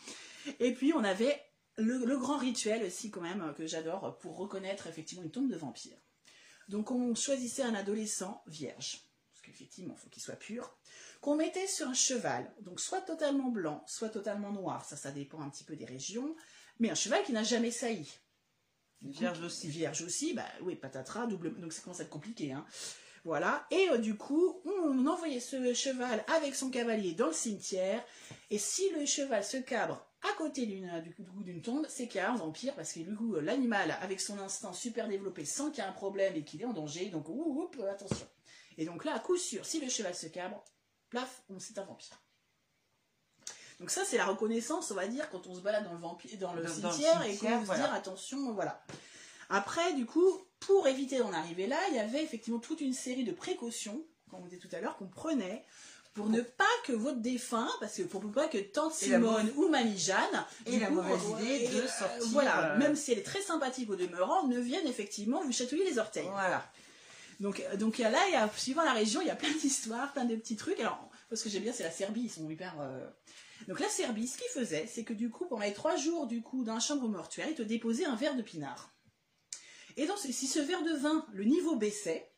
Et puis on avait le, le grand rituel aussi quand même que j'adore pour reconnaître effectivement une tombe de vampire. Donc on choisissait un adolescent vierge, parce qu'effectivement il faut qu'il soit pur, qu'on mettait sur un cheval, donc soit totalement blanc, soit totalement noir, ça ça dépend un petit peu des régions, mais un cheval qui n'a jamais sailli. Vierge aussi. Vierge aussi, bah oui, patatras, double. Donc ça commence à être compliqué, hein. Voilà. Et euh, du coup, on envoyait ce cheval avec son cavalier dans le cimetière. Et si le cheval se cabre à côté d'une du coup, d'une tombe, c'est qu'il y a un vampire parce que du coup l'animal avec son instinct super développé sent qu'il y a un problème et qu'il est en danger. Donc oup, attention. Et donc là, à coup sûr, si le cheval se cabre, plaf, on c'est un vampire. Donc ça, c'est la reconnaissance, on va dire, quand on se balade dans le, vampire, dans le Dans- dans le cimetière et qu'on veut se voilà. dire attention, voilà. Après, du coup, pour éviter d'en arriver là, il y avait effectivement toute une série de précautions, comme on disait tout à l'heure, qu'on prenait pour ne pas que votre défunt, parce que pour pas que tante Simone ou Mamie Jeanne, Et la mauvaise idée de euh, sortir, voilà, euh, même si elle est très sympathique au demeurant, ne vienne effectivement vous chatouiller les orteils. Voilà. Donc, euh, donc là, il y a, suivant la région, il y a plein d'histoires, plein de petits trucs. Alors, ce que j'aime bien, c'est la Serbie, ils sont hyper. euh, Donc la Serbie, ce qu'ils faisaient, c'est que du coup, pendant les trois jours du coup d'un chambre mortuaire, ils te déposaient un verre de pinard. Et donc, si ce verre de vin, le niveau baissait,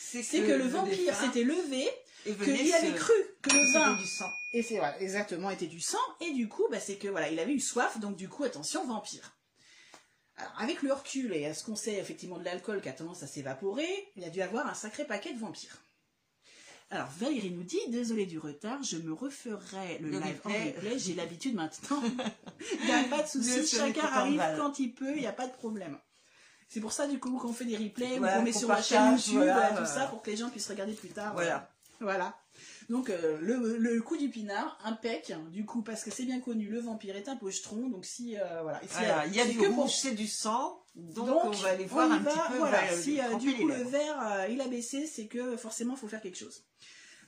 c'est que le vampire s'était levé, qu'il avait cru que le vin du sang. et c'est voilà, exactement était du sang et du coup bah, c'est que voilà il avait eu soif donc du coup attention vampire. Alors avec le recul et à ce qu'on sait effectivement de l'alcool qui a tendance à s'évaporer, il a dû avoir un sacré paquet de vampires. Alors Valérie nous dit désolé du retard, je me referai le, Le live en replay. j'ai l'habitude maintenant. il n'y a pas de souci, chacun arrive quand il peut, il n'y a pas de problème. C'est pour ça du coup qu'on fait des replays, Voilà, ou qu'on met sur la chaîne YouTube, voilà, tout ça pour que les gens puissent regarder plus tard. Voilà. Voilà. Donc euh, le, le coup du pinard, impec, du coup, parce que c'est bien connu, le vampire est un pochetron, donc si, euh, voilà. Et si, Voilà, euh, il y a du rouge, c'est du sang, donc, Donc, on va aller voir un va, petit peu. Voilà, euh, si euh, du coup le verre il a baissé, c'est que forcément il faut faire quelque chose.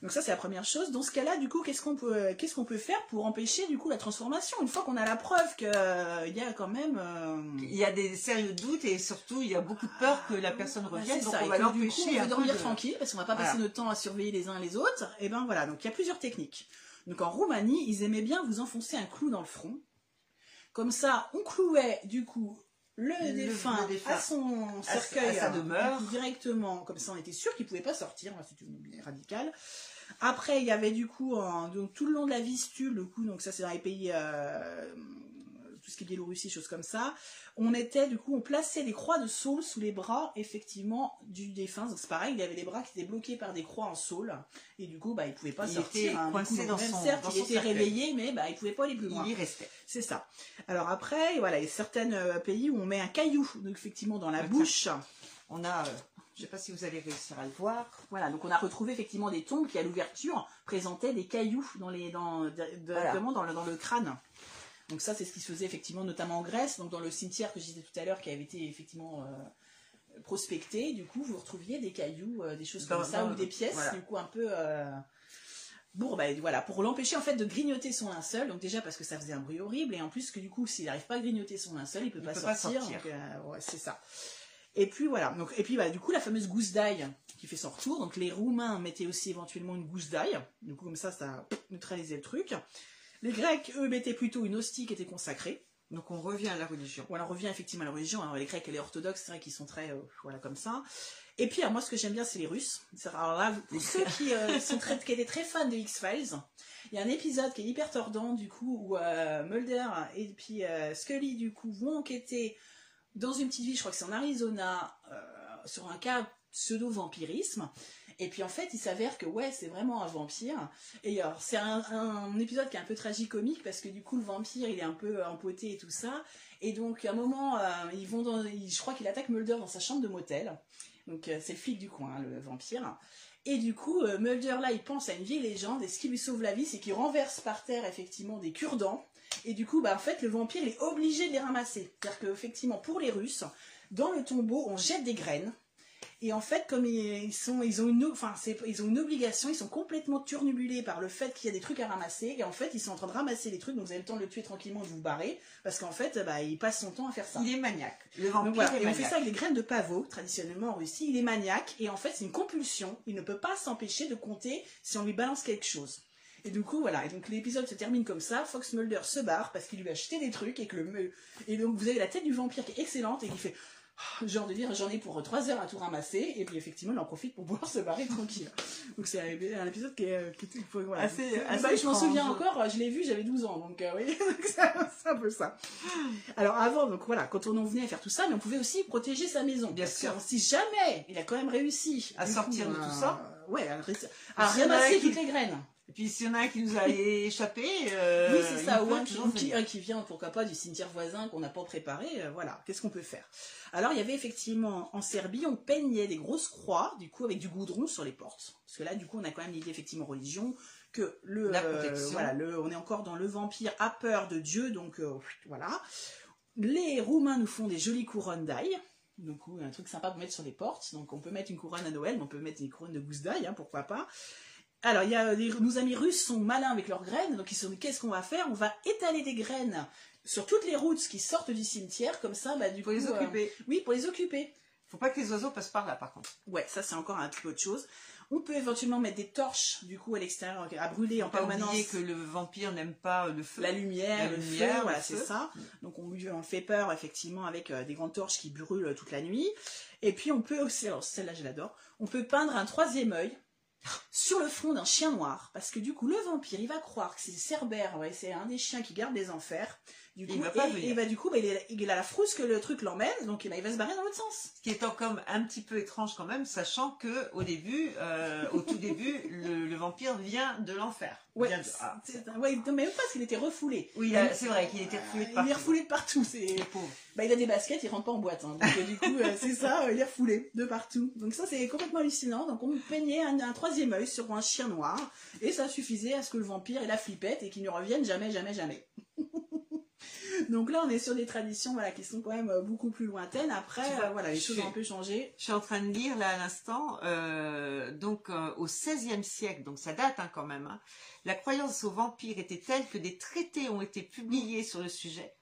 Donc ça c'est la première chose. Dans ce cas-là, du coup, qu'est-ce qu'on peut, qu'est-ce qu'on peut faire pour empêcher du coup la transformation Une fois qu'on a la preuve qu'il y a quand même. euh, Il y a des sérieux doutes et surtout il y a beaucoup de peur que la personne bah, revienne, c'est donc ça, on va l'empêcher on veut dormir de- tranquille parce qu'on va pas passer notre temps à surveiller les uns les autres. Et ben voilà, donc il y a plusieurs techniques. Donc en Roumanie, ils aimaient bien vous enfoncer un clou dans le front. Comme ça, on clouait du coup le, Le- défunt, le défunt à son à sa- cercueil à sa demeure. directement. Comme ça, on était sûr qu'il pouvait pas sortir. C'était une idée radicale. Après, il y avait du coup donc, tout le long de la vistule, le coup, donc ça c'est dans les pays, euh, tout ce qui est Biélorussie, choses comme ça. On était du coup, on plaçait des croix de saule sous les bras, effectivement, du défunt. Donc c'est pareil, il avait les bras qui étaient bloqués par des croix en saule, et du coup, bah, il pouvait pas Il sortir. était hein, coincé dans même son- certes, dans il son était cercueil. réveillé, mais bah, il pouvait pas aller plus loin. Il y restait. C'est ça. Alors après, voilà, il y a certains euh, pays où on met un caillou, donc effectivement dans la bouche. On a, je sais pas si vous allez réussir à le voir. Voilà, donc on a retrouvé effectivement des tombes qui, à l'ouverture, présentaient des cailloux dans les, dans, directement dans, le, dans le crâne. Donc ça, c'est ce qui se faisait effectivement, notamment en Grèce, donc dans le cimetière que je disais tout à l'heure, qui avait été effectivement euh, prospecté. Du coup, vous retrouviez des cailloux, euh, des choses Dans- comme ça, dans- ou des pièces, voilà. du coup un peu. Euh... Bon, ben voilà, pour l'empêcher en fait de grignoter son linceul, donc déjà parce que ça faisait un bruit horrible, et en plus que du coup, s'il n'arrive pas à grignoter son linceul, il peut Il pas peut pas sortir. euh, ouais, c'est ça. Et puis voilà, donc, et puis bah, du coup la fameuse gousse d'ail qui fait son retour, donc les Roumains mettaient aussi éventuellement une gousse d'ail, du coup comme ça ça neutralisait le truc. Les Grecs, eux, mettaient plutôt une hostie qui était consacrée. Donc on revient à la religion. Voilà, on revient effectivement à la religion. Alors les Grecs et les Orthodoxes, c'est vrai qu'ils sont très, euh, voilà, comme ça. Et puis, alors, moi, ce que j'aime bien, c'est les Russes. Alors là, pour ceux qui, euh, sont très, qui étaient très fans de X-Files, il y a un épisode qui est hyper tordant, du coup, où euh, Mulder et puis Scully, du coup, vont enquêter dans une petite ville, je crois que c'est en Arizona, euh, sur un cas pseudo-vampirisme. Et puis en fait, il s'avère que ouais, c'est vraiment un vampire. Et alors, c'est un, épisode qui est un peu tragicomique parce que du coup, le vampire, il est un peu empoté et tout ça. Et donc, à un moment, euh, ils vont dans, je crois qu'il attaque Mulder dans sa chambre de motel. Donc, euh, c'est le flic du coin, hein, le vampire. Et du coup, euh, Mulder, là, il pense à une vieille légende, et ce qui lui sauve la vie, c'est qu'il renverse par terre, effectivement, des cure-dents. Et du coup, bah, en fait, le vampire, il est obligé de les ramasser. C'est-à-dire qu'effectivement, pour les Russes, dans le tombeau, on jette des graines. Et en fait, comme ils, sont, ils ont une, enfin, ils ont une obligation, ils sont complètement turnubulés par le fait qu'il y a des trucs à ramasser. Et en fait, ils sont en train de ramasser les trucs, donc vous avez le temps de le tuer tranquillement et de vous barrer. Parce qu'en fait, bah, il passe son temps à faire ça. Il est maniaque. Le vampire Donc voilà, est et on fait ça avec des graines de pavot, traditionnellement en Russie. Il est maniaque, et en fait, c'est une compulsion. Il ne peut pas s'empêcher de compter si on lui balance quelque chose. Et du coup, voilà. Et donc, l'épisode se termine comme ça. Fox Mulder se barre parce qu'il lui a acheté des trucs et que le, et donc, vous avez la tête du vampire qui est excellente et qui fait, genre de dire, j'en ai pour trois heures à tout ramasser. Et puis, effectivement, il en profite pour pouvoir se barrer tranquille. Donc, c'est un, épisode qui est, qui est- voilà. Assez- C'est- assez bah, je m'en souviens encore. Je l'ai vu, j'avais 12 ans. Donc, euh, oui, donc c'est un peu ça. Alors avant, donc voilà, quand on en venait à faire tout ça, mais on pouvait aussi protéger sa maison. Bien sûr. si jamais il a quand même réussi À sortir de euh, tout ça. ouais, à, ramasser toutes les graines. Et puis s'il y en a un qui nous a échappé, euh, oui, c'est ça, ou un qui, un qui vient, pourquoi pas, du cimetière voisin qu'on n'a pas préparé, euh, voilà, qu'est-ce qu'on peut faire? Alors il y avait effectivement, en Serbie, on peignait des grosses croix, du coup avec du goudron sur les portes. Parce que là, du coup, on a quand même l'idée, effectivement, religion, que le, La euh, protection. voilà, le, on est encore dans le vampire a peur de Dieu, donc euh, voilà. Les Roumains nous font des jolies couronnes d'ail. Donc, un truc sympa pour mettre sur les portes. Donc, on peut mettre une couronne à Noël, mais on peut mettre des couronnes de gousse d'ail, hein, pourquoi pas. Alors, il y a nos amis russes sont malins avec leurs graines, donc ils se sont dit qu'est-ce qu'on va faire? On va étaler des graines sur toutes les routes qui sortent du cimetière, comme ça, bah, du Pour coup. les euh, occuper. oui, pour les occuper. Faut pas que les oiseaux passent par là, par contre. Ouais, ça c'est encore un petit peu autre chose. On peut éventuellement mettre des torches, du coup, à l'extérieur, à brûler en pas permanence. oublier que le vampire n'aime pas le feu. La lumière, La le lumière, feu, voilà, c'est ça. Donc on lui fait peur effectivement avec euh, des grandes torches qui brûlent toute la nuit. Et puis on peut aussi, alors celle-là je l'adore, on peut peindre un troisième œil sur le front d'un chien noir, parce que du coup le vampire il va croire que c'est Cerbère, c'est un des chiens qui garde les enfers. Du coup, Il va pas et, venir. et bah, du coup bah, il, est- il la frousse que le truc l'emmène, donc eh ben, il va se barrer dans l'autre sens. Ce qui est comme un petit peu étrange quand même, sachant que au début, euh, au tout début, le, le vampire vient de l'enfer. Ouais, de- c'est- ah, ouais, non, mais même pas parce qu'il était refoulé. Oui, c'est vrai qu'il était refoulé de Il est refoulé de partout. C'est... Pauvre. Bah, il a des baskets, il rentre pas en boîte. hein. Donc, euh, du coup, euh, c'est ça, il est refoulé de partout. Donc, ça, c'est complètement hallucinant. Donc, on peignait un, un troisième œil sur un chien noir. Et ça suffisait à ce que le vampire ait la flippette et qu'il ne revienne jamais, jamais, jamais. Donc là, on est sur des traditions voilà, qui sont quand même euh, beaucoup plus lointaines. Après, vois, euh, voilà, les choses suis- ont un peu changé. Je suis en train de lire là à l'instant, euh, donc euh, au XVIe siècle, donc ça date hein, quand même. hein, la croyance aux vampires était telle que des traités ont été publiés sur le sujet.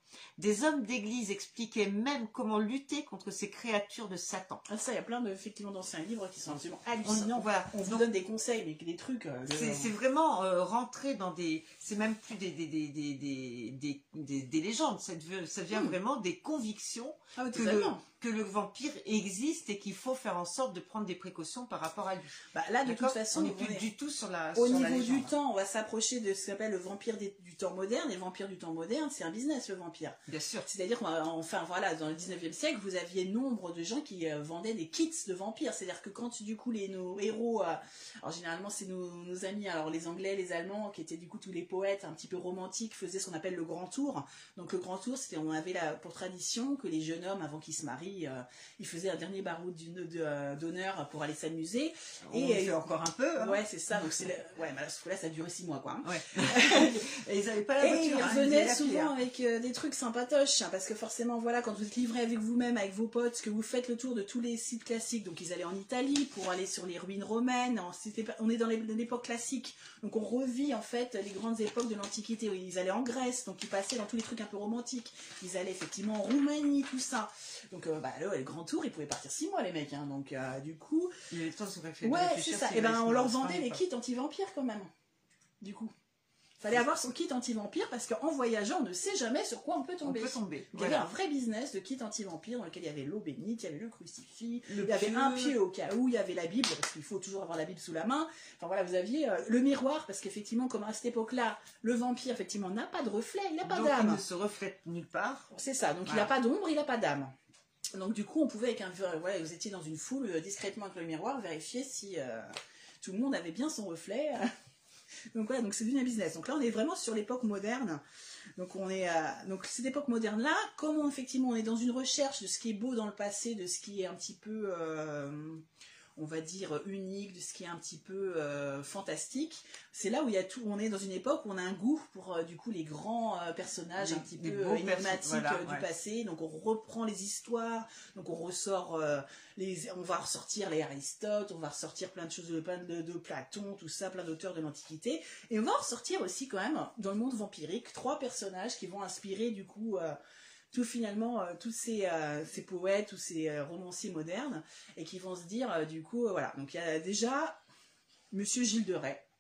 Des hommes d'église expliquaient même comment lutter contre ces créatures de Satan. Ah, ça, il y a plein de, effectivement, d'anciens livres qui sont absolument On, hallucinants. voilà, On vous donc, donne des conseils, mais des trucs. euh, c'est vraiment euh, rentrer dans des, c'est même plus des des des des des, des, des- des légendes, ça devient, ça devient Hmm. vraiment des convictions Ah, le, totalement. que le vampire existe et qu'il faut faire en sorte de prendre des précautions par rapport à lui. Bah, là, de toute façon, on n'est plus est- du tout sur la Au sur la niveau du temps, on va s'approcher de ce qu'on appelle le vampire des- du temps moderne. Et le vampire du temps moderne, c'est un business, le vampire. Bien sûr. C'est-à-dire qu'enfin, voilà, dans le 19e siècle, vous aviez nombre de gens qui euh, vendaient des kits de vampires. C'est-à-dire que quand, du coup, les, nos héros, euh, alors généralement, c'est nos, nos amis, alors les Anglais, les Allemands, qui étaient du coup tous les poètes un petit peu romantiques, faisaient ce qu'on appelle le grand tour. Donc, le grand tour, c'était, on avait la, pour tradition que les jeunes hommes, avant qu'ils se marient, euh, ils faisaient un dernier barreau euh, d'honneur pour aller s'amuser. On Et, euh, fait encore un peu. hein. Ouais, c'est ça. Donc, c'est ouais, mais là, ça a duré six mois, quoi. hein. Ouais. et ils n'avaient pas la voiture. ils hein, ils revenaient souvent hein. avec euh, des trucs sympatoches, parce que forcément, voilà, quand vous êtes livré avec vous-même, avec vos potes, que vous faites le tour de tous les sites classiques, donc ils allaient en Italie pour aller sur les ruines romaines, on est dans l'époque classique, donc on revit en fait les grandes époques de l'Antiquité, ils allaient en Grèce, donc ils passaient dans tous les trucs un peu romantiques, ils allaient effectivement en Roumanie, tout ça. Donc, euh, bah, le grand tour, ils pouvaient partir six mois, les mecs, hein, donc euh, du coup, Il le temps réfléchir. Ouais, c'est ça. Et ben, allaient on leur vendait les kits anti-vampires quand même. Du coup. Fallait avoir son kit anti-vampire parce qu'en voyageant, on ne sait jamais sur quoi on peut On tomber. peut tomber. Il y avait un vrai business de kit anti-vampire dans lequel il y avait l'eau bénite, il y avait le crucifix, Le il y avait pieu. un pieu au cas où, il y avait la Bible, parce qu'il faut toujours avoir la Bible sous la main. Enfin voilà, vous aviez euh, le miroir, parce qu'effectivement, comme à cette époque-là, le vampire, effectivement, n'a pas de reflet, il n'a pas Donc il d'âme. ne se reflète nulle part. C'est ça, donc il n'a pas d'ombre, il n'a pas d'âme. Donc du coup, on pouvait, avec un, voilà, vous étiez dans une foule, euh, discrètement avec le miroir, vérifier si euh, tout le monde avait bien son reflet. donc voilà, donc c'est devenu un business. Donc là, on est vraiment sur l'époque moderne. Donc on est, donc cette époque moderne là, comme on, effectivement on est dans une recherche de ce qui est beau dans le passé, de ce qui est un petit peu, euh, on va dire unique, de ce qui est un petit peu euh, fantastique. C'est là où il y a tout. On est dans une époque où on a un goût pour euh, du coup les grands euh, personnages un petit peu énigmatiques voilà, du ouais. passé. Donc on reprend les histoires. Donc on ressort les, on va ressortir les Aristote, on va ressortir plein de choses de, de Platon, tout ça, plein d'auteurs de l'Antiquité. Et on va ressortir aussi quand même dans le monde vampirique trois personnages qui vont inspirer du coup. Tout finalement, euh, tous ces, euh, ces poètes, tous ces euh, romanciers modernes, et qui vont se dire, du coup, voilà. Donc il y a déjà Monsieur Gilles de Rais.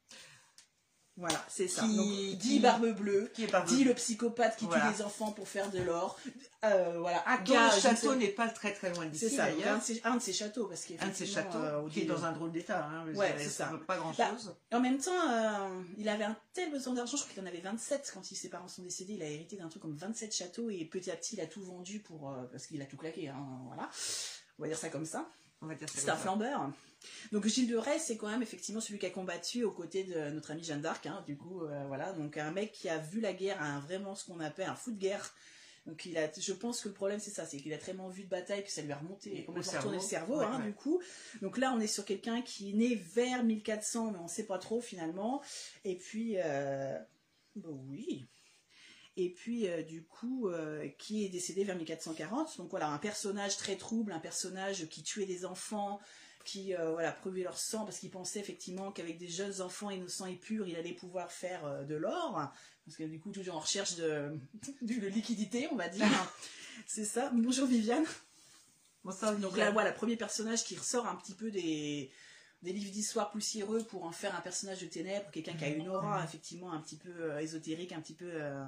Voilà, c'est ça. Qui- Donc, dit Barbe Bleue, Qui est dit le psychopathe qui Voilà. tue les enfants pour faire de l'or. Euh, voilà, dont Aka, le château n'est pas très très loin c'est d'ici ça, donc, un, d'ailleurs. de ces, un de ces châteaux, parce Un de ces châteaux euh, qui est dans un drôle d'état. Hein, Ouais, c'est ça. Bah, Pas grand chose. En même temps, euh, il avait un tel besoin d'argent, je crois qu'il en avait 27 quand ses parents sont décédés, il a hérité d'un truc comme 27 châteaux et petit à petit il a tout vendu pour euh, parce qu'il a tout claqué, hein, voilà. On va dire ça comme ça. On va dire ça C'est un ça. flambeur. Donc Gilles de Rais, c'est quand même effectivement celui qui a combattu aux côtés de notre amie Jeanne d'Arc, hein, du coup, euh, voilà. Donc un mec qui a vu la guerre, un, vraiment ce qu'on appelle un fou de guerre. Donc il a, je pense que le problème c'est ça, c'est qu'il a tellement vu de bataille que ça lui a remonté, le cerveau. cerveau, Ouais, hein, ouais. du coup. Donc là on est sur quelqu'un qui est né vers 1400, mais on sait pas trop finalement. Et puis, euh, bah oui. Et puis, euh, du coup, euh, qui est décédé vers 1440. Donc voilà, un personnage très trouble, un personnage qui tuait des enfants, qui euh, voilà, leur sang parce qu'il pensait effectivement qu'avec des jeunes enfants innocents et purs, il allait pouvoir faire euh, de l'or. Parce que du coup, toujours en recherche de, de liquidité, on va dire. C'est ça. Bonjour Viviane. Bon, ça, Donc là, voilà, premier personnage qui ressort un petit peu des, des livres d'histoire poussiéreux pour en faire un personnage de ténèbres, quelqu'un qui a une aura effectivement un petit peu euh, ésotérique, un petit peu euh,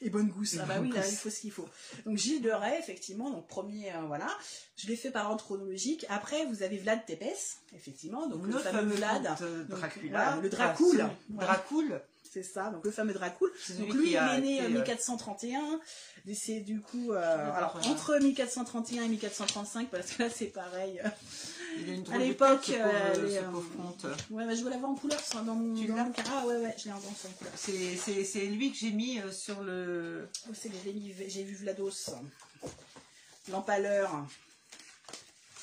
et bonne gousse. Et Ah bah oui, là, il faut ce qu'il faut. Donc Gilles de Rais, effectivement, donc premier, euh, voilà. Je l'ai fait par ordre chronologique. Après, vous avez Vlad Tepes, effectivement, donc le notre fameux fameux Vlad. Donc, Dracula. voilà, le Enfin, Dracul. celui- Voilà. Dracul. C'est ça, donc le fameux Dracul. Donc lui, il est né en euh, 1431. Et C'est du coup, euh, alors entre 1431 et 1435, parce que là c'est pareil. Il a une À l'époque, euh, euh. Ouais, mais je veux l'avoir en couleur ça, dans mon, Tu dans mon. Ah ouais, ouais, je l'ai en en couleur. C'est- lui que j'ai mis euh, sur le. Oh, c'est j'ai vu Vlados. L'empaleur.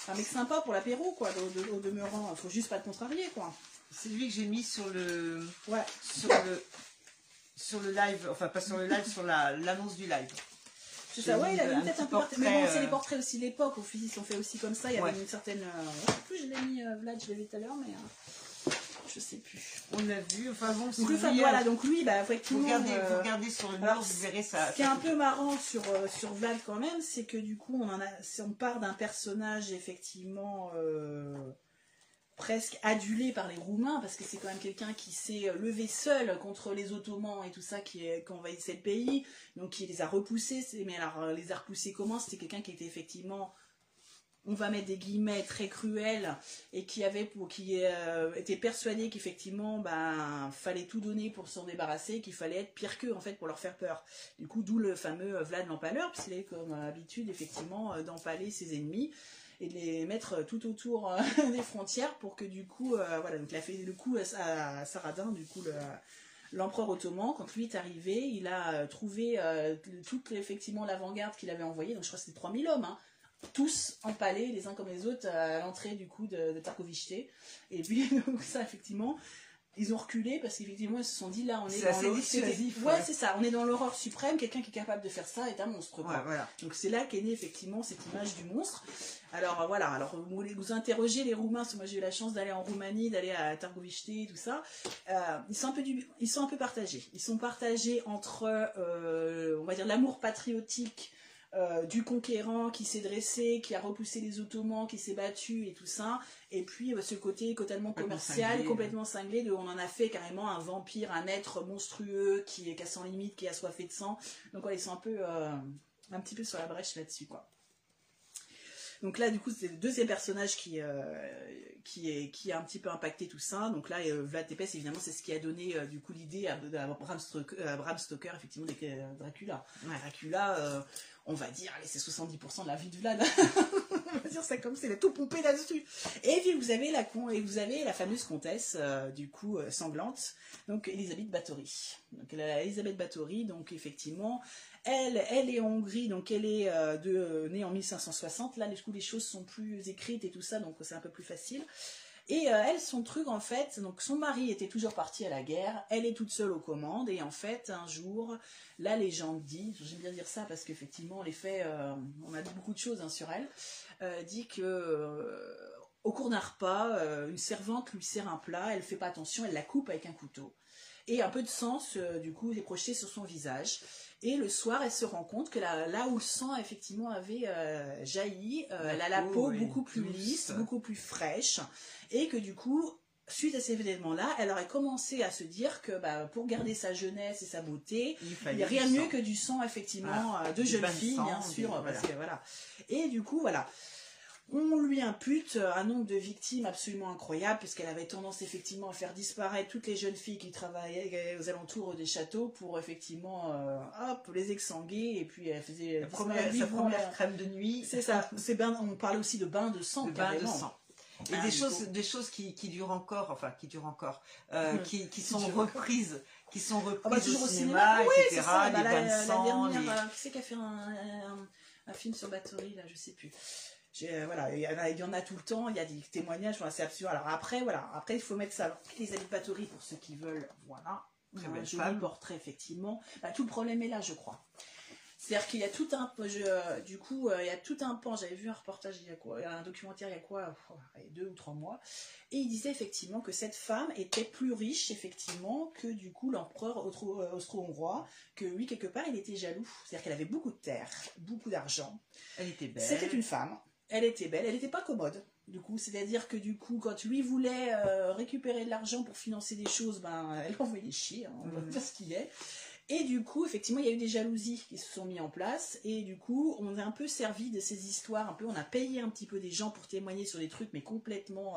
Un mec sympa pour l'apéro, quoi, au, au- au demeurant. Faut juste pas te contrarier, quoi. C'est lui que j'ai mis sur le. Ouais. Sur le. Sur le live, enfin pas sur le live, sur la- l'annonce du live. C'est ça, ouais, mis il a tête petit un peu parti- Mais portrait, bon, c'est euh, les portraits aussi de l'époque, au ils sont faits aussi comme ça. Il y avait Ouais. une certaine. euh, plus, je l'ai mis, euh, Vlad, je l'ai vu tout à l'heure, mais. euh, Je sais plus. On l'a vu, enfin bon, le lui, fameux, euh, voilà, donc lui, bah, Vous effectivement. regardez, euh, vous regardez sur le mur, vous verrez ça. Ce qui est un peu marrant sur, euh, sur Vlad quand même, c'est que du coup, on, en a, on part d'un personnage effectivement euh, presque adulé par les Roumains, parce que c'est quand même quelqu'un qui s'est levé seul contre les Ottomans et tout ça, qui, qui envahissait le pays, donc qui les a repoussés. Mais alors, euh, les a repoussés comment? C'était quelqu'un qui était effectivement on va mettre des guillemets très cruels et qui avait pour qui euh, était persuadé qu'effectivement ben fallait tout donner pour s'en débarrasser qu'il fallait être pire qu'eux en fait pour leur faire peur du coup d'où le fameux euh, Vlad l'empaleur puisqu'il avait comme habitude effectivement euh, d'empaler ses ennemis et de les mettre tout autour euh, des frontières pour que du coup euh, voilà donc il a fait le coup à, Saradin du coup le L'empereur ottoman, quand lui est arrivé, il a euh, trouvé euh, toute effectivement l'avant-garde qu'il avait envoyée, donc je crois que c'était 3000 hommes, hein, tous empalés les uns comme les autres à l'entrée du coup de, de. Et puis donc ça effectivement, ils ont reculé parce qu'effectivement ils se sont dit là on est, dans l'horreur- Ouais, ouais. c'est ça, on est dans l'horreur suprême. Quelqu'un qui est capable de faire ça est un monstre. quoi. Ouais, voilà. Donc c'est là qu'est née effectivement cette image du monstre. Alors euh, voilà, alors vous, vous interrogez les Roumains, parce que moi j'ai eu la chance d'aller en Roumanie, d'aller à Targovishte, tout ça. Euh, ils, sont un peu du- ils sont un peu partagés. Ils sont partagés entre, euh, on va dire, l'amour patriotique euh, du conquérant qui s'est dressé, qui a repoussé les Ottomans, qui s'est battu et tout ça. Et puis euh, ce côté totalement commercial, cinglé, complètement cinglé, de on en a fait carrément un vampire, un être monstrueux qui est cassant limite, qui est assoiffé de sang. Donc voilà, ils sont un peu, euh, un petit peu sur la brèche là-dessus, quoi. Donc là, du coup, c'est le deuxième personnage qui, qui, est, qui a un petit peu impacté tout ça. Donc là, Vlad Tepes, évidemment, c'est ce qui a donné du coup l'idée à, à Bram Stoker, effectivement, des Dracula. Dracula, on va dire, allez, c'est 70% de la vie de Vlad. on va dire ça comme c'est, il a tout pompé là-dessus. Et puis vous avez la, et vous avez la fameuse comtesse, euh, du coup, euh, sanglante, donc Elisabeth Bathory. Donc la- Elisabeth Bathory, donc effectivement, elle, elle est en Hongrie, donc elle est euh, de, née en 1560. Là, du coup, les choses sont plus écrites et tout ça, donc c'est un peu plus facile. Et euh, elle, son truc, en fait, donc son mari était toujours parti à la guerre, elle est toute seule aux commandes, et en fait, un jour, la légende dit, j'aime bien dire ça parce qu'effectivement, les faits, euh, on a dit beaucoup de choses hein, sur elle, euh, dit que cours d'un repas, euh, une servante lui sert un plat, elle fait pas attention, elle la coupe avec un couteau. Et un peu de sang, se- du coup, est projeté sur son visage. Et le soir, elle se rend compte que là, là où le sang effectivement avait euh, jailli, euh, elle a la peau, oui, beaucoup plus douce. lisse, beaucoup plus fraîche, et que du coup, suite à ces événements-là, elle aurait commencé à se dire que bah, pour garder sa jeunesse et sa beauté, Il n'y a rien mieux sang. que du sang, effectivement, Ah, euh, de jeune fille, sang, bien sûr, voilà. parce que voilà. Et du coup, voilà. On lui impute un nombre de victimes absolument incroyable, puisqu'elle avait tendance effectivement à faire disparaître toutes les jeunes filles qui travaillaient aux alentours des châteaux pour effectivement, euh, hop, les exsanguer, et puis elle faisait La disparaître première, sa première crème de nuit, C'est ça, c'est bain- on parle aussi de bain de sang, le bain de sang. Et Ah, des choses, coup. des choses qui, qui durent encore, enfin qui durent encore, euh, Mhm. qui, qui sont reprises, qui sont reprises Ah bah, toujours au au cinéma, oui, c'est etc. ça. les Bah, la, de la sang, dernière, les- euh, qui c'est qui a fait un, un- un film sur Bathory, là, je sais plus. Euh, voilà, il y, en a, il y en a tout le temps, il y a des témoignages, c'est absurde. Alors après, voilà, après il faut mettre ça. Alors, Elisabeth Bathory, pour ceux qui veulent, voilà, Très un joli femme. portrait, effectivement. Bah, tout le problème est là, je crois. C'est-à-dire qu'il y a tout un, je, euh, du coup, euh, il y a tout un pan. J'avais vu un reportage il y a quoi, un documentaire il y a quoi, deux ou trois mois, et il disait effectivement que cette femme était plus riche effectivement que du coup l'empereur austro- austro-hongrois, que lui quelque part il était jaloux. C'est-à-dire qu'elle avait beaucoup de terres, beaucoup d'argent. Elle était belle. C'était une femme. Elle était belle. Elle n'était pas commode. Du coup, c'est-à-dire que du coup, quand lui voulait euh, récupérer de l'argent pour financer des choses, ben, elle envoyait chier. hein, on va Mhm. dire ce qu'il est. Et du coup, effectivement, il y a eu des jalousies qui se sont mis en place. Et du coup, on a un peu servi de ces histoires. Un peu, on a payé un petit peu des gens pour témoigner sur des trucs, mais complètement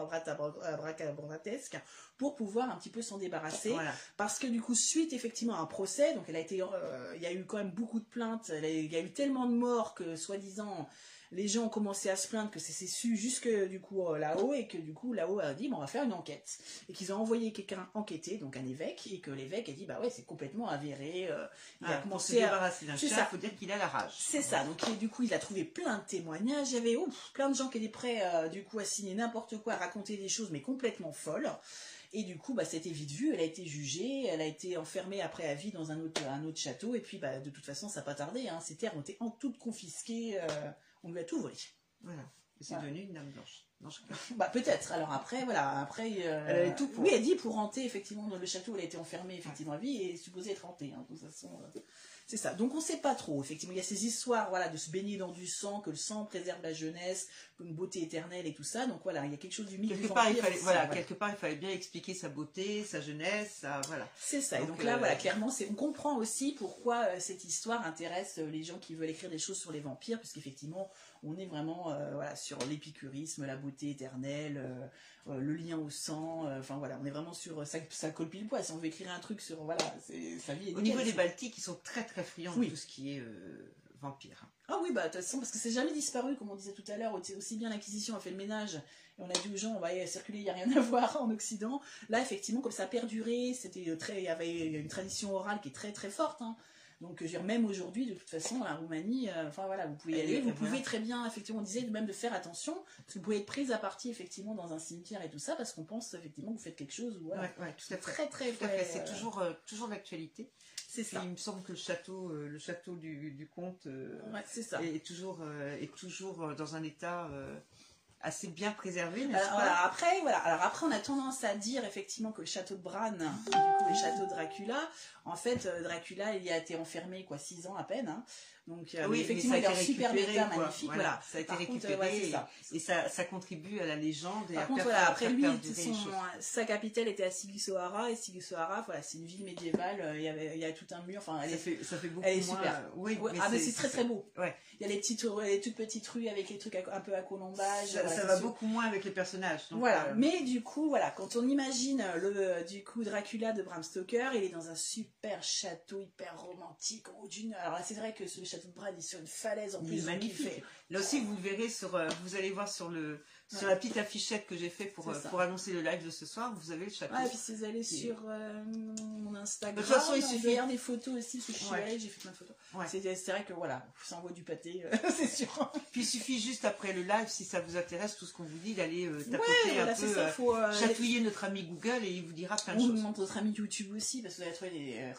abracadabratesques, pour pouvoir un petit peu s'en débarrasser. Voilà. Parce que du coup, suite effectivement à un procès, donc elle a été, euh, il y a eu quand même beaucoup de plaintes. Il y a eu tellement de morts que, soi-disant, les gens ont commencé à se plaindre que c'est su jusque du coup euh, là-haut et que du coup là-haut a dit bon, on va faire une enquête et qu'ils ont envoyé quelqu'un enquêter donc un évêque et que l'évêque a dit bah ouais c'est complètement avéré euh, il Ah, a se commencé à C'est ça. il faut dire qu'il a la rage. c'est ça, donc et du coup il a trouvé plein de témoignages, il y avait ouf, plein de gens qui étaient prêts euh, du coup à signer n'importe quoi, à raconter des choses mais complètement folles. Et du coup, bah, c'était vite vu, elle a été jugée, elle a été enfermée après à vie dans un autre, un autre château, et puis bah, de toute façon ça n'a pas tardé, hein, ces terres ont été en toutes confisquées, euh, on lui a tout volé. Voilà. Et c'est Voilà. devenu une dame blanche. Non, je- Bah peut-être. Alors après, voilà, après. euh, Elle avait tout pour. Oui, elle dit pour hanter effectivement dans le château, elle a été enfermée effectivement à vie et supposée être hantée. hein, de toute façon, euh, c'est ça. Donc on sait pas trop. Effectivement, il y a ces histoires, voilà, de se baigner dans du sang, que le sang préserve la jeunesse, une beauté éternelle et tout ça. Donc voilà, il y a quelque chose du mythe Quelque du part, il vampire fallait, aussi, voilà, quelque part, il fallait bien expliquer sa beauté, sa jeunesse, sa, voilà. C'est ça. Et Donc, donc là, euh, voilà, clairement, on comprend aussi pourquoi euh, cette histoire intéresse euh, les gens qui veulent écrire des choses sur les vampires, puisqu'effectivement, on est vraiment euh, voilà, sur l'épicurisme, la beauté éternelle, euh, euh, le lien au sang. Enfin voilà, on est vraiment sur ça, ça colle pile poil. Si on veut écrire un truc sur voilà, c'est sa vie. est Au niveau des Baltiques, ils sont très très friands Oui. de tout ce qui est vampire. Ah oui, bah de toute façon, parce que c'est jamais disparu, comme on disait tout à l'heure, aussi bien l'Inquisition a fait le ménage, et on a dit aux gens, on va y circuler, il n'y a rien à voir en Occident. Là, effectivement, comme ça a perduré, c'était très, il y avait une tradition orale qui est très très forte. hein. Donc, dire, même aujourd'hui, de toute façon, la Roumanie, euh, enfin voilà, vous pouvez y aller, vous pouvez très bien, effectivement, on disait même de faire attention, parce que vous pouvez être prise à partie, effectivement, dans un cimetière et tout ça, parce qu'on pense, effectivement, que vous faites quelque chose, voilà. Ouais, ouais, tout à fait. Très très, fait. C'est euh, toujours, euh, toujours d'actualité. C'est ça. Il me semble que le château, euh, le château du, du comte Ouais, c'est ça. est, est toujours, est toujours dans un état assez bien préservé, n'est-ce pas voilà, après, voilà. Alors après, on a tendance à dire effectivement que le château de Bran, du coup, le château de Dracula, en fait, euh, Dracula, il y a été enfermé quoi, six ans à peine. hein. Donc, euh, Oui, effectivement, il est en été super quoi. magnifique. Voilà, Voilà. ça a été Par contre, récupéré ouais, et- ça. Et ça, ça contribue à la légende et Par à contre, voilà, après lui, son- sa capitale était à Sigisoara, et Sigisoara, voilà, c'est une ville médiévale, euh, il y, avait, il y a tout un mur, enfin, elle Ça est fait, ça fait beaucoup elle est moins. super. euh, oui, Ouais, ah mais c'est très très beau. Ouais. Il y a les petites les toutes petites rues avec les trucs à- un peu à colombage. Ça, voilà, ça c'est va sûr. beaucoup moins avec les personnages. donc, voilà, euh, mais du coup, voilà, quand on imagine le du coup Dracula de Bram Stoker, il est dans un super château hyper romantique haut d'une. Alors là, c'est vrai que ce château de Bran est sur une falaise en Il plus, magnifique. fait. Là aussi, vous verrez sur, euh, vous allez voir sur le, sur la petite affichette que j'ai fait pour, euh, pour annoncer le live de ce soir. Vous avez le château. Et puis si vous allez sur euh, mon Instagram, De toute façon, il on suffit- des photos aussi, parce que je suis allée, j'ai fait plein de photos. Ouais. C'est vrai que voilà, ça envoie du pâté, euh, c'est sûr. Puis il suffit juste après le live, si ça vous intéresse, tout ce qu'on vous dit, d'aller tapoter Ouais, voilà, un c'est peu, ça, faut. chatouiller notre ami Google et il vous dira plein de On choses. demande notre ami YouTube aussi, parce que vous allez trouver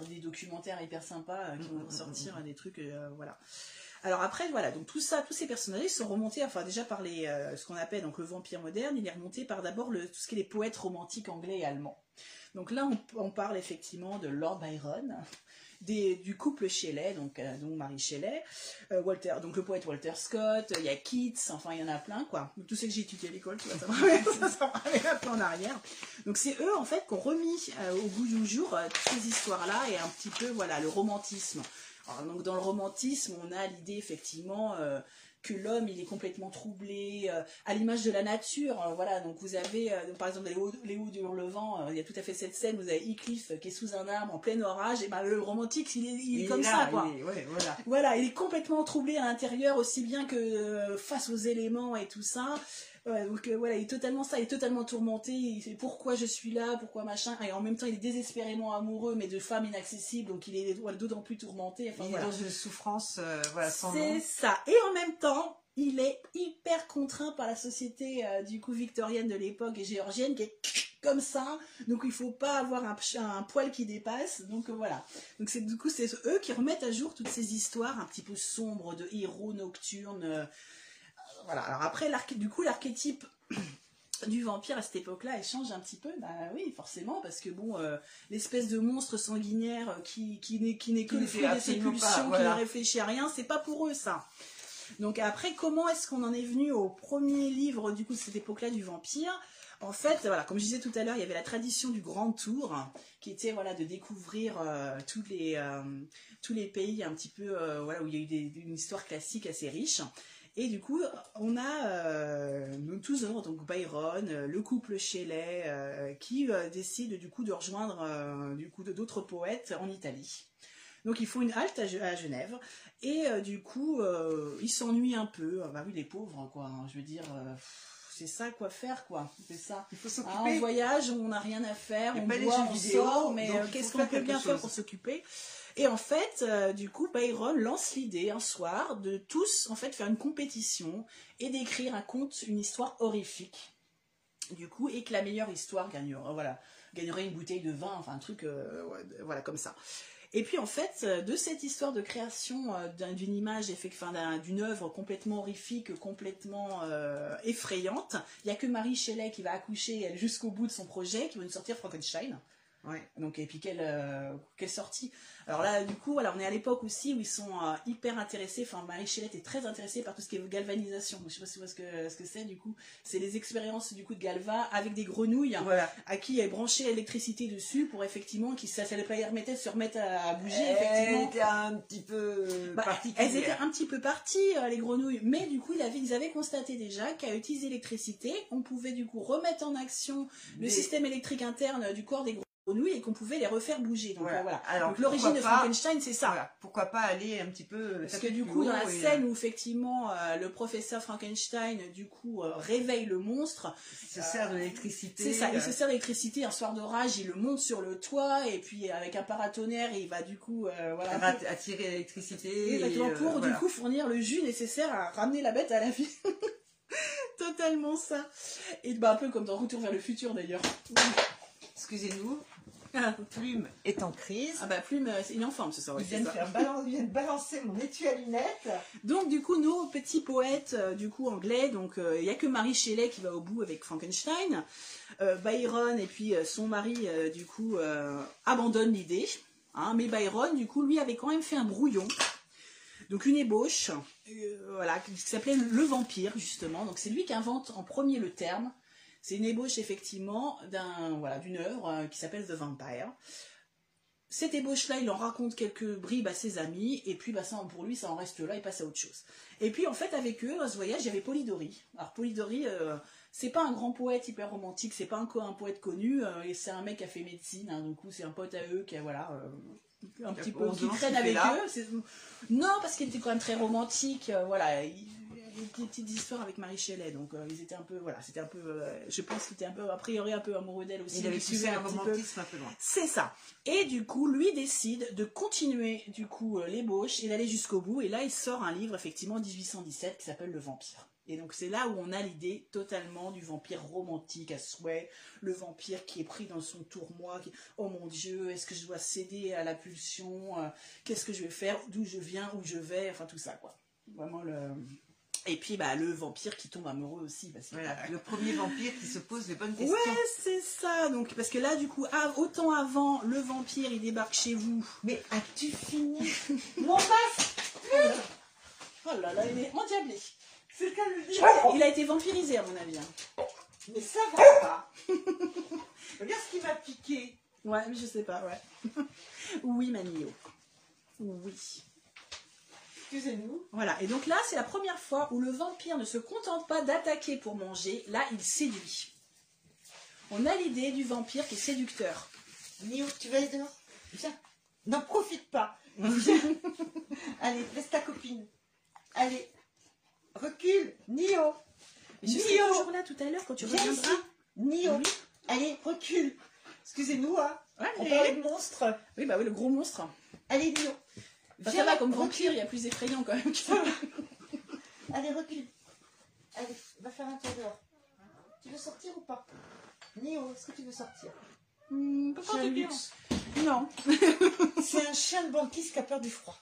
des, des documentaires hyper sympas qui Mm, vont mm, sortir, mm, des trucs, voilà. Alors après, voilà, donc tout ça, tous ces personnages sont remontés, enfin déjà par les, euh, ce qu'on appelle donc le vampire moderne, il est remonté par d'abord tout ce qui est les poètes romantiques anglais et allemands. Donc là, on, parle effectivement de Lord Byron, du couple Shelley, donc, euh, donc Marie Shelley, euh, Walter, donc le poète Walter Scott, il y a Keats, enfin il y en a plein quoi. Tout ce que j'ai étudié à l'école, tu vois, ça me un peu en arrière. Donc c'est eux en fait qui ont remis au goût du jour toutes ces histoires-là et un petit peu voilà le romantisme. Alors, donc dans le romantisme, on a l'idée effectivement euh, que l'homme il est complètement troublé euh, à l'image de la nature. voilà, donc vous avez euh, donc, par exemple les hauts, du Hurlevent, il y a tout à fait cette scène. Vous avez euh, qui est sous un arbre en plein orage et ben le romantique il est, il est comme là, ça quoi. il est- ouais, voilà. Voilà, il est complètement troublé à l'intérieur, aussi bien que face aux éléments et tout ça. Donc euh, voilà, il est totalement ça, il est totalement tourmenté, il fait pourquoi je suis là, pourquoi machin, et en même temps il est désespérément amoureux, mais de femmes inaccessibles, donc il est d'autant plus tourmenté. Enfin, il voilà. est dans une souffrance, euh, voilà, sans C'est ça. Et en même temps, il est hyper contraint par la société euh, du coup victorienne de l'époque et géorgienne qui est comme ça. Donc il faut pas avoir un, un poil qui dépasse. Donc euh, voilà. Donc c'est du coup c'est eux qui remettent à jour toutes ces histoires un petit peu sombres de héros nocturnes. euh, voilà. Alors après du coup l'archétype du vampire à cette époque-là, elle change un petit peu. Bah oui, forcément, parce que bon, euh, l'espèce de monstre sanguinaire qui, qui n'est qui que le fruit de ses pulsions, qui ne réfléchit à rien, c'est pas pour eux ça. Donc après, comment est-ce qu'on en est venu au premier livre du coup de cette époque-là du vampire? En fait, voilà, comme je disais tout à l'heure, il y avait la tradition du grand tour, qui était voilà de découvrir euh, tous les euh, tous les pays un petit peu euh, voilà où il y a eu des- une histoire classique assez riche. Et du coup, on a euh, nous tous donc Byron, euh, le couple Shelley, euh, qui euh, décide du coup de rejoindre du coup d'autres poètes en Italie. Donc ils font une halte à, Ge- à Genève et du coup ils s'ennuient un peu. Ah Bah oui les pauvres quoi. hein, je veux dire c'est ça quoi faire quoi. C'est ça. Il faut Ah, en s'occuper. voyage, on n'a rien à faire, on boit, on vidéo, sort, mais qu'est-ce qu'on peut bien faire pour s'occuper? Et en fait, euh, du coup, Byron lance l'idée un soir de tous en fait faire une compétition et d'écrire un conte, une histoire horrifique. Du coup, et que la meilleure histoire gagnerait, voilà, gagnerait une bouteille de vin, enfin un truc, euh, voilà comme ça. Et puis en fait, euh, de cette histoire de création euh, d'un- d'une image, d'une œuvre complètement horrifique, complètement euh, effrayante, il n'y a que Marie Shelley qui va accoucher jusqu'au bout de son projet, qui va nous sortir Frankenstein. Ouais. Donc, et puis quelle, euh, quelle sortie. Alors là, du coup, voilà, on est à l'époque aussi où ils sont euh, hyper intéressés. Enfin, Marie Shelley est très intéressée par tout ce qui est galvanisation. Je sais pas si vous voyez ce que, ce que c'est, du coup. C'est les expériences, du coup, de Galva avec des grenouilles Voilà. à qui elle branchait l'électricité dessus pour effectivement qu'ils ça, ça leur permettait de se remettre à, à bouger, Elle effectivement. était un petit peu Bah, elles étaient un petit peu parties, euh, les grenouilles, mais du coup, ils avaient, ils avaient constaté déjà qu'à utiliser l'électricité, on pouvait du coup remettre en action le système électrique interne du corps des grenouilles et qu'on pouvait les refaire bouger. Donc Voilà. euh, voilà. Alors, Donc l'origine de Frankenstein, c'est ça. Voilà. Pourquoi pas aller un petit peu. euh, Parce que du coup, dans la et, scène où effectivement euh, le professeur Frankenstein du coup euh, réveille le monstre, euh, il se sert de l'électricité. c'est ça, il euh, se sert d'électricité un soir d'orage, il le monte sur le toit et puis avec un paratonnerre, il va du coup euh, voilà, à attirer l'électricité. Exactement, euh, pour du coup fournir le jus nécessaire à ramener la bête à la vie. Totalement ça. Et bah un peu comme dans Retour vers le futur d'ailleurs. Excusez-nous, Ah, Plume est en crise. ah bah Plume, euh, c'est une enfant ce soir. Il de ça. faire balan- il vient de balancer mon étui à lunettes. Donc du coup nos petits poètes euh, du coup anglais, donc euh, il y a que Marie Shelley qui va au bout avec Frankenstein. Euh, Byron et puis euh, son mari euh, du coup euh, abandonnent l'idée. hein. mais Byron du coup lui avait quand même fait un brouillon. Donc une ébauche, euh, voilà, qui s'appelait le vampire justement. Donc c'est lui qui invente en premier le terme. C'est une ébauche effectivement d'un voilà d'une œuvre euh, qui s'appelle The Vampire. Cette ébauche-là, il en raconte quelques bribes à ses amis, et puis bah, ça, pour lui, ça en reste là, il passe à autre chose. Et puis en fait, avec eux, à ce voyage, il y avait Polidori. Alors Polidori, euh, c'est pas un grand poète hyper romantique, c'est pas encore un poète connu, euh, et c'est un mec qui a fait médecine, hein, coup c'est un pote à eux qui a voilà. euh, un petit peu 11 qui traîne avec là. eux non parce qu'il était quand même très romantique voilà il des petites histoires avec Marie Shelley donc euh, ils étaient un peu voilà c'était un peu euh, je pense qu'il était un peu a priori un peu amoureux d'elle aussi Il avait il le un romantisme un peu loin. C'est ça. Et du coup, lui décide de continuer du coup euh, l'ébauche et d'aller jusqu'au bout. Et là, il sort un livre effectivement en 1817 qui s'appelle Le Vampire. Et donc c'est là où on a l'idée totalement du vampire romantique à souhait, le vampire qui est pris dans son tourmoi, qui oh mon Dieu, est-ce que je dois céder à la pulsion, qu'est-ce que je vais faire, d'où je viens, où je vais, enfin tout ça quoi. Vraiment le et puis bah le vampire qui tombe amoureux aussi parce que Voilà, le premier vampire qui se pose les bonnes questions. Ouais, c'est ça. Donc parce que là, du coup, autant avant, le vampire, il débarque chez vous. Mais as-tu fini? Mon masque Oh là là, il est endiablé. C'est le cas de le dire. Il a été vampirisé, à mon avis. hein. Mais ça va pas. Regarde ce qui m'a piqué. Ouais, mais je sais pas, ouais. oui, Manio. Oui. Excusez-nous. Voilà. Et donc là, c'est la première fois où le vampire ne se contente pas d'attaquer pour manger. Là, il séduit. On a l'idée du vampire qui est séducteur. Nio, tu vas aller dehors Viens. N'en profite pas. Viens. Allez, laisse ta copine. Allez. Recule. Nio. Mais je serai Nio. toujours là tout à l'heure quand tu Viens reviendras. ici. Nio. Oui. Allez, recule. Excusez-nous, hein. On parlait de monstres. Oui, bah oui, le gros monstre. Allez, Nio. Enfin, Viens ça va, comme vampire, il y a plus effrayant quand même. Allez, recule. Allez, va faire un tour dehors. Tu veux sortir ou pas? Nio, est-ce que tu veux sortir? Hmm, pas Chien de particulièrement. luxe. Non. C'est un chien de banquise qui a peur du froid.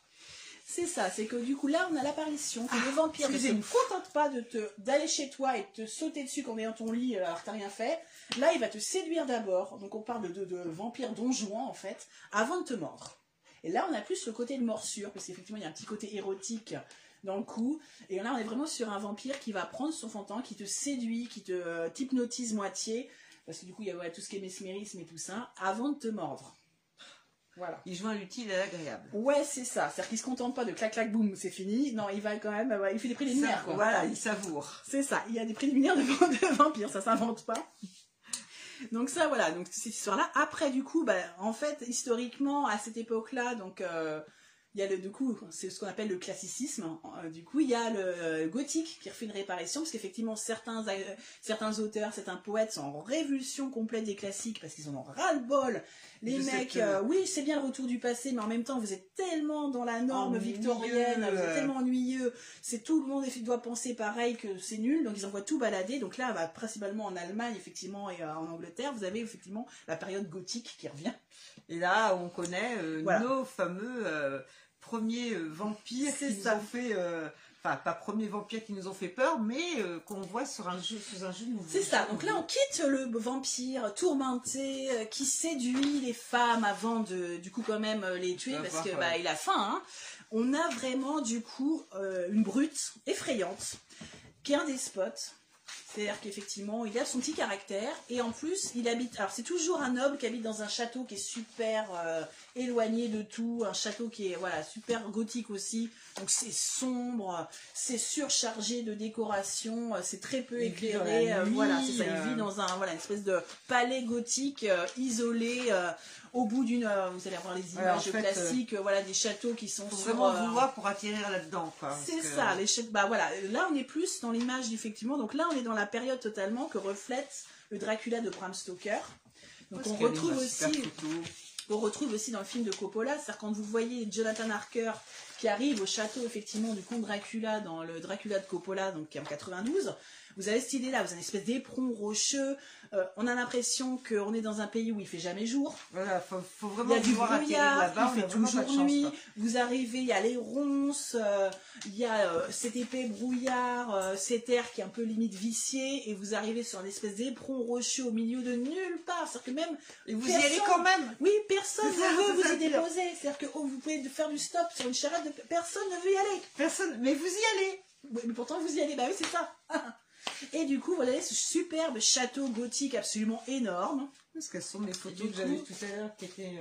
C'est ça, c'est que du coup là on a l'apparition que le vampire ne se contente pas de te d'aller chez toi et de te sauter dessus quand on est dans ton lit alors que t'as rien fait. Là il va te séduire d'abord, donc on parle de, de, de vampire donjon en fait, avant de te mordre. Et là on a plus le côté de morsure, parce qu'effectivement il y a un petit côté érotique dans le cou. Et là, on est vraiment sur un vampire qui va prendre son fantôme, qui te séduit, qui te euh, t'hypnotise moitié, parce que du coup, il y a ouais, tout ce qui est mesmérisme et tout ça, avant de te mordre. Voilà. Il joint l'utile à l'agréable. Ouais, c'est ça. C'est-à-dire qu'il se contente pas de clac clac boum, c'est fini. Non, il va quand même, il fait des préliminaires. Quoi. Voilà, il savoure. C'est ça. Il y a des préliminaires de, de vampires, ça s'invente pas. Donc ça, voilà. Donc cette histoire-là. Après, du coup, bah, en fait, historiquement, à cette époque-là, donc euh, il y a le, du coup, c'est ce qu'on appelle le classicisme. Euh, du coup, il y a le gothique qui refait une réparation, parce qu'effectivement, certains, euh, certains auteurs, certains poètes sont en révolution complète des classiques, parce qu'ils en ont ras-le-bol. Les mecs, euh, oui, c'est bien le retour du passé, mais en même temps, vous êtes tellement dans la norme Ennuyeux, victorienne, vous êtes tellement ennuyeux, c'est tout le monde doit penser pareil que c'est nul, donc ils envoient tout balader. Donc là, bah, principalement en Allemagne, effectivement, et euh, en Angleterre, vous avez effectivement la période gothique qui revient. Et là, on connaît euh, Voilà. nos fameux euh, premiers vampires qui nous ont fait. Enfin, pas premiers vampires qui nous ont fait peur, mais euh, qu'on voit sur un jeu, sous un jeu nouveau. C'est ça. Donc là, on quitte le vampire tourmenté euh, qui séduit les femmes avant de, du coup, quand même euh, les tuer Ah, parce que ouais. bah, il a faim. hein. On a vraiment du coup une brute effrayante qui est un despote. C'est-à-dire qu'effectivement, il a son petit caractère et en plus, il habite. Alors, c'est toujours un noble qui habite dans un château qui est super euh, éloigné de tout, un château qui est voilà super gothique aussi. Donc, c'est sombre, c'est surchargé de décoration, euh, c'est très peu Il éclairé. la euh, voilà, c'est ça. Il vit dans un voilà une espèce de palais gothique euh, isolé. Euh, au bout d'une, euh, vous allez avoir les Ouais, images en fait, classiques, euh, voilà, des châteaux qui sont faut sur, vraiment euh, vouloir pour atterrir là-dedans. c'est ça, les chefs. Bah voilà, là on est plus dans l'image effectivement. Donc là on est dans la période totalement que reflète le Dracula de Bram Stoker. Donc Parce on retrouve aussi, photos. on retrouve aussi dans le film de Coppola, c'est-à-dire quand vous voyez Jonathan Harker qui arrive au château effectivement du comte Dracula dans le Dracula de Coppola, donc qui est en 92. Vous avez cette idée-là, vous avez une espèce d'éperon rocheux. euh, on a l'impression qu'on est dans un pays où il fait jamais jour. Voilà, faut, faut Il y vraiment a du brouillard, il fait vraiment toujours chance, nuit. quoi. Vous arrivez, il y a les ronces, euh, il y a euh, cet épais brouillard, euh, cet air qui est un peu limite vicié, et vous arrivez sur une espèce d'éperon rocheux au milieu de nulle part. C'est-à-dire que même, Et vous y allez quand même. oui, personne ne veut vous y déposer. C'est-à-dire que oh, vous pouvez faire du stop sur une charrette, de... personne ne veut y aller. Personne, mais vous y allez. Oui, mais pourtant vous y allez, bah oui, c'est ça. Et du coup, voilà ce superbe château gothique absolument énorme. Parce qu'elles sont mes photos que j'avais coup- tout à l'heure qui étaient.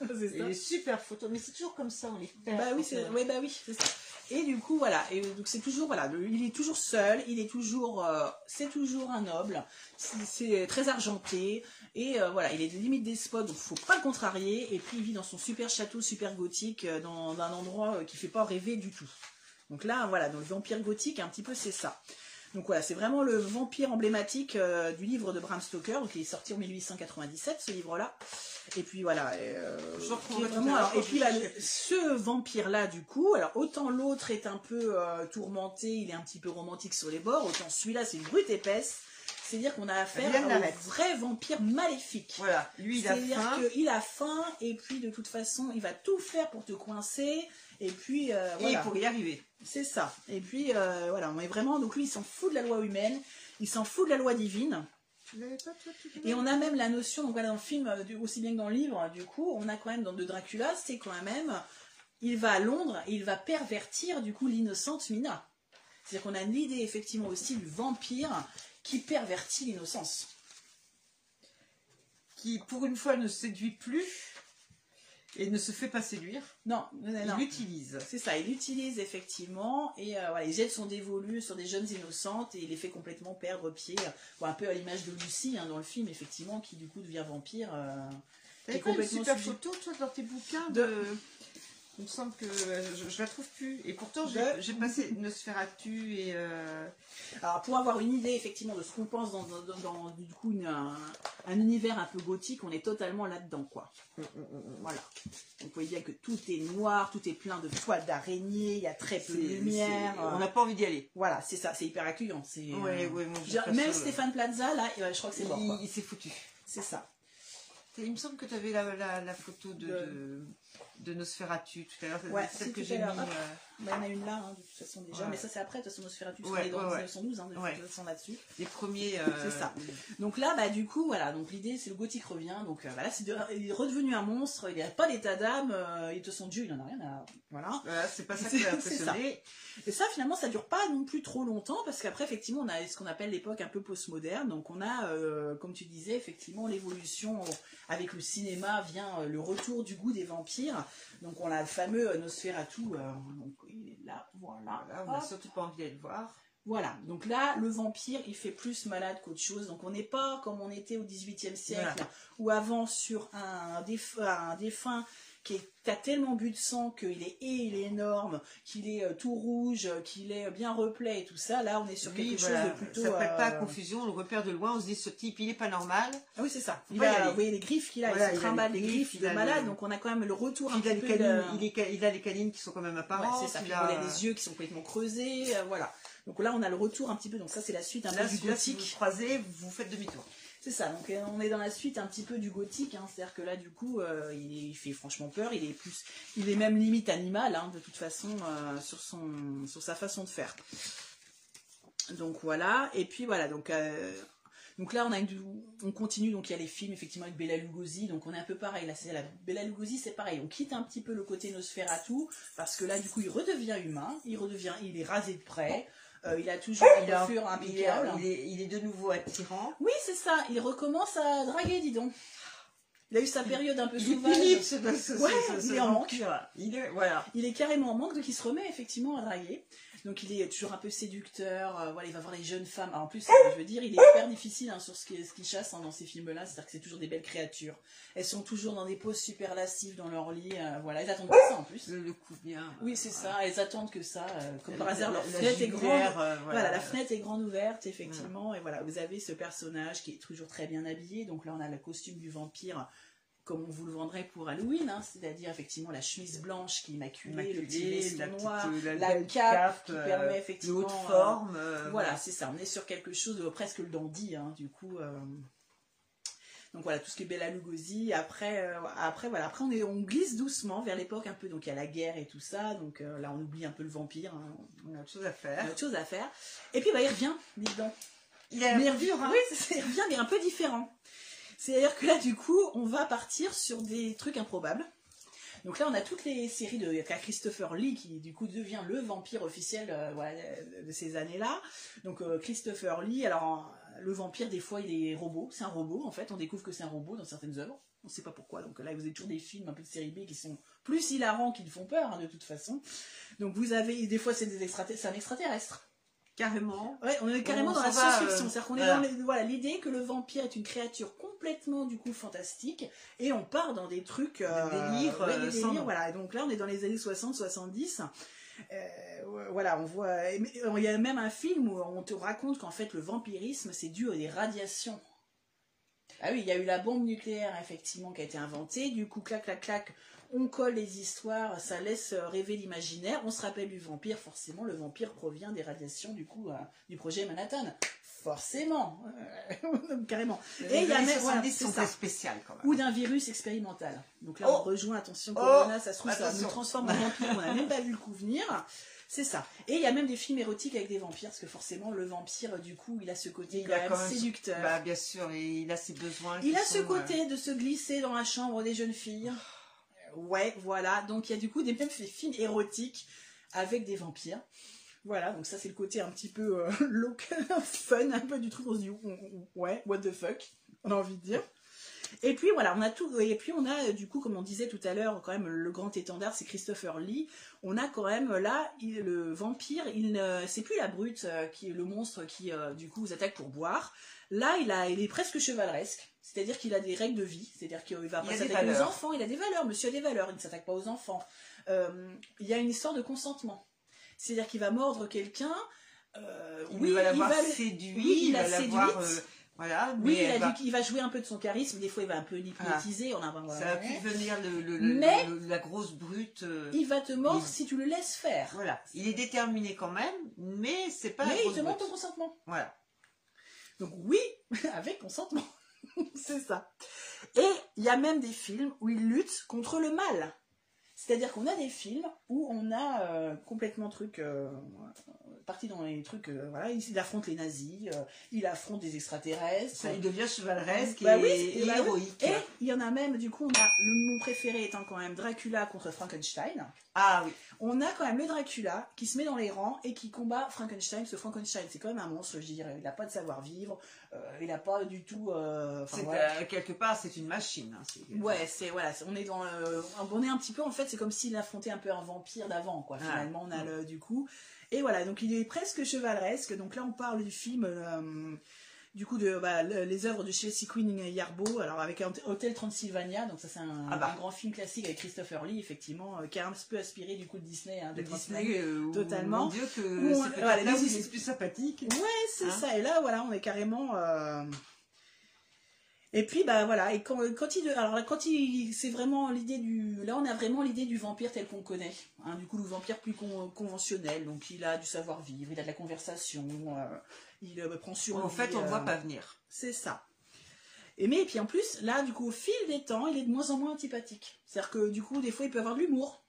euh, C'est et les super photos. Mais c'est toujours comme ça, on les perd. Bah oui, c'est ouais, bah oui, ça. Et du coup, voilà. Et donc c'est toujours voilà, il est toujours seul, il est toujours, euh, c'est toujours un noble. C'est- très argenté et euh, voilà, il est limite despote, donc faut pas le contrarier. Et puis il vit dans son super château, super gothique, euh, dans, dans un endroit euh, qui fait pas rêver du tout. Donc là, voilà, dans le vampire gothique, un petit peu c'est ça. Donc voilà, c'est vraiment le vampire emblématique euh, du livre de Bram Stoker, donc il est sorti en 1897 ce livre-là. Et puis voilà. et, euh, Je qui vraiment- alors, et puis bah, ce vampire-là, du coup, alors autant l'autre est un peu euh, tourmenté, il est un petit peu romantique sur les bords, autant celui-là c'est une brute épaisse. C'est-à-dire qu'on a affaire à un vrai vampire maléfique. Voilà, lui il a C'est-à-dire faim. qu'il a faim et puis de toute façon il va tout faire pour te coincer et puis euh, Et pour y arriver. C'est ça. Et puis euh, voilà, on est vraiment donc lui il s'en fout de la loi humaine, il s'en fout de la loi divine. Tu l'avais pas, toi, tu Et on a même la notion, donc voilà, dans le film, euh, aussi bien que dans le livre, du coup, on a quand même dans de Dracula, c'est quand même, il va à Londres et il va pervertir du coup l'innocente Mina. C'est-à-dire qu'on a l'idée effectivement aussi du vampire qui pervertit l'innocence. Qui, pour une fois, ne séduit plus et ne se fait pas séduire. Non, non, non, Il l'utilise. C'est ça, il l'utilise effectivement et euh, voilà, il jette son dévolu sur des jeunes innocentes et il les fait complètement perdre pied. Bon, un peu à l'image de Lucie hein, dans le film, effectivement, qui du coup devient vampire. euh, T'avais pas une complètement super sujet. photo, toi, dans tes bouquins De- de... Il me semble que euh, je, je la trouve plus. Et pourtant, j'ai De- j'ai passé Nosferatu et... euh, Alors pour avoir une idée effectivement de ce qu'on pense dans, dans- dans, du coup une- un, un univers un peu gothique, on est totalement là-dedans quoi. Voilà. Donc vous voyez bien que tout est noir, tout est plein de toiles d'araignée, il y a très peu de lumière. euh, On n'a pas envie d'y aller. Voilà, c'est ça, c'est hyper accueillant. C'est, euh, Ouais, dire, même Stéphane Plaza là, je crois que c'est mort. Il, il s'est foutu. C'est ça. Il me semble que tu avais la, la, la photo de, De- de, Nosferatu tout à l'heure, Ouais, celle que j'ai mis. Bah, il y en a une là, hein, de toute façon déjà, Ouais. mais ça c'est après, de toute façon Nosferatu, Ouais, on est dans ouais, ouais. 1912, hein, de Ouais. toute façon là-dessus. Les premiers. euh, C'est ça. Donc là, bah du coup, voilà, donc l'idée c'est le gothique revient, donc euh, bah, là c'est de- il est redevenu un monstre, il n'a pas d'état d'âme, euh, il te son dieu, il en a rien à... Voilà. Voilà, c'est pas ça qui m'a C'est ça. impressionné. Et ça, finalement, ça dure pas non plus trop longtemps parce qu'après, effectivement, on a ce qu'on appelle l'époque un peu postmoderne. Donc, on a, euh, comme tu disais, effectivement, l'évolution euh, avec le cinéma vient le retour du goût des vampires. Donc, on a le fameux euh, Nosferatu. euh, donc, il est là, voilà. Voilà, on n'a surtout pas envie d'aller le voir. Voilà, donc là, le vampire, il fait plus malade qu'autre chose. Donc on n'est pas comme on était au XVIIIe siècle, Voilà. ou avant sur un défunt qui est- a tellement bu de sang qu'il est et il est énorme, qu'il est euh, tout rouge, qu'il est bien replet et tout ça. Là, on est sur quelque chose de plutôt. ça prête pas à euh, confusion, on le repère de loin, on se dit ce type il est pas normal. Ah oui, c'est ça. Il y a, aller. vous voyez les griffes qu'il a, Voilà, il se il trimballe les griffes, il a malade, donc on a quand même le retour un Il petit peu de- canines, il, est- il a les canines qui sont quand même Ouais, apparentes. c'est ça. il a- il a les yeux qui sont complètement creusés, euh, voilà. Donc là, on a le retour un petit peu. Donc ça, c'est la suite un Là, peu du celui-là, si vous gothique. croisez, vous faites demi-tour. C'est ça, donc euh, on est dans la suite un petit peu du gothique, hein, c'est-à-dire que là du coup euh, il, fait franchement peur, il est plus, il est même limite animal hein, de toute façon euh, sur sa façon de faire. Donc voilà, et puis voilà, donc là on a on continue, donc il y a les films effectivement avec Bela Lugosi, donc on est un peu pareil là, c'est la Bela Lugosi c'est pareil, on quitte un petit peu le côté Nosferatu parce que là du coup il redevient humain, il redevient, il est rasé de près, euh, il a toujours une Il, a- coiffure il est, impeccable. il est- il est de nouveau attirant. Oui, c'est ça. Il recommence à draguer, dis donc. Il a eu sa période un peu Il est sauvage. ce, ce, ce- Ouais, ce- ce il est en vampire. Il est, voilà. Il est carrément en manque, donc il se remet effectivement à draguer. Donc il est toujours un peu séducteur. euh, voilà, il va voir les jeunes femmes. Alors, en plus, je veux dire, il est hyper difficile hein, sur ce qu'il qu'il chasse hein, dans ces films-là. C'est-à-dire que c'est toujours des belles créatures. Elles sont toujours dans des poses super lascives dans leur lit. euh, voilà, elles attendent pas ça en plus. Le, le coup bien. Oui, c'est ça. Elles attendent que ça. euh, comme par hasard, leur la- fenêtre est grande. euh, Voilà. la fenêtre est grande ouverte, effectivement, et voilà, vous avez ce personnage qui est toujours très bien habillé. Donc là, on a le costume du vampire, comme on vous le vendrait pour Halloween, hein, c'est-à-dire effectivement la chemise blanche qui est immaculée, le petit veston noir, euh, la, la belle cape qui euh, permet effectivement, haut de euh, forme. euh, Voilà, c'est ça. On est sur quelque chose de presque le dandy, hein, du coup. euh. Donc voilà, tout ce qui est Bella Lugosi. Après, euh, après voilà, après on, est, on glisse doucement vers l'époque un peu. Donc il y a la guerre et tout ça. Donc euh, là, on oublie un peu le vampire. hein. On a autre chose à On faire. a autre chose à faire. Et puis bah, il revient, dis donc. Il a il hein. Oui, ça, il revient, mais un peu différent. C'est-à-dire que là, du coup, on va partir sur des trucs improbables. Donc là, on a toutes les séries de Christopher Lee, qui du coup devient le vampire officiel euh, voilà, de ces années-là. Donc euh, Christopher Lee, alors le vampire, des fois, il est robot. C'est un robot, en fait. On découvre que c'est un robot dans certaines œuvres. On ne sait pas pourquoi. Donc là, vous avez toujours des films un peu de série B qui sont plus hilarants qu'ils font peur, hein, de toute façon. Donc vous avez, des fois, c'est extraterrestres, un extraterrestre. Carrément. Ouais, on est carrément On dans la va, science-fiction. euh, C'est-à-dire qu'on voilà. est dans voilà, l'idée que le vampire est une créature complètement du coup fantastique et on part dans des trucs euh, ouais, euh, des délires, nom. voilà. Et donc là, on est dans les années 60-70. Euh, voilà, on voit. euh, Il y a même un film où on te raconte qu'en fait le vampirisme c'est dû à des radiations. Ah oui, il y a eu la bombe nucléaire effectivement qui a été inventée. Du coup, clac, clac, clac, on colle les histoires, ça laisse euh, rêver l'imaginaire. On se rappelle du vampire, forcément, le vampire provient des radiations du coup euh, du projet Manhattan. Forcément, Euh, carrément. Et il y a même- voilà, 70 c'est sont très spéciales quand même. Ou d'un virus expérimental. Donc là, Oh on rejoint, attention, Oh Corona, ça se trouve, ça Attention. nous transforme en vampire, on n'a même pas vu le coup venir. C'est ça. Et il y a même des films érotiques avec des vampires, parce que forcément, le vampire, du coup, il a ce côté Il quand a même quand même- séducteur. Bah, bien sûr, et il a ses besoins. Il a ce sont, côté de se glisser dans la chambre des jeunes filles. Ouais, voilà. Donc il y a du coup des films érotiques avec des vampires. Voilà, donc ça c'est le côté un petit peu euh, look, fun, un peu du truc, on se dit ouais, what the fuck, on a envie de dire. Et puis voilà, on a tout, et puis on a du coup, comme on disait tout à l'heure, quand même le grand étendard, c'est Christopher Lee. On a quand même là il- le vampire, il c'est plus la brute euh, qui est le monstre qui euh, du coup vous attaque pour boire. Là, il a, il est presque chevaleresque, c'est-à-dire qu'il a des règles de vie, c'est-à-dire qu'il va pas s'attaquer aux enfants, il a des valeurs. Monsieur a des valeurs, il ne s'attaque pas aux enfants. Euh, il y a une histoire de consentement, c'est-à-dire qu'il va mordre quelqu'un. euh, Il oui, va l'avoir va séduit, oui, il il l'a va l'avoir. séduite. euh, voilà, Oui, il va- jouer un peu de son charisme. Des fois, il va un peu l'hypnotiser. On a ça va plus devenir le, Mais- le- la grosse brute. euh, Il va te mordre Il- si tu le laisses faire. Voilà, il est déterminé quand même, mais c'est pas la Mais il te demande ton consentement. Voilà. Donc oui, avec consentement. c'est ça. Et il y a même des films où il lutte contre le mal. C'est-à-dire qu'on a des films où on a euh, complètement truc euh, parti dans les trucs. euh, voilà, il, affronte les nazis, il affronte des extraterrestres. Ça, il devient chevaleresque Bah et, oui, et bah héroïque. Et il y en a même, du coup, on a le mon préféré étant quand même Dracula contre Frankenstein. Ah oui. On a quand même le Dracula qui se met dans les rangs et qui combat Frankenstein. Ce Frankenstein, c'est quand même un monstre, je dirais. Il n'a pas de savoir-vivre, euh, il n'a pas du tout. euh, voilà. euh, quelque part, c'est une machine. hein, Ouais, c'est voilà, on est dans le- on est un petit peu en fait, c'est comme s'il affrontait un peu un vampire d'avant quoi. Ah. Finalement, on a le du coup et voilà, donc il est presque chevaleresque. Donc là, on parle du film euh, du coup de bah, le- les œuvres de Chelsea Queen Yarbo, alors avec Hôtel Transylvania, donc ça c'est un, Ah bah. un grand film classique avec Christopher Lee effectivement, euh, qui a un petit peu aspiré du coup de Disney, hein, De de Disney, euh, Totalement. Mon Dieu, que Où on- c'est peut-être voilà, là les où il his- est plus sympathique. Ouais, c'est Hein ça. Et là, voilà, on est carrément. euh, Et puis, bah voilà. Et quand, quand il, alors quand il, c'est vraiment l'idée du. Là, on a vraiment l'idée du vampire tel qu'on connaît. hein, du coup, le vampire plus con- conventionnel. Donc, il a du savoir-vivre, il a de la conversation, euh, il euh, prend sur. En fait, on ne euh, voit pas venir. C'est ça. Et mais et puis en plus, là, du coup, au fil des temps, il est de moins en moins antipathique. C'est-à-dire que du coup, des fois, il peut avoir de l'humour.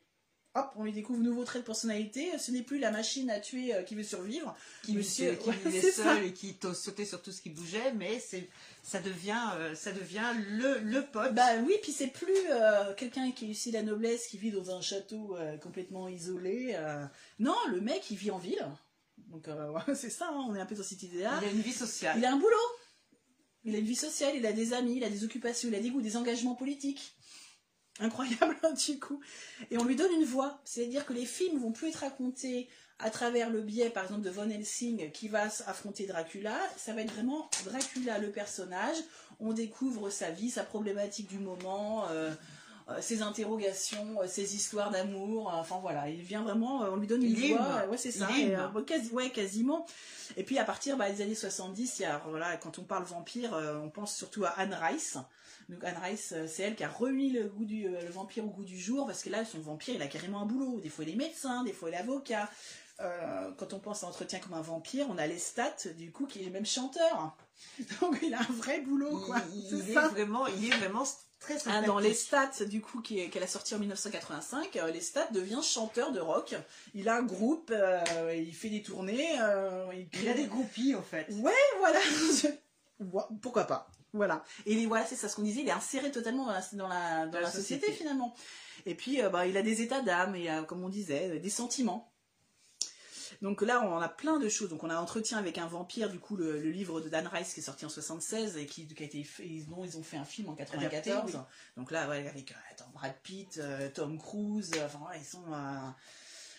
Hop, on lui découvre de nouveaux traits de personnalité. Ce n'est plus la machine à tuer euh, qui veut survivre. Qui, Monsieur- qui ouais, vivait seul et qui sautait sur tout ce qui bougeait, mais c'est, ça devient, euh, ça devient le, le pote. Bah oui, puis c'est plus euh, quelqu'un qui est issu de la noblesse, qui vit dans un château euh, complètement isolé. euh. Non, le mec, il vit en ville. Donc euh, c'est ça, hein, on est un peu dans cette idée-là. il a une vie sociale. Il a un boulot. Il a une vie sociale, il a des amis, il a des occupations, il a des goûts, des engagements politiques. Incroyable, du coup. Et on lui donne une voix. C'est-à-dire que les films vont plus être racontés à travers le biais, par exemple, de Von Helsing qui va affronter Dracula. Ça va être vraiment Dracula, le personnage. On découvre sa vie, sa problématique du moment, euh, ses interrogations, euh, ses histoires d'amour. euh, Enfin voilà, il vient vraiment, euh, on lui donne une voix. euh, Ouais, c'est ça. Et, euh, quasi- ouais, quasiment. Et puis à partir bah, des années 70, il y a, voilà, quand on parle vampire, euh, on pense surtout à Anne Rice. Donc Anne Rice, euh, c'est elle qui a remis le, goût du, euh, le vampire au goût du jour, parce que là, son vampire, il a carrément un boulot. Des fois, il est médecin, des fois, il est avocat. Euh, quand on pense à Entretien comme un vampire, on a les stats, du coup, qui est même chanteur. Donc il a un vrai boulot, quoi. Il est ça. vraiment, il est vraiment très Ah, dans les stats, du coup, qu'elle a sorti en 1985, euh, les stats devient chanteur de rock. Il a un groupe, euh, il fait des tournées, euh, il crée Il a des groupies, en fait. Ouais, voilà. Pourquoi pas. Voilà. Et voilà, c'est ça ce qu'on disait, il est inséré totalement dans la, dans la, dans la la société, société. finalement. Et puis, bah, il a des états d'âme et, comme on disait, des sentiments. Donc là, on a plein de choses. Donc on a Entretien avec un vampire, du coup, le, le livre de Dan Rice qui est sorti en 76 et qui, qui a été fait, dont ils ont fait un film en 94. Adapté, oui. Donc là, ouais, avec euh, attends, Brad Pitt, euh, Tom Cruise, euh, enfin ouais, ils sont... euh,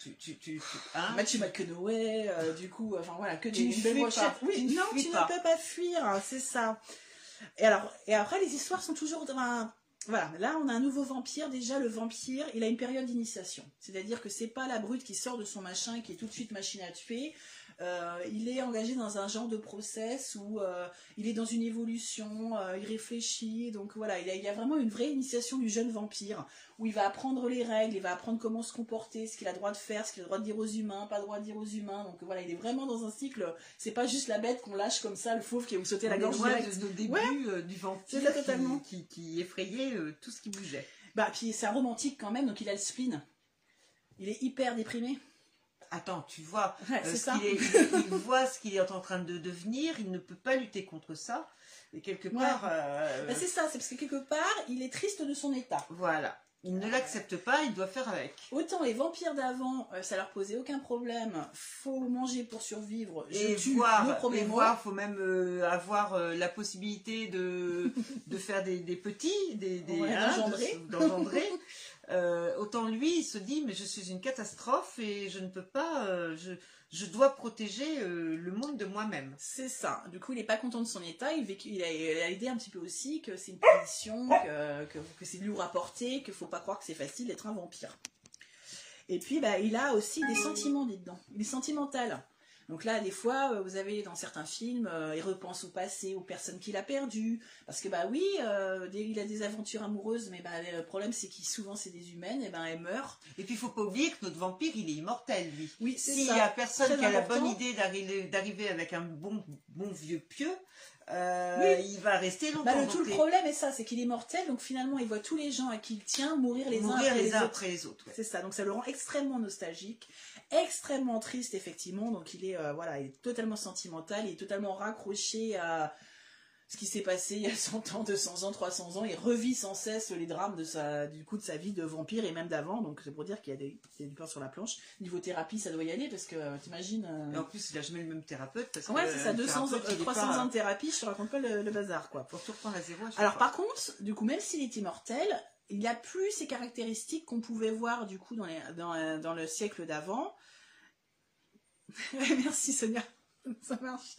Tu, tu, tu, tu- hein? Matthew McConaughey, du coup, enfin voilà, que Tu des ne belles fuis brochettes. pas, Oui, tu ne non, tu pas. ne peux pas fuir, hein, c'est ça. Et alors, et après, les histoires sont toujours dans un- Voilà, là, on a un nouveau vampire. Déjà, le vampire, il a une période d'initiation. C'est-à-dire que c'est pas la brute qui sort de son machin, qui est tout de suite machine à tuer. Euh, il est engagé dans un genre de process où euh, il est dans une évolution, euh, il réfléchit. Donc voilà, il y, a, il y a vraiment une vraie initiation du jeune vampire où il va apprendre les règles, il va apprendre comment se comporter, ce qu'il a le droit de faire, ce qu'il a le droit de dire aux humains, pas le droit de dire aux humains. Donc voilà, il est vraiment dans un cycle. C'est pas juste la bête qu'on lâche comme ça, le fauve qui a sauté la On est gorge direct. de Ouais. euh, du vampire C'est ça, totalement. qui, qui, qui effrayait tout ce qui bougeait. Bah puis c'est un romantique quand même, donc il a le spleen. Il est hyper déprimé. Attends, tu vois, Ouais, euh, ce est- il, il voit ce qu'il est en train de devenir, il ne peut pas lutter contre ça. Et quelque Ouais. part, euh, Bah, c'est ça, c'est parce que quelque part, il est triste de son état. voilà, il ne l'accepte pas, il doit faire avec. Autant les vampires d'avant, euh, ça leur posait aucun problème. Faut manger pour survivre. Je Et tue voir, le et problème. voir, faut même euh, avoir euh, la possibilité de, de faire des, des petits, des, des Ouais, hein, d'engendrer. Euh, autant lui, il se dit, mais je suis une catastrophe et je ne peux pas, euh, je, je dois protéger euh, le monde de moi-même. C'est ça. Du coup, il est pas content de son état. Il, a, aidé un petit peu aussi que c'est une position, que, que, c'est lourd à porter, qu'il faut pas croire que c'est facile d'être un vampire. Et puis, bah, il a aussi des sentiments dedans. Il est sentimental. Donc là, des fois, euh, vous avez dans certains films, euh, il repense au passé, aux personnes qu'il a perdues. Parce que, bah oui, euh, il a des aventures amoureuses, mais bah, le problème, c'est qu'il souvent, c'est des humaines, et ben elles meurent. Et puis, il faut pas oublier que notre vampire, il est immortel, lui. Oui, c'est S'il y a personne Très qui a la bonne idée d'arriver d'arriver avec un bon, bon vieux pieu, euh, il va rester longtemps. Bah, le, tout le problème est ça, c'est qu'il est mortel, donc finalement il voit tous les gens à qui il tient mourir les uns après les autres. après les autres. ouais. C'est ça, donc ça le rend extrêmement nostalgique, extrêmement triste effectivement, donc il est, euh, voilà, il est totalement sentimental, il est totalement raccroché à ce qui s'est passé il y a 100 ans, 200 ans, 300 ans, il revit sans cesse les drames de sa, du coup de sa vie de vampire et même d'avant, donc c'est pour dire qu'il y a, des, du pain sur la planche. Niveau thérapie, ça doit y aller parce que euh, t'imagines... euh, Et en plus, il a jamais le même thérapeute. Parce Ouais, c'est ça, le 200, thérapeute, euh, il est 300 pas- ans de thérapie, je te raconte pas le, le bazar quoi. Faut que tu reprends à zéro. à Alors fois. par contre, du coup, même s'il est immortel, il n'a plus ces caractéristiques qu'on pouvait voir du coup dans, les- dans, euh, dans le siècle d'avant. Merci Sonia, ça marche.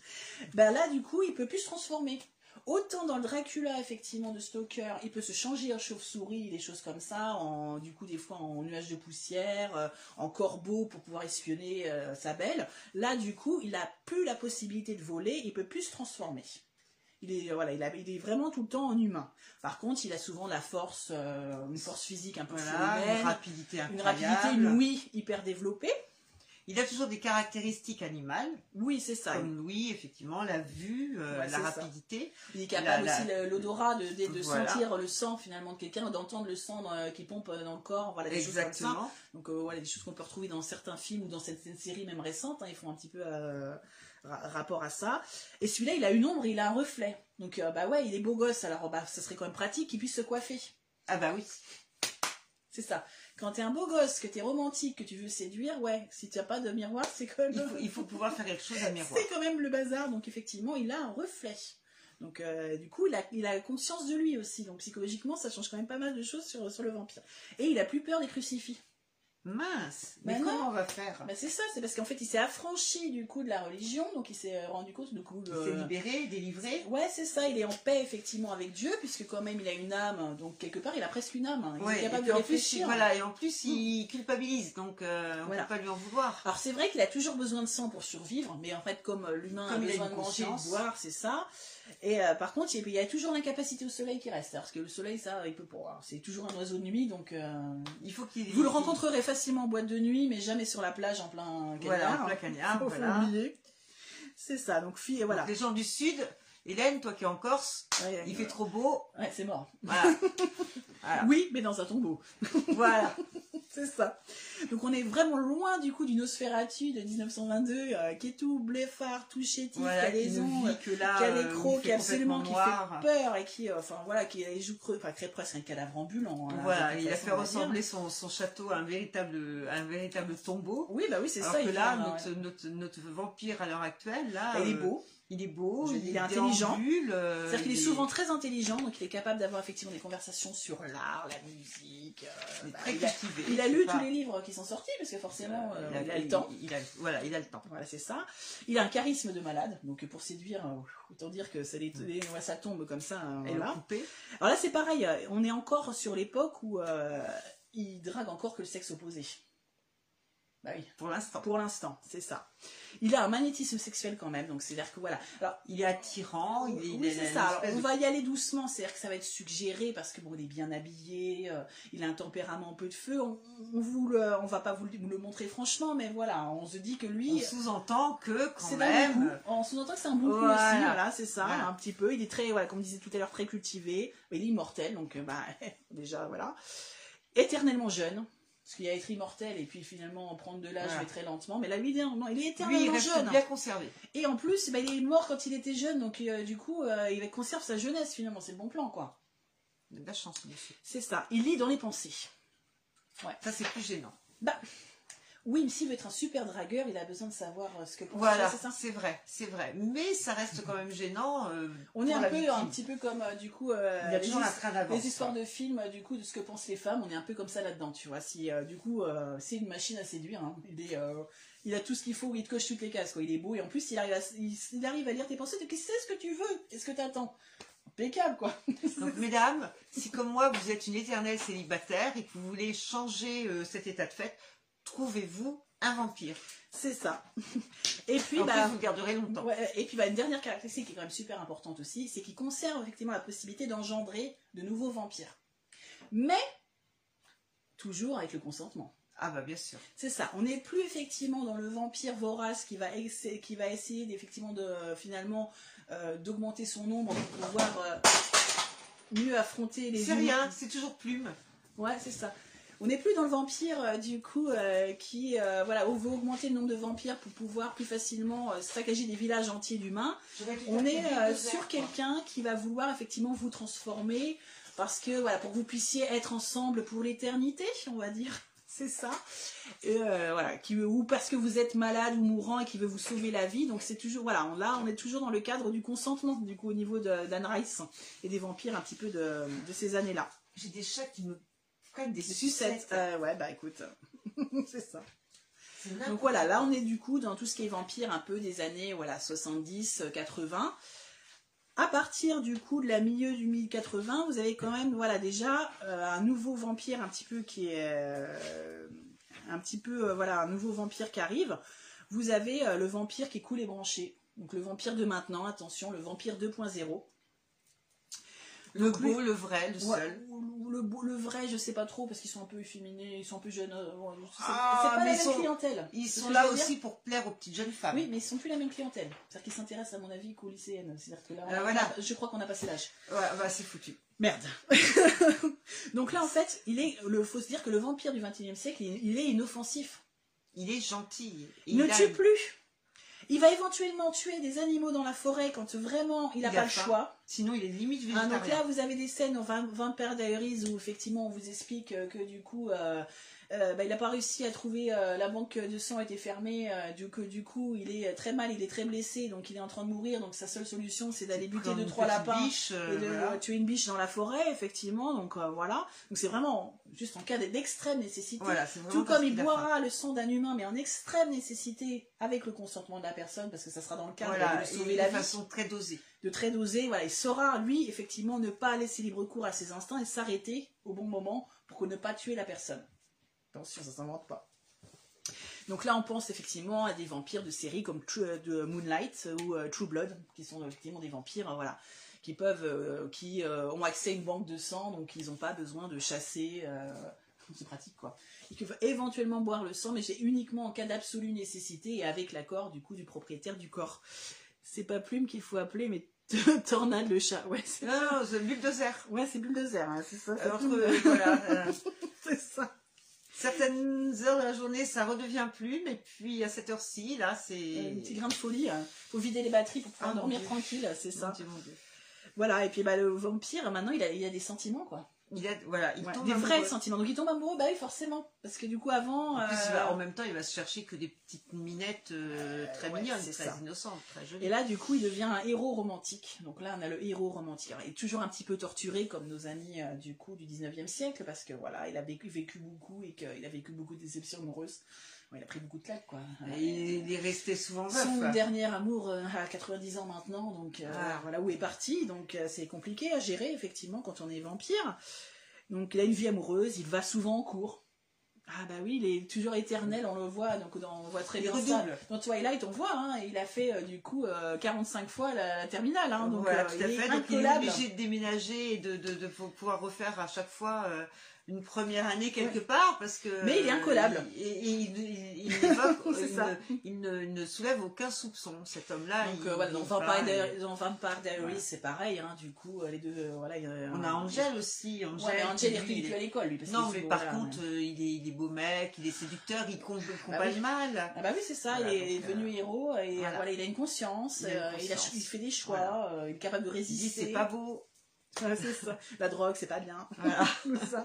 Ben là, du coup, il peut plus se transformer. Autant dans le Dracula, effectivement, de Stoker, il peut se changer en chauve-souris, des choses comme ça, en, du coup, des fois en nuage de poussière, euh, en corbeau pour pouvoir espionner euh, sa belle. Là, du coup, il a plus la possibilité de voler, il peut plus se transformer. Il est, voilà, il, a- il est vraiment tout le temps en humain. Par contre, il a souvent la force, euh, une force physique un peu Voilà, une rapidité une rapidité, hyper développée. Il a toujours des caractéristiques animales, Oui, c'est ça. comme l'ouïe, effectivement, la vue, euh, Ouais, la ça. rapidité. Il est capable La- aussi l'odorat de, de, de Voilà. sentir le sang finalement de quelqu'un, d'entendre le sang dans- qui pompe dans le corps, voilà des choses comme ça. Exactement. Donc euh, voilà des choses qu'on peut retrouver dans certains films ou dans certaines séries même récentes. hein, ils font un petit peu euh, ra- rapport à ça. Et celui-là, il a une ombre, il a un reflet. Donc euh, bah ouais, il est beau gosse. Alors bah ça serait quand même pratique qu'il puisse se coiffer. Ah bah oui. C'est ça. Quand t'es un beau gosse, que t'es romantique, que tu veux séduire, ouais, si t'as pas de miroir, c'est quand même. Il faut, il faut pouvoir faire quelque chose à miroir. C'est quand même le bazar, donc effectivement, il a un reflet. Donc euh, du coup, il a, il a conscience de lui aussi. Donc psychologiquement, ça change quand même pas mal de choses sur, sur le vampire. Et il a plus peur des crucifix. Mince. Mais non. comment on va faire Bah, c'est ça, c'est parce qu'en fait, il s'est affranchi du coup de la religion, donc il s'est euh, rendu compte du coup. Il euh, s'est libéré, délivré. Ouais, c'est ça, il est en paix effectivement avec Dieu, puisque quand même il a une âme, donc quelque part il a presque une âme, hein. il Ouais, est capable de en plus, réfléchir. il- voilà, et en plus, il culpabilise, donc euh, on Voilà. peut pas lui en vouloir. Alors c'est vrai qu'il a toujours besoin de sang pour survivre, mais en fait comme euh, l'humain a besoin de manger, de boire, c'est ça. Et euh, par contre, il y a- toujours l'incapacité au soleil qui reste, parce que le soleil, ça, il peut pas. C'est toujours un oiseau de nuit, donc euh, Il faut qu'il vous le rencontrerez facilement en boîte de nuit, mais jamais sur la plage en plein Voilà, cagnard. en plein cagnard, Faut- faut voilà. oublier. C'est ça, donc fille, voilà. Donc, les gens du Sud, Hélène, toi qui es en Corse, Ouais, il fait trop beau. Ouais, c'est mort. Voilà. Voilà. Oui, mais dans un tombeau. voilà. C'est ça. Donc on est vraiment loin du coup du Nosferatu de 1922, euh, qui est tout bleffard, tout chétif, Voilà, qui a ne ongles, que qui a euh, les où crocs, qui absolument qui fait peur et qui, euh, enfin voilà, qui a les joues creuses, enfin un cadavre ambulant. hein, Voilà, il a fait ressembler son, son château à un véritable, un véritable tombeau. Oui, bah oui, c'est Alors ça. que il là, notre, notre, notre vampire à l'heure actuelle, là, il est euh, beau. Il est beau, il est intelligent. euh, C'est-à-dire qu'il est souvent très intelligent, donc il est capable d'avoir effectivement des conversations sur l'art, la musique. euh, bah, il, a, il a lu tous les livres qui sont sortis, parce que forcément, euh, il, a, il- le temps. il a- voilà, il a le temps. Voilà, c'est ça. Il a un charisme de malade, donc pour séduire, euh, autant dire que ça, les- les- ouais, ça tombe comme ça. hein, Et voilà. coupé. Alors là, c'est pareil, euh, on est encore sur l'époque où euh, il drague encore que le sexe opposé. Bah oui, Pour l'instant. pour l'instant, c'est ça. Il a un magnétisme sexuel quand même, donc c'est-à-dire que voilà. Alors, Il est attirant, il est, oui, c'est ça. Alors, on de- va y aller doucement, c'est-à-dire que ça va être suggéré parce que bon, il est bien habillé, euh, il a un tempérament un peu de feu. On, on vous le, on va pas vous le, vous le montrer franchement, mais voilà, on se dit que lui, On sous-entend que quand c'est un coup. même. On sous-entend que c'est un bon coup Voilà. aussi, voilà, c'est ça, Voilà. un petit peu. Il est très, voilà, comme je disais tout à l'heure, très cultivé. Mais il est immortel, donc euh, bah, déjà, voilà. Éternellement jeune. Parce qu'il y a être immortel et puis finalement prendre de l'âge Voilà. mais très lentement. Mais là, lui, il est, non, il est Lui, il éternellement reste jeune. bien conservé. Et en plus, bah, il est mort quand il était jeune, donc euh, du coup, euh, il conserve sa jeunesse finalement. C'est le bon plan, quoi. Il a de la chance, monsieur. C'est ça. Il lit dans les pensées. Ça, c'est plus gênant. Bah, oui, mais s'il veut être un super dragueur, il a besoin de savoir euh, ce que pense Voilà, c'est vrai, c'est vrai. Mais ça reste quand même gênant. euh, On est un peu, victime. un petit peu comme, euh, du coup, euh, Il y a les toujours train histoires de films, du coup, de ce que pensent les femmes, on est un peu comme ça là-dedans, tu vois. Si, du coup, c'est une machine à séduire. hein. Il, est, il a tout ce qu'il faut, il te coche toutes les cases, quoi. Il est beau et en plus, il arrive à, il, il arrive à lire tes pensées. Tu sais ce que tu veux et ce que tu attends. Impeccable, quoi. Donc, mesdames, si comme moi, vous êtes une éternelle célibataire et que vous voulez changer euh, cet état de fait, trouvez-vous un vampire. C'est ça. Et puis, en bah, plus, vous garderez longtemps. Ouais, et puis bah, une dernière caractéristique qui est quand même super importante aussi, c'est qu'il conserve effectivement la possibilité d'engendrer de nouveaux vampires. Mais toujours avec le consentement. Ah bah bien sûr. C'est ça. On n'est plus effectivement dans le vampire vorace qui va, qui va essayer effectivement de euh, finalement euh, d'augmenter son nombre pour pouvoir euh, mieux affronter les C'est rien, c'est toujours plume. Ouais, c'est ça. On n'est plus dans le vampire euh, du coup euh, qui euh, voilà veut augmenter le nombre de vampires pour pouvoir plus facilement saccager des villages entiers d'humains. On est sur quelqu'un qui va vouloir effectivement vous transformer parce que voilà pour que vous puissiez être ensemble pour l'éternité, on va dire. C'est ça. Et, voilà, qui, ou parce que vous êtes malade ou mourant et qui veut vous sauver la vie. Donc c'est toujours voilà, on- là on est toujours dans le cadre du consentement du coup au niveau d'Anne Rice et des vampires un petit peu de, de ces années-là. J'ai des chats qui me des Des sucettes. sucettes. Euh, ouais bah écoute, c'est ça. Donc voilà, là on est du coup dans tout ce qui est vampire un peu des années voilà 70, euh, 80. À partir du coup de la milieu du 1080, vous avez quand même voilà déjà euh, un nouveau vampire un petit peu qui est euh, un petit peu euh, voilà un nouveau vampire qui arrive. Vous avez euh, le vampire qui coule et branché. Donc le vampire de maintenant, attention, le vampire 2.0. Le beau, le vrai, le Ouais, seul. ou- ou le, beau- le vrai, je sais pas trop parce qu'ils sont un peu efféminés, ils sont un peu jeunes. euh, bon, c'est Ah, c'est pas la même sont- clientèle. Ils sont là dire. aussi pour plaire aux petites jeunes femmes. Oui, mais ils sont plus la même clientèle. C'est-à-dire qu'ils s'intéressent, à mon avis, qu'aux lycéennes. C'est-à-dire que là, Euh, voilà. je crois qu'on a passé l'âge. Ouais, bah c'est foutu. Merde. Donc là, en fait, il est, le, faut se dire que le vampire du 21e siècle, il, il est inoffensif. Il est gentil. Il ne a- tue plus. Il va éventuellement tuer des animaux dans la forêt quand vraiment il n'a pas le choix. Sinon, il est limite Ah, végétarien. donc là, vous avez des scènes en Vamp- Vampire Diaries où effectivement on vous explique euh, que du coup, euh, euh, bah, il n'a pas réussi à trouver euh, la banque de sang était fermée, euh, du, que du coup il est très mal, il est très blessé, donc il est en train de mourir. Donc sa seule solution c'est d'aller buter deux trois lapins biche, euh, et de voilà. tuer une biche dans la forêt, effectivement. Donc euh, voilà. Donc c'est vraiment juste en cas d'extrême nécessité. Voilà, Tout comme il boira le sang d'un humain, mais en extrême nécessité, avec le consentement de la personne, parce que ça sera dans le cadre Voilà, de et sauver de la vie façon très dosée. De très dosé, voilà, il saura, lui, effectivement, ne pas laisser libre cours à ses instincts et s'arrêter au bon moment pour ne pas tuer la personne. Attention, ça s'invente pas. Donc là, on pense effectivement à des vampires de séries comme True- euh, de Moonlight ou euh, True Blood, qui sont effectivement des vampires, euh, voilà, qui peuvent, euh, qui euh, ont accès à une banque de sang, donc ils n'ont pas besoin de chasser. euh, c'est pratique, quoi. Ils peuvent éventuellement boire le sang, mais c'est uniquement en cas d'absolue nécessité et avec l'accord du coup du propriétaire du corps. C'est pas Plume qu'il faut appeler, mais Tornade le chat. Ouais, Non, non, c'est bulldozer. ouais, c'est Bulldozer, hein, c'est ça. Alors que, voilà, euh, c'est ça. certaines heures de la journée, ça redevient plume, et puis à cette heure-ci, là, c'est... Un petit grain de folie. hein. Faut vider les batteries pour pouvoir Ah, dormir Dieu. tranquille, c'est Mon ça. Dieu, mon Dieu. Voilà, et puis bah, le vampire, maintenant, il a, il a des sentiments, quoi. Il a, voilà, il Ouais, tombe des vrais sentiments. Donc il tombe amoureux, bah oui, forcément. Parce que du coup, avant. En, plus, il euh, va- en même temps, il va se chercher que des petites minettes euh, très ouais, mignonnes, c'est très ça. innocentes, très jolies. Et là, du coup, il devient un héros romantique. Donc là, on a le héros romantique. Alors, il est toujours un petit peu torturé, comme nos amis euh, du coup du 19e siècle, parce que voilà, il a vécu, vécu beaucoup et qu'il a vécu beaucoup de déceptions amoureuses. Il a pris beaucoup de claques, quoi. Et il est resté souvent veuf. Son dernier amour euh, à 90 ans maintenant, donc euh, Ah. voilà où est parti. Donc euh, c'est compliqué à gérer, effectivement, quand on est vampire. Donc il a une vie amoureuse, il va souvent en cours. Ah bah oui, il est toujours éternel, on le voit, donc dans- on voit très Il bien ça. Dans Twilight, on voit, hein, il a fait euh, du coup euh, 45 fois la, la terminale, hein, donc voilà, euh, tout il à est fait. Donc, il est obligé de déménager et de, de, de pou- pouvoir refaire à chaque fois une première année quelque part parce que. Mais il est incollable. Et, et il, il, il évoque, il ne- il, il soulève aucun soupçon. Cet homme-là. Donc il- euh, voilà, dans il- Vampire, voilà, Diaries, dans Vampire Diaries, Voilà. c'est pareil, hein, du coup, euh, les deux, euh, voilà. il On a Angel aussi. Angel, Ouais, Angel, il qui, recule lui, plus à l'école, lui. Parce Non, mais par voilà, contre, euh, il, est, il est beau mec, il est séducteur, il combat, il Bah oui. mal. Ah bah oui, c'est ça, Voilà, il est donc, devenu euh, héros et voilà. il a une conscience, Il a euh, il, il fait des choix, euh, il est capable de Il résister. c'est pas beau. C'est ça. La drogue, c'est pas bien. Voilà. Ça.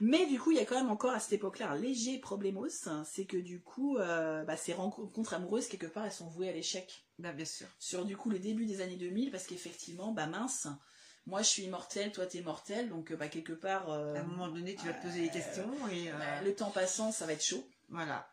Mais du coup, il y a quand même encore à cette époque-là un léger problémos, c'est que du coup, euh, bah, ces rencontres amoureuses, quelque part, elles sont vouées à l'échec. Bah, bien sûr. Sur du coup le début des années 2000, parce qu'effectivement, bah mince, moi je suis immortel, toi t'es mortel, donc euh, bah, quelque part, euh, À un moment donné, tu vas te poser des questions et euh, bah, le temps passant, ça va être chaud. voilà.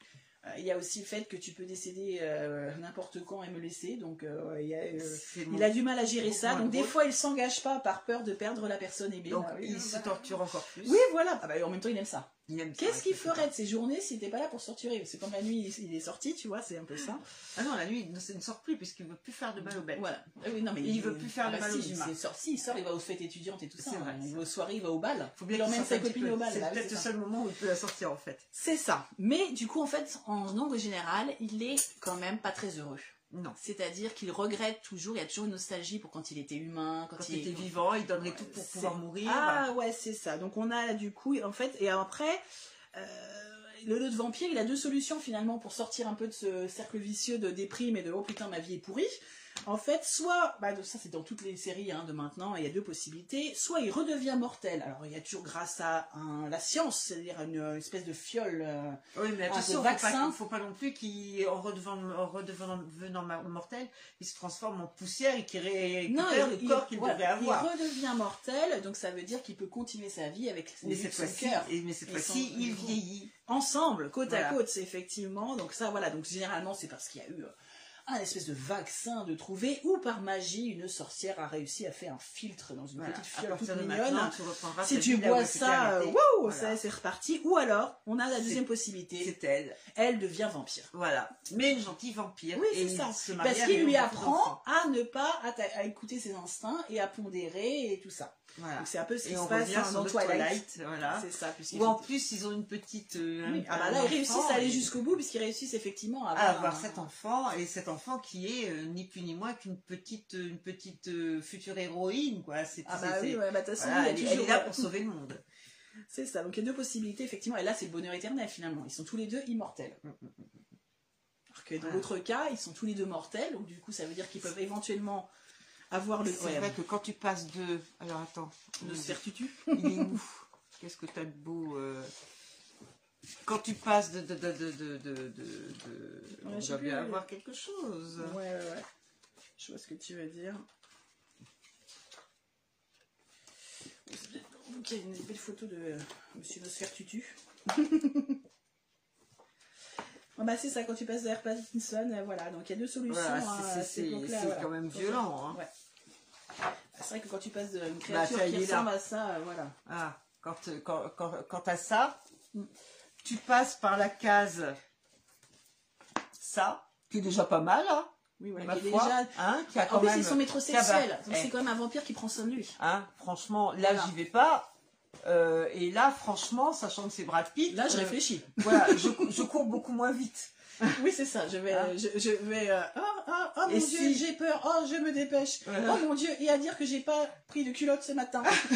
Euh, Il y a aussi le fait que tu peux décéder euh, n'importe quand et me laisser, donc euh, il a, euh, il du mal à gérer ça, donc des fois il s'engage pas par peur de perdre la personne aimée. Donc Ah oui, il bah, se torture encore plus. Oui, voilà. Ah bah, en même temps, il aime ça. Il Qu'est-ce qu'il ferait de ses journées s'il n'était pas là pour se torturer C'est comme la nuit, il il est sorti, tu vois, c'est un peu ça. Ah non, la nuit, il ne il sort plus puisqu'il ne veut plus faire de mal aux bêtes. Voilà. Ah oui, non, mais Il veut plus faire ah bah mal si, aux humains. Il sort, si, il sort, il va aux fêtes étudiantes et tout ça. C'est vrai, Il va aux soirées, il va au bal. Faut bien il emmène sa copine au bal. C'est bah oui, peut-être le seul moment où il peut la sortir en fait. C'est ça. Mais du coup, en fait, en nombre général, il est quand même pas très heureux. Non. C'est-à-dire qu'il regrette toujours, il y a toujours une nostalgie pour quand il était humain, quand, Quand il était vivant, il donnerait Ouais, tout pour pouvoir mourir. Ah ouais, c'est ça. Donc on a du coup, en fait, et après, euh, le lot de vampire, il a deux solutions finalement pour sortir un peu de ce cercle vicieux de déprime et de oh putain ma vie est pourrie. En fait, soit, bah, ça c'est dans toutes les séries hein, de maintenant, il y a deux possibilités. Soit il redevient mortel. Alors il y a toujours grâce à un- la science, c'est-à-dire une, une espèce de fiole. euh, Oui, mais attention, il ne faut pas non plus qu'il, en redevenant, mortel, il se transforme en poussière et qu'il récupère le il- corps qu'il voilà, avoir. Il redevient mortel, donc ça veut dire qu'il peut continuer sa vie avec Mais son cette fois-ci, cœur. et- mais cette et fois-ci, il vieillit. ensemble, côte Voilà. à côte, c'est effectivement. Donc ça, voilà. Donc généralement, c'est parce qu'il y a eu euh, un espèce de vaccin de trouver, ou par magie, une sorcière a réussi à faire un filtre dans une Voilà. petite fiole toute mignonne. tu Si tu bois ça, arrêtée. waouh, Voilà. ça c'est reparti. Ou alors, on a la deuxième possibilité. C'est elle. Elle devient vampire. Voilà. Mais une gentille vampire. Oui, c'est ça. Parce qu'il lui apprend à ne pas à écouter ses instincts et à pondérer et tout ça. Voilà. C'est un peu ce qui Et se passe hein, dans Twilight. Twilight. Voilà. C'est ça. Ou en plus, ils ont une petite. euh, Oui. Ah bah là, ils réussissent à aller jusqu'au bout puisqu'ils réussissent effectivement à à avoir, un- cet enfant et cet enfant qui est euh, ni plus ni moins qu'une petite une petite euh, future héroïne quoi c'est Ah bah oui, ouais, bah façon, voilà, elle, toujours- elle est là pour sauver le monde C'est ça, donc il y a deux possibilités, effectivement, et là c'est le bonheur éternel finalement. Ils sont tous les deux immortels. Mm, mm, Alors que dans l'autre cas, ils sont tous les deux mortels, donc du coup ça veut dire qu'ils peuvent éventuellement avoir le. c'est ouais, vrai que quand tu passes de alors attends de tutu. il est où qu'est-ce que t'as de beau euh, quand tu passes de de de de de, de, de- de- Ouais, on je sais doit plus, bien ouais. avoir quelque chose Ouais, ouais, ouais. Je vois ce que tu veux dire. Donc il y a une belle photo de euh, Monsieur Nosfer Tutu. Ah bah c'est ça, quand tu passes de Air Pattinson, euh, voilà, donc il y a deux solutions. Voilà, hein, c'est- à voilà. quand même violent, hein. Ouais. C'est vrai que quand tu passes d'une créature ça y qui ressemble à ça, euh, voilà. Ah, quand, quand, quand, quand t'as ça, Mm. tu passes par la case ça, qui est déjà pas mal, hein, Oui, voilà, ma qui foi, déjà... hein, qui a quand En plus, même... ils sont métrosexuels, bah, donc eh. c'est quand même un vampire qui prend soin de lui. hein, franchement, là, Voilà. j'y vais pas. Euh, et là, franchement, sachant que c'est Brad Pitt, Là, je euh, réfléchis. voilà, je, je cours beaucoup moins vite. Oui, c'est ça. Je vais, Hein je, je vais. euh, oh, oh, oh mon Et Dieu, si- j'ai peur. Oh, je me dépêche. Voilà. Oh mon Dieu, et à dire que j'ai pas pris de culotte ce matin.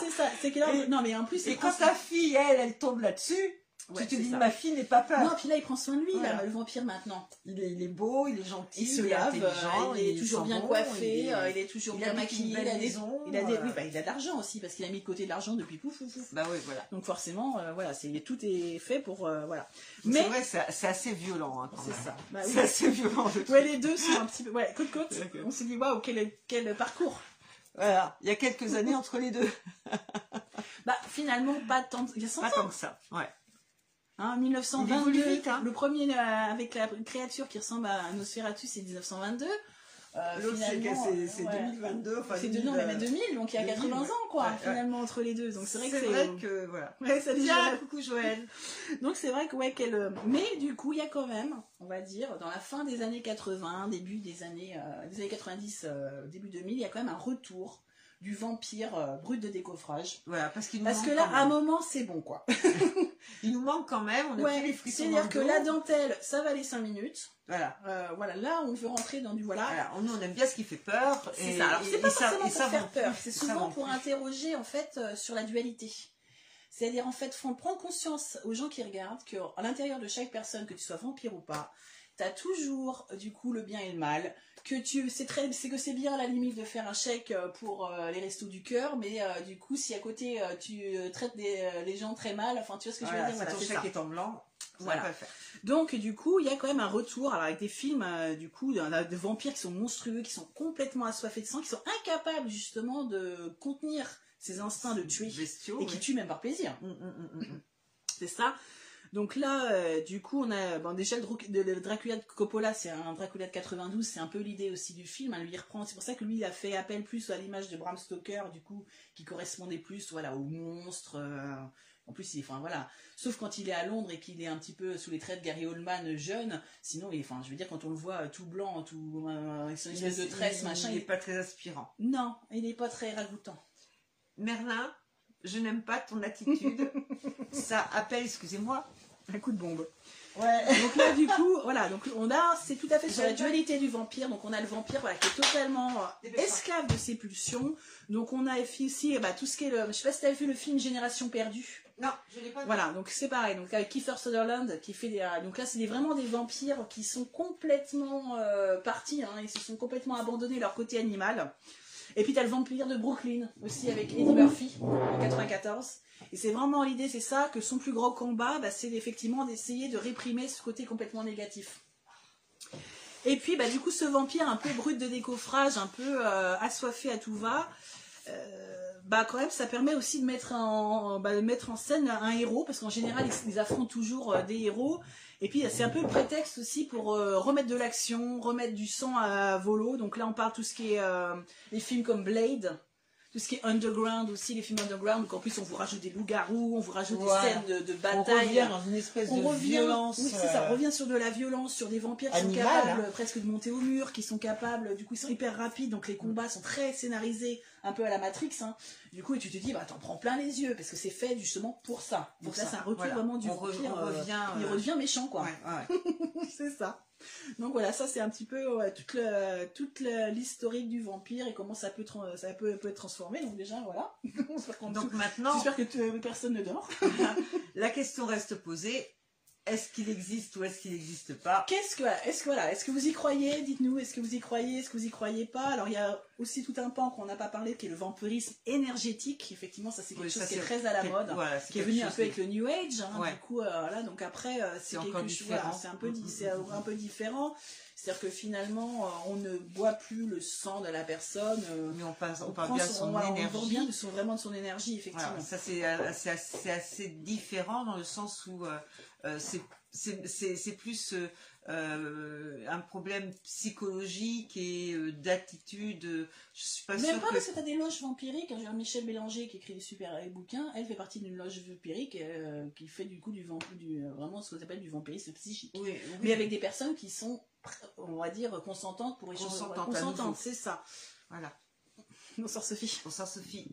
c'est ça. C'est que là, Et- non, mais en plus, Et quand ta fille, elle, elle tombe là-dessus, Ouais, tu te dis, ça. ma fille n'est pas peur. Non, puis là, il prend soin de lui, Voilà. là, le vampire maintenant. Il, est, il est beau, il est gentil, Il se lave, intelligent, euh, il est toujours bien coiffé, il est- euh, il est toujours bien maquillé. Il a, des- il a des- euh. oui, bah, il a de l'argent aussi parce qu'il a mis de côté de l'argent depuis pouf, pouf, pouf. Bah oui, voilà. Donc forcément, euh, voilà, c'est tout est fait pour euh, voilà. Mais c'est vrai, c'est assez violent. Hein, c'est ça. Bah oui. C'est assez violent. le. Ouais, les deux sont un petit peu. Ouais, côte côte. On s'est dit waouh, quel quel parcours. Voilà, il y a quelques années entre les deux. Bah finalement pas tant. Il y a 100 Pas ans. tant que ça. Ouais. Hein, Il 1922, évolue vite, hein. le premier euh, avec la créature qui ressemble à Nosferatu, c'est 1922. Euh, L'autre, c'est ouais. 2022. Enfin, C'est de 2000, non, mais euh, 2000, donc il y a 2000, 80 ouais. ans, quoi, Ouais, finalement, entre les deux. Donc c'est vrai que C'est vrai que voilà. Ouais, ça dit Joël. coucou Joël. Donc c'est vrai que, ouais, qu'elle. euh, Mais du coup, il y a quand même, on va dire, dans la fin des années 80, début des années, euh, des années 90, euh, début 2000, il y a quand même un retour du vampire euh, brut de décoffrage. Voilà, parce qu'il Parce que là, à un moment, c'est bon, quoi. Il nous manque quand même. On a plus les Ouais, frissons c'est-à-dire que la dentelle, ça va les 5 minutes. Voilà. Euh, voilà, là, on veut rentrer dans du voilà. Voilà, on, on aime bien ce qui fait peur. C'est ça. Alors, c'est pas ça- forcément et pour ça faire peur, c'est ça souvent pour plus. interroger, en fait, euh, sur la dualité. C'est-à-dire, en fait, font prendre conscience aux gens qui regardent qu'à l'intérieur de chaque personne, que tu sois vampire ou pas, t'as toujours, euh, du coup, le bien et le mal. Que tu, c'est très, c'est que c'est bien à la limite de faire un chèque euh, pour euh, les restos du cœur, mais euh, du coup, si à côté euh, tu traites des, les gens très mal, enfin, tu vois ce que Voilà, je veux dire Voilà, ton chèque ça. est en blanc, Voilà. pas faire. Donc du coup, il y a quand même un retour alors avec des films du coup de, de vampires qui sont monstrueux, qui sont complètement assoiffés de sang, qui sont incapables justement de contenir ces instincts de tuer Bestiaux, et qui ouais. tuent même par plaisir. Hum, hum, hum. C'est ça. Donc là, euh, du coup, on a bon, déjà le, Dru- de- le Dracula de Coppola, c'est un Dracula de 92, c'est un peu l'idée aussi du film. hein, lui reprend, c'est pour ça que lui il a fait appel plus à l'image de Bram Stoker, du coup, qui correspondait plus, voilà, aux monstres, euh, En plus, il, enfin voilà, sauf quand il est à Londres et qu'il est un petit peu sous les traits de Gary Oldman jeune. Sinon, il, enfin, je veux dire, quand on le voit tout blanc, tout euh, avec son espèce de tresse, machin, il n'est pas très aspirant. Non, il n'est pas très ragoûtant. Merlin, je n'aime pas ton attitude. Ça appelle, excusez-moi, un coup de bombe. Ouais. Donc là, du coup, voilà, donc on a, c'est tout à fait sur la dualité du vampire. Donc on a le vampire, voilà, qui est totalement euh, esclave de ses pulsions. Donc on a ici, bah, tout ce qui est le, je sais pas si tu vu le film Génération perdue. Non, je l'ai pas vu. Voilà, donc c'est pareil. Donc avec Kiefer Sutherland qui fait des, euh, donc là c'est des- vraiment des vampires qui sont complètement euh, partis, hein, ils se sont complètement abandonnés leur côté animal. Et puis t'as le vampire de Brooklyn aussi avec Eddie Murphy en 94. Et c'est vraiment l'idée, c'est ça, que son plus gros combat, bah, c'est effectivement d'essayer de réprimer ce côté complètement négatif. Et puis, bah, du coup, ce vampire un peu brut de décoffrage, un peu euh, assoiffé à tout va, euh, bah, quand même, ça permet aussi de mettre en, bah, de mettre en scène un héros, parce qu'en général, ils, affrontent toujours euh, des héros. Et puis, c'est un peu le prétexte aussi pour remettre de l'action, remettre du sang à volo. Donc là, on parle tout ce qui est les films comme Blade, tout ce qui est underground aussi, les films underground. Donc en plus, on vous rajoute des loups-garous, on vous rajoute Voilà. des scènes de, de On bataille. revient dans une espèce On de revient, violence. oui, c'est ça, euh, on revient sur de la violence, sur des vampires qui sont capables hein. presque de monter au mur, qui sont capables, du coup ils sont hyper rapides, donc les combats sont très scénarisés, un peu à la Matrix. Hein. Du coup, et tu te dis, bah t'en prends plein les yeux, parce que c'est fait justement pour ça. Donc pour là, ça. c'est un Voilà. vraiment du On re- vampire. on euh, revient, il euh, redevient méchant, quoi. ouais, ouais. c'est ça. Donc voilà, ça c'est un petit peu ouais, toute le- toute l'historique du vampire et comment ça peut, ça peut, peut être transformé. Donc déjà, voilà. Donc maintenant, J'espère que tu- personne ne dort. la question reste posée. Est-ce qu'il existe ou est-ce qu'il n'existe pas Qu'est-ce que, est-ce que voilà, est-ce que vous y croyez Dites-nous, est-ce que vous y croyez Est-ce que vous y croyez pas? Alors il y a aussi tout un pan qu'on n'a pas parlé, qui est le vampirisme énergétique. Effectivement, ça c'est quelque Oui, chose qui est très à la mode, voilà, c'est qui est venu un peu avec le New Age. hein, Ouais. Du coup, euh, donc après euh, c'est quelque chose, voilà, différent. c'est un peu, di- c'est un peu différent. C'est-à-dire que finalement, euh, on ne boit plus le sang de la personne. Mais on, passe, on, on parle bien de son, on énergie. vend bien de son, vraiment de son énergie, effectivement. Voilà, ça c'est assez, différent dans le sens où euh, c'est- c'est plus euh, euh, un problème psychologique et euh, d'attitude. euh, Je suis pas Même pas que parce que t'as des loges vampiriques. J'ai Michel Bélanger qui écrit des super bouquins. Elle fait partie d'une loge vampirique euh, qui fait du coup du, vamp du euh, vraiment ce qu'on appelle du vampirisme psychique. Oui, oui. Mais avec des personnes qui sont, on va dire, consentantes pour échanger. Consentantes, c'est ça. Voilà. Bonsoir Sophie. Bonsoir Sophie.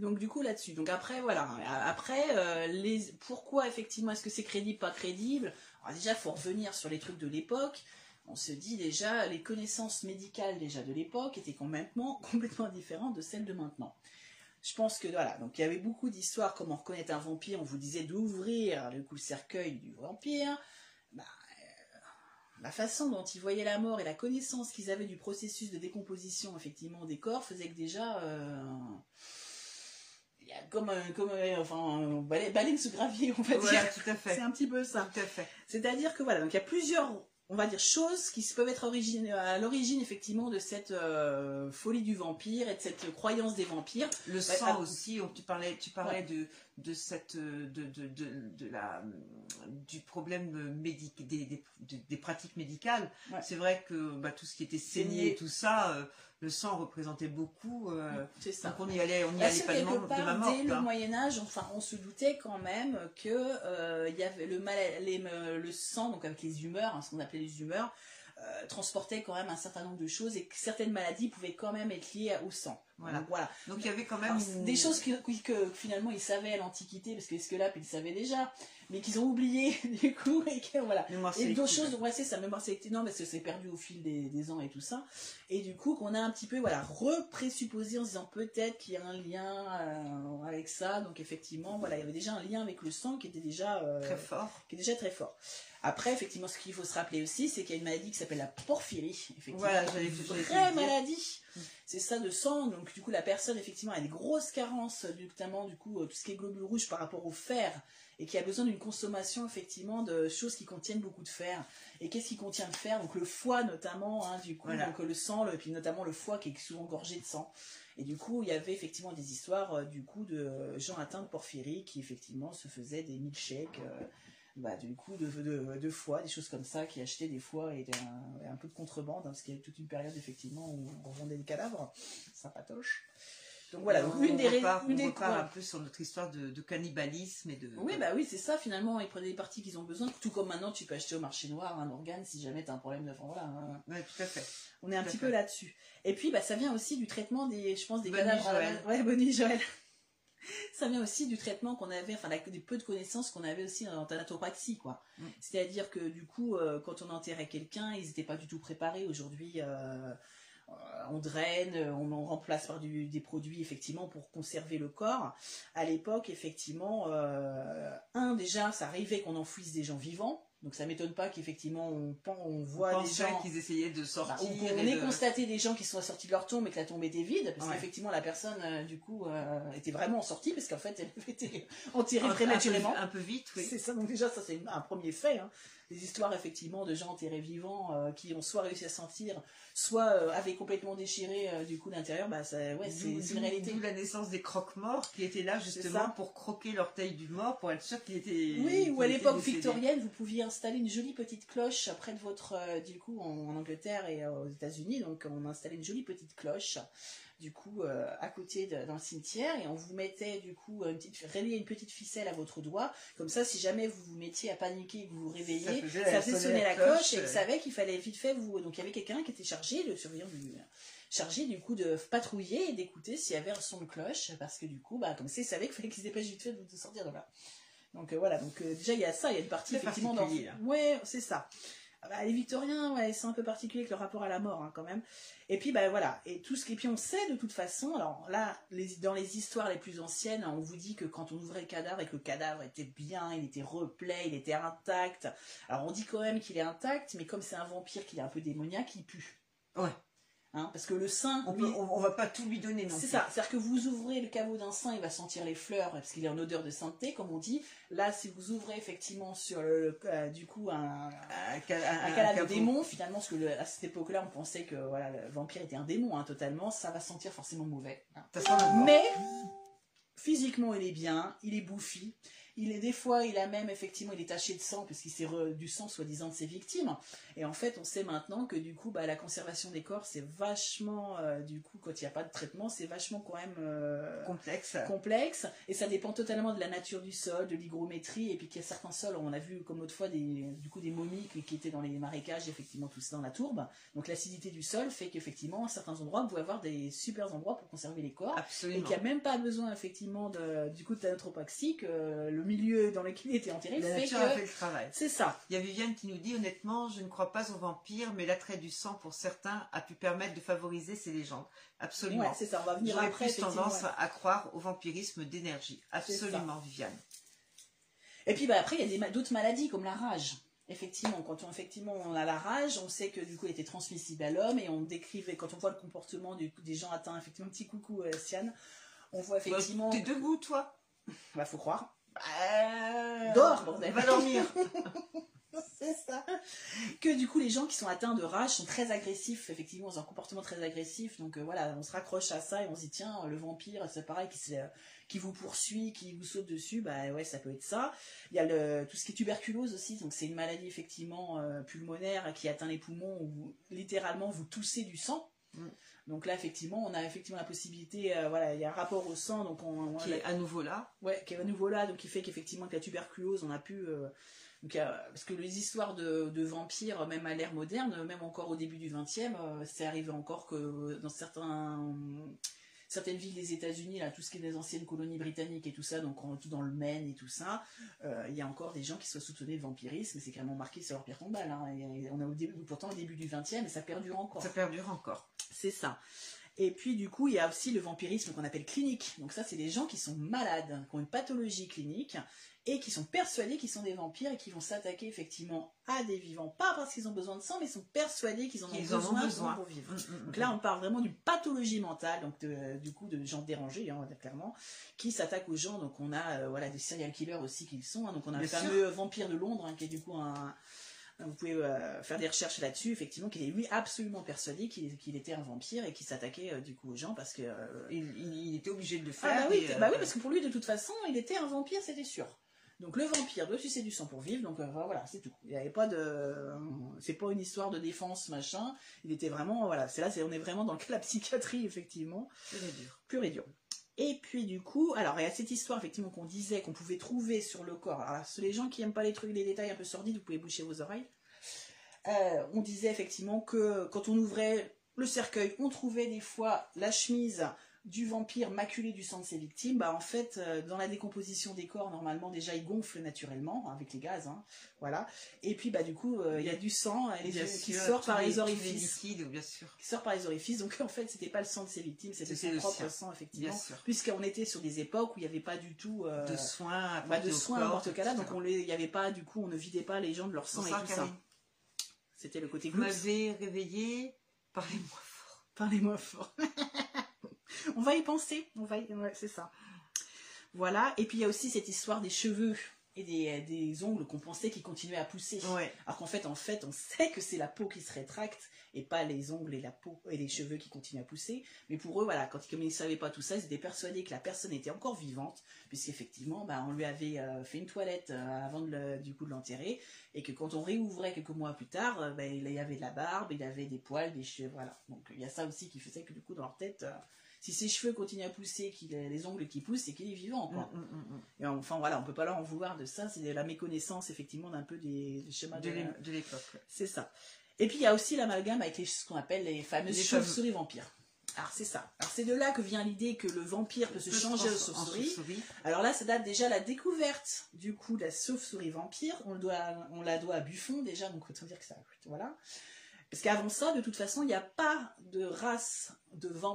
Donc du coup là-dessus. Donc après voilà. Après euh, les pourquoi effectivement est-ce que c'est crédible pas crédible? Alors déjà faut revenir sur les trucs de l'époque. On se dit déjà les connaissances médicales déjà de l'époque étaient complètement complètement différentes de celles de maintenant. Je pense que voilà, donc il y avait beaucoup d'histoires comment reconnaître un vampire. On vous disait d'ouvrir le coup le cercueil du vampire. Bah, euh, la façon dont ils voyaient la mort et la connaissance qu'ils avaient du processus de décomposition effectivement des corps faisait que déjà euh, comme un, comme un- enfin un balai- baleine sous gravier on va Voilà, dire. tout à fait. C'est un petit peu ça. Tout à fait. C'est-à-dire que voilà, donc il y a plusieurs, on va dire, choses qui peuvent être origine- à l'origine effectivement de cette euh, folie du vampire et de cette croyance des vampires. Le ah, sang aussi, on- tu parlais, tu parlais de, de cette, euh, de, de, de, la, du problème médic, des, des, pratiques médicales. Ouais. C'est vrai que bah, tout ce qui était saigné tout ça, euh, le sang représentait beaucoup. euh, C'est ça. donc on y allait, on y allait pas de, ma mort. dès le. Moyen Âge, enfin, on se doutait quand même que euh, il y avait le, mal- les- le sang, donc avec les humeurs, hein, ce qu'on appelait les humeurs, euh, transportait quand même un certain nombre de choses et que certaines maladies pouvaient quand même être liées au sang. Voilà. Donc, voilà. Donc il y avait quand même Alors, Des choses que, finalement ils savaient à l'Antiquité, parce que Esculape ils savaient déjà, mais qu'ils ont oublié du coup, et que voilà. mémoire Et d'autres choses, ouais, c'est ça, mémoire sélective, non, parce que c'est perdu au fil des, des ans et tout ça. Et du coup, qu'on a un petit peu, voilà, représupposé en se disant peut-être qu'il y a un lien euh, avec ça. Donc, effectivement, voilà, il y avait déjà un lien avec le sang qui était déjà, euh, très fort. qui est déjà très fort. Après, effectivement, ce qu'il faut se rappeler aussi, c'est qu'il y a une maladie qui s'appelle la porphyrie. Effectivement, Voilà, une vraie maladie. C'est ça de sang. Donc, du coup, la personne, effectivement, a des grosses carences, notamment, du coup, euh, tout ce qui est globules rouges par rapport au fer et qui a besoin d'une consommation, effectivement, de choses qui contiennent beaucoup de fer. Et qu'est-ce qui contient le fer? Donc, le foie, notamment, hein, du coup, Voilà. donc le sang, le- et puis notamment le foie qui est souvent gorgé de sang. Et du coup, il y avait effectivement des histoires, euh, du coup, de gens atteints de porphyrie qui, effectivement, se faisaient des milkshakes. euh, bah, du coup, de, de, de foie, des choses comme ça, qui achetaient des foies et un, peu de contrebande, hein, parce qu'il y a eu toute une période, effectivement, où on revendait des cadavres, sympatoche. Donc voilà, donc on, une des on repart, une on des- repart voilà. un peu sur notre histoire de, de cannibalisme et de. Oui, bah oui, c'est ça, finalement, ils prennent les parties qu'ils ont besoin. Tout comme maintenant, tu peux acheter au marché noir un organe si jamais tu as un problème de. Voilà, hein. Ouais, tout à fait. on est un Tout petit fait. peu là-dessus. Et puis, bah, ça vient aussi du traitement des, je pense, des Bonne nuit, cadavres. Joël. Ouais, bonne nuit, Joël. Ça vient aussi du traitement qu'on avait, enfin, des peu de connaissances qu'on avait aussi en thanatopraxie, quoi. Mm. C'est-à-dire que, du coup, euh, quand on enterrait quelqu'un, ils n'étaient pas du tout préparés. Aujourd'hui, euh, euh, on draine, on en remplace par du- des produits, effectivement, pour conserver le corps. À l'époque, effectivement, euh, un, déjà, ça arrivait qu'on enfouisse des gens vivants. Donc ça m'étonne pas qu'effectivement on, on voit On des gens qu'ils essayaient de bah, sortir. on, ait de- constaté des gens qui sont sortis de leur tombe et que la tombe était vide, parce Ouais. qu'effectivement la personne, euh, du coup, euh, était vraiment sortie, parce qu'en fait, elle avait été enterrée un, un peu, prématurément. un peu vite, oui. C'est ça, donc déjà, ça c'est un premier fait. hein. Des histoires, effectivement, de gens enterrés vivants euh, qui ont soit réussi à sentir, soit euh, avaient complètement déchiré euh, du coup l'intérieur, bah, ça, ouais, c'est une réalité. d'où la naissance des croque-morts qui étaient là justement pour croquer l'orteil du mort pour être sûr qu'il était. Oui, ou à l'époque victorienne, vous pouviez installer une jolie petite cloche près de votre, du coup, en, en Angleterre et aux États-Unis. Donc, on installait une jolie petite cloche, du coup, euh, à côté de- dans le cimetière, et on vous mettait, du coup, une petite, une petite ficelle à votre doigt. Comme ça, si jamais vous vous mettiez à paniquer, que vous vous réveillez, Ça faisait- ça faisait sonner la la cloche, cloche, et euh. vous savez qu'il fallait vite fait vous. Donc, il y avait quelqu'un qui était chargé, le surveillant du chargé du coup de patrouiller et d'écouter s'il y avait un son de cloche parce que du coup bah comme ça il savait qu'il fallait qu'ils se dépêchent vite fait de de sortir de là donc euh, voilà, donc euh, déjà il y a ça, il y a une partie effectivement dans... là. Ouais, c'est ça. Ah bah, les Victoriens, ouais, c'est un peu particulier avec le rapport à la mort hein, quand même. Et puis bah voilà, et tout ce qui, puis on sait de toute façon. Alors là, dans les histoires les plus anciennes, on vous dit que quand on ouvrait le cadavre et que le cadavre était bien, il était replet, il était intact. Alors on dit quand même qu'il est intact, mais comme c'est un vampire, qu'il est un peu démoniaque, il pue. Ouais. Hein, parce que le sein, On, lui, peut- on, on va pas tout lui donner non c'est ça, c'est-à-dire que vous ouvrez le caveau d'un sein, il va sentir les fleurs parce qu'il est en odeur de sainteté, comme on dit. Là, si vous ouvrez effectivement sur le, euh, du coup un, Un, ca- un- un un cadavre de démon, finalement, parce que le- à cette époque-là, on pensait que voilà, le vampire était un démon hein, totalement, ça va sentir forcément mauvais. hein. Ça sent. Mais physiquement, il est bien, il est bouffi. Il est des fois, il a même effectivement, il est taché de sang puisqu'il s'est du sang soi-disant de ses victimes. Et en fait, on sait maintenant que du coup, bah, la conservation des corps, c'est vachement, euh, du coup, quand il n'y a pas de traitement, c'est vachement quand même euh, complexe. complexe. Et ça dépend totalement de la nature du sol, de l'hygrométrie. Et puis qu'il y a certains sols, on a vu comme l'autre fois des, du coup, des momies qui, qui étaient dans les marécages, effectivement, tout ça dans la tourbe. Donc l'acidité du sol fait qu'effectivement, à certains endroits, vous pouvez avoir des super endroits pour conserver les corps. Et Absolument. qu'il n'y a même pas besoin effectivement de, du coup de que le milieu dans lequel il était enterré La fait nature que a fait le travail. c'est ça. Il y a Viviane qui nous dit honnêtement, je ne crois pas aux vampires, mais l'attrait du sang pour certains a pu permettre de favoriser ces légendes. Absolument. Ouais, c'est ça. On va venir J'aurais après. plus tendance ouais. à croire au vampirisme d'énergie. Absolument, Viviane. Et puis bah, après, il y a d'autres maladies comme la rage. Effectivement, quand on, effectivement, on a la rage, on sait que du coup, elle était transmissible à l'homme et on décrivait, quand on voit le comportement du des gens atteints, effectivement, petit coucou euh, Siane, on voit effectivement. Bah, T'es debout, toi Bah, faut croire. Euh, Dors, bordel. Va dormir. C'est ça. Que du coup, les gens qui sont atteints de rage sont très agressifs, effectivement, ils ont un comportement très agressif. Donc euh, voilà, on se raccroche à ça et on se dit, tiens, le vampire, c'est pareil, qui, qui vous poursuit, qui vous saute dessus, bah ouais, ça peut être ça. Il y a le, tout ce qui est tuberculose aussi, donc c'est une maladie effectivement euh, pulmonaire qui atteint les poumons où vous- littéralement vous toussez du sang. Mm. Donc là, effectivement, on a effectivement la possibilité, euh, voilà, il y a un rapport au sang, donc on, qui est à nouveau là. Ouais, qui est à nouveau là, donc qui fait qu'effectivement que la tuberculose, on a pu... euh, donc, a- parce que les histoires de, de vampires, même à l'ère moderne, même encore au début du XXe, euh, c'est arrivé encore que dans certains, certaines villes des États-Unis, là, tout ce qui est des anciennes colonies britanniques et tout ça, donc en- tout dans le Maine et tout ça, euh, il y a encore des gens qui soient soupçonnés de vampirisme, et c'est carrément marqué sur leur pierre tombale. Hein, et- et on est au début, pourtant au début du XXe, et ça perdure encore. Ça perdure encore. C'est ça. Et puis du coup, il y a aussi le vampirisme qu'on appelle clinique. Donc ça, c'est des gens qui sont malades, qui ont une pathologie clinique et qui sont persuadés qu'ils sont des vampires et qui vont s'attaquer effectivement à des vivants, pas parce qu'ils ont besoin de sang, mais ils sont persuadés qu'ils en ont Ils en besoin, ont besoin. pour vivre. Mm, mm, Donc mm. là, on parle vraiment d'une pathologie mentale, donc de- du coup de gens dérangés, hein, clairement, qui s'attaquent aux gens. Donc on a euh, voilà des serial killers aussi qui le sont. hein. Donc on a Bien le sûr. fameux vampire de Londres, hein, qui est du coup un vous pouvez euh, faire des recherches là-dessus, effectivement, qu'il est lui absolument persuadé qu'il était un vampire et qu'il s'attaquait euh, du coup aux gens parce que. euh, Il, il- il était obligé de le Ah faire. bah oui, et, bah oui, parce que pour lui, de toute façon, il était un vampire, c'était sûr. Donc le vampire doit sucer du sang pour vivre, donc voilà, c'est tout. Il n'y avait pas de, c'est pas une histoire de défense machin. Il était vraiment, voilà, c'est là, c'est on est vraiment dans le cas de la psychiatrie effectivement, c'est dur. pur et dur. Et puis du coup, alors il y a cette histoire effectivement qu'on disait qu'on pouvait trouver sur le corps. Alors les gens qui aiment pas les trucs, les détails un peu sordides, vous pouvez boucher vos oreilles. Euh, on disait effectivement que quand on ouvrait le cercueil, on trouvait des fois la chemise du vampire maculé du sang de ses victimes, bah en fait, euh, dans la décomposition des corps, normalement déjà ils gonflent naturellement hein, avec les gaz, hein, voilà. Et puis bah du coup euh, il y a du sang qui sort par les orifices, bien sûr. qui sort par les orifices. Donc en fait c'était pas le sang de ses victimes, c'était son propre sang effectivement, puisqu'on était sur des époques où il n'y avait pas du tout euh, de soins, bah, de soins n'importe cas là, donc on il y avait pas du coup on ne vidait pas les gens de leur sang et tout ça. C'était le côté. Vous m'avez réveillé, parlez-moi fort. Parlez-moi fort. on va y penser, on va c'est ça. Voilà, et puis il y a aussi cette histoire des cheveux et des, des ongles qu'on pensait qui continuaient à pousser. Alors qu'en fait, en fait, on sait que c'est la peau qui se rétracte et pas les ongles et la peau et les cheveux qui continuent à pousser. Mais pour eux, voilà, quand comme ils ne savaient pas tout ça, ils étaient persuadés que la personne était encore vivante, puisqu'effectivement, bah, on lui avait euh, fait une toilette euh, avant de du coup de l'enterrer, et que quand on réouvrait quelques mois plus tard, euh, bah, il y avait de la barbe, il avait des poils, des cheveux, voilà. Donc il y a ça aussi qui faisait que du coup dans leur tête si ses cheveux continuent à pousser, qu'il a les ongles qui poussent, c'est qu'il est vivant. Quoi. Mm, mm, mm, et enfin voilà, on peut pas leur en vouloir de ça, c'est la méconnaissance effectivement d'un peu des, schémas de, l'époque. C'est ça. Et puis il y a aussi l'amalgame avec ce qu'on appelle les fameuses chauves-souris vampires. Alors c'est ça. Alors c'est de là que vient l'idée que le vampire peut se changer en chauve-souris. Alors là, ça date déjà la découverte du coup de la chauve-souris vampire. On, le doit, on la doit à Buffon déjà, donc autant dire que ça. Voilà. Parce qu'avant ça, de toute façon, il n'y a pas de race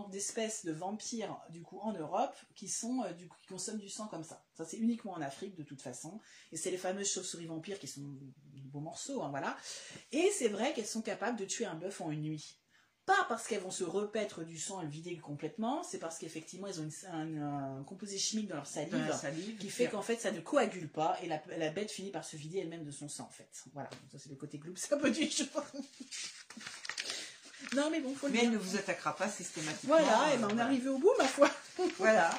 d'espèces de, vampires du coup en Europe euh, qui consomment du sang comme ça. Ça c'est uniquement en Afrique de toute façon. Et c'est les fameuses chauves-souris vampires qui sont de beaux morceaux, hein, voilà. Et c'est vrai qu'elles sont capables de tuer un bœuf en une nuit. Pas parce qu'elles vont se repaître du sang et le vider complètement, c'est parce qu'effectivement elles ont un, composé chimique dans leur salive, qui fait qu'en fait ça ne coagule pas et la, bête finit par se vider elle-même de son sang en fait. Voilà, ça c'est le côté gloop, c'est un peu du genre. non mais bon, faut le Mais elle ne vous attaquera pas systématiquement. Voilà, et ben on est arrivé au bout ma foi. voilà.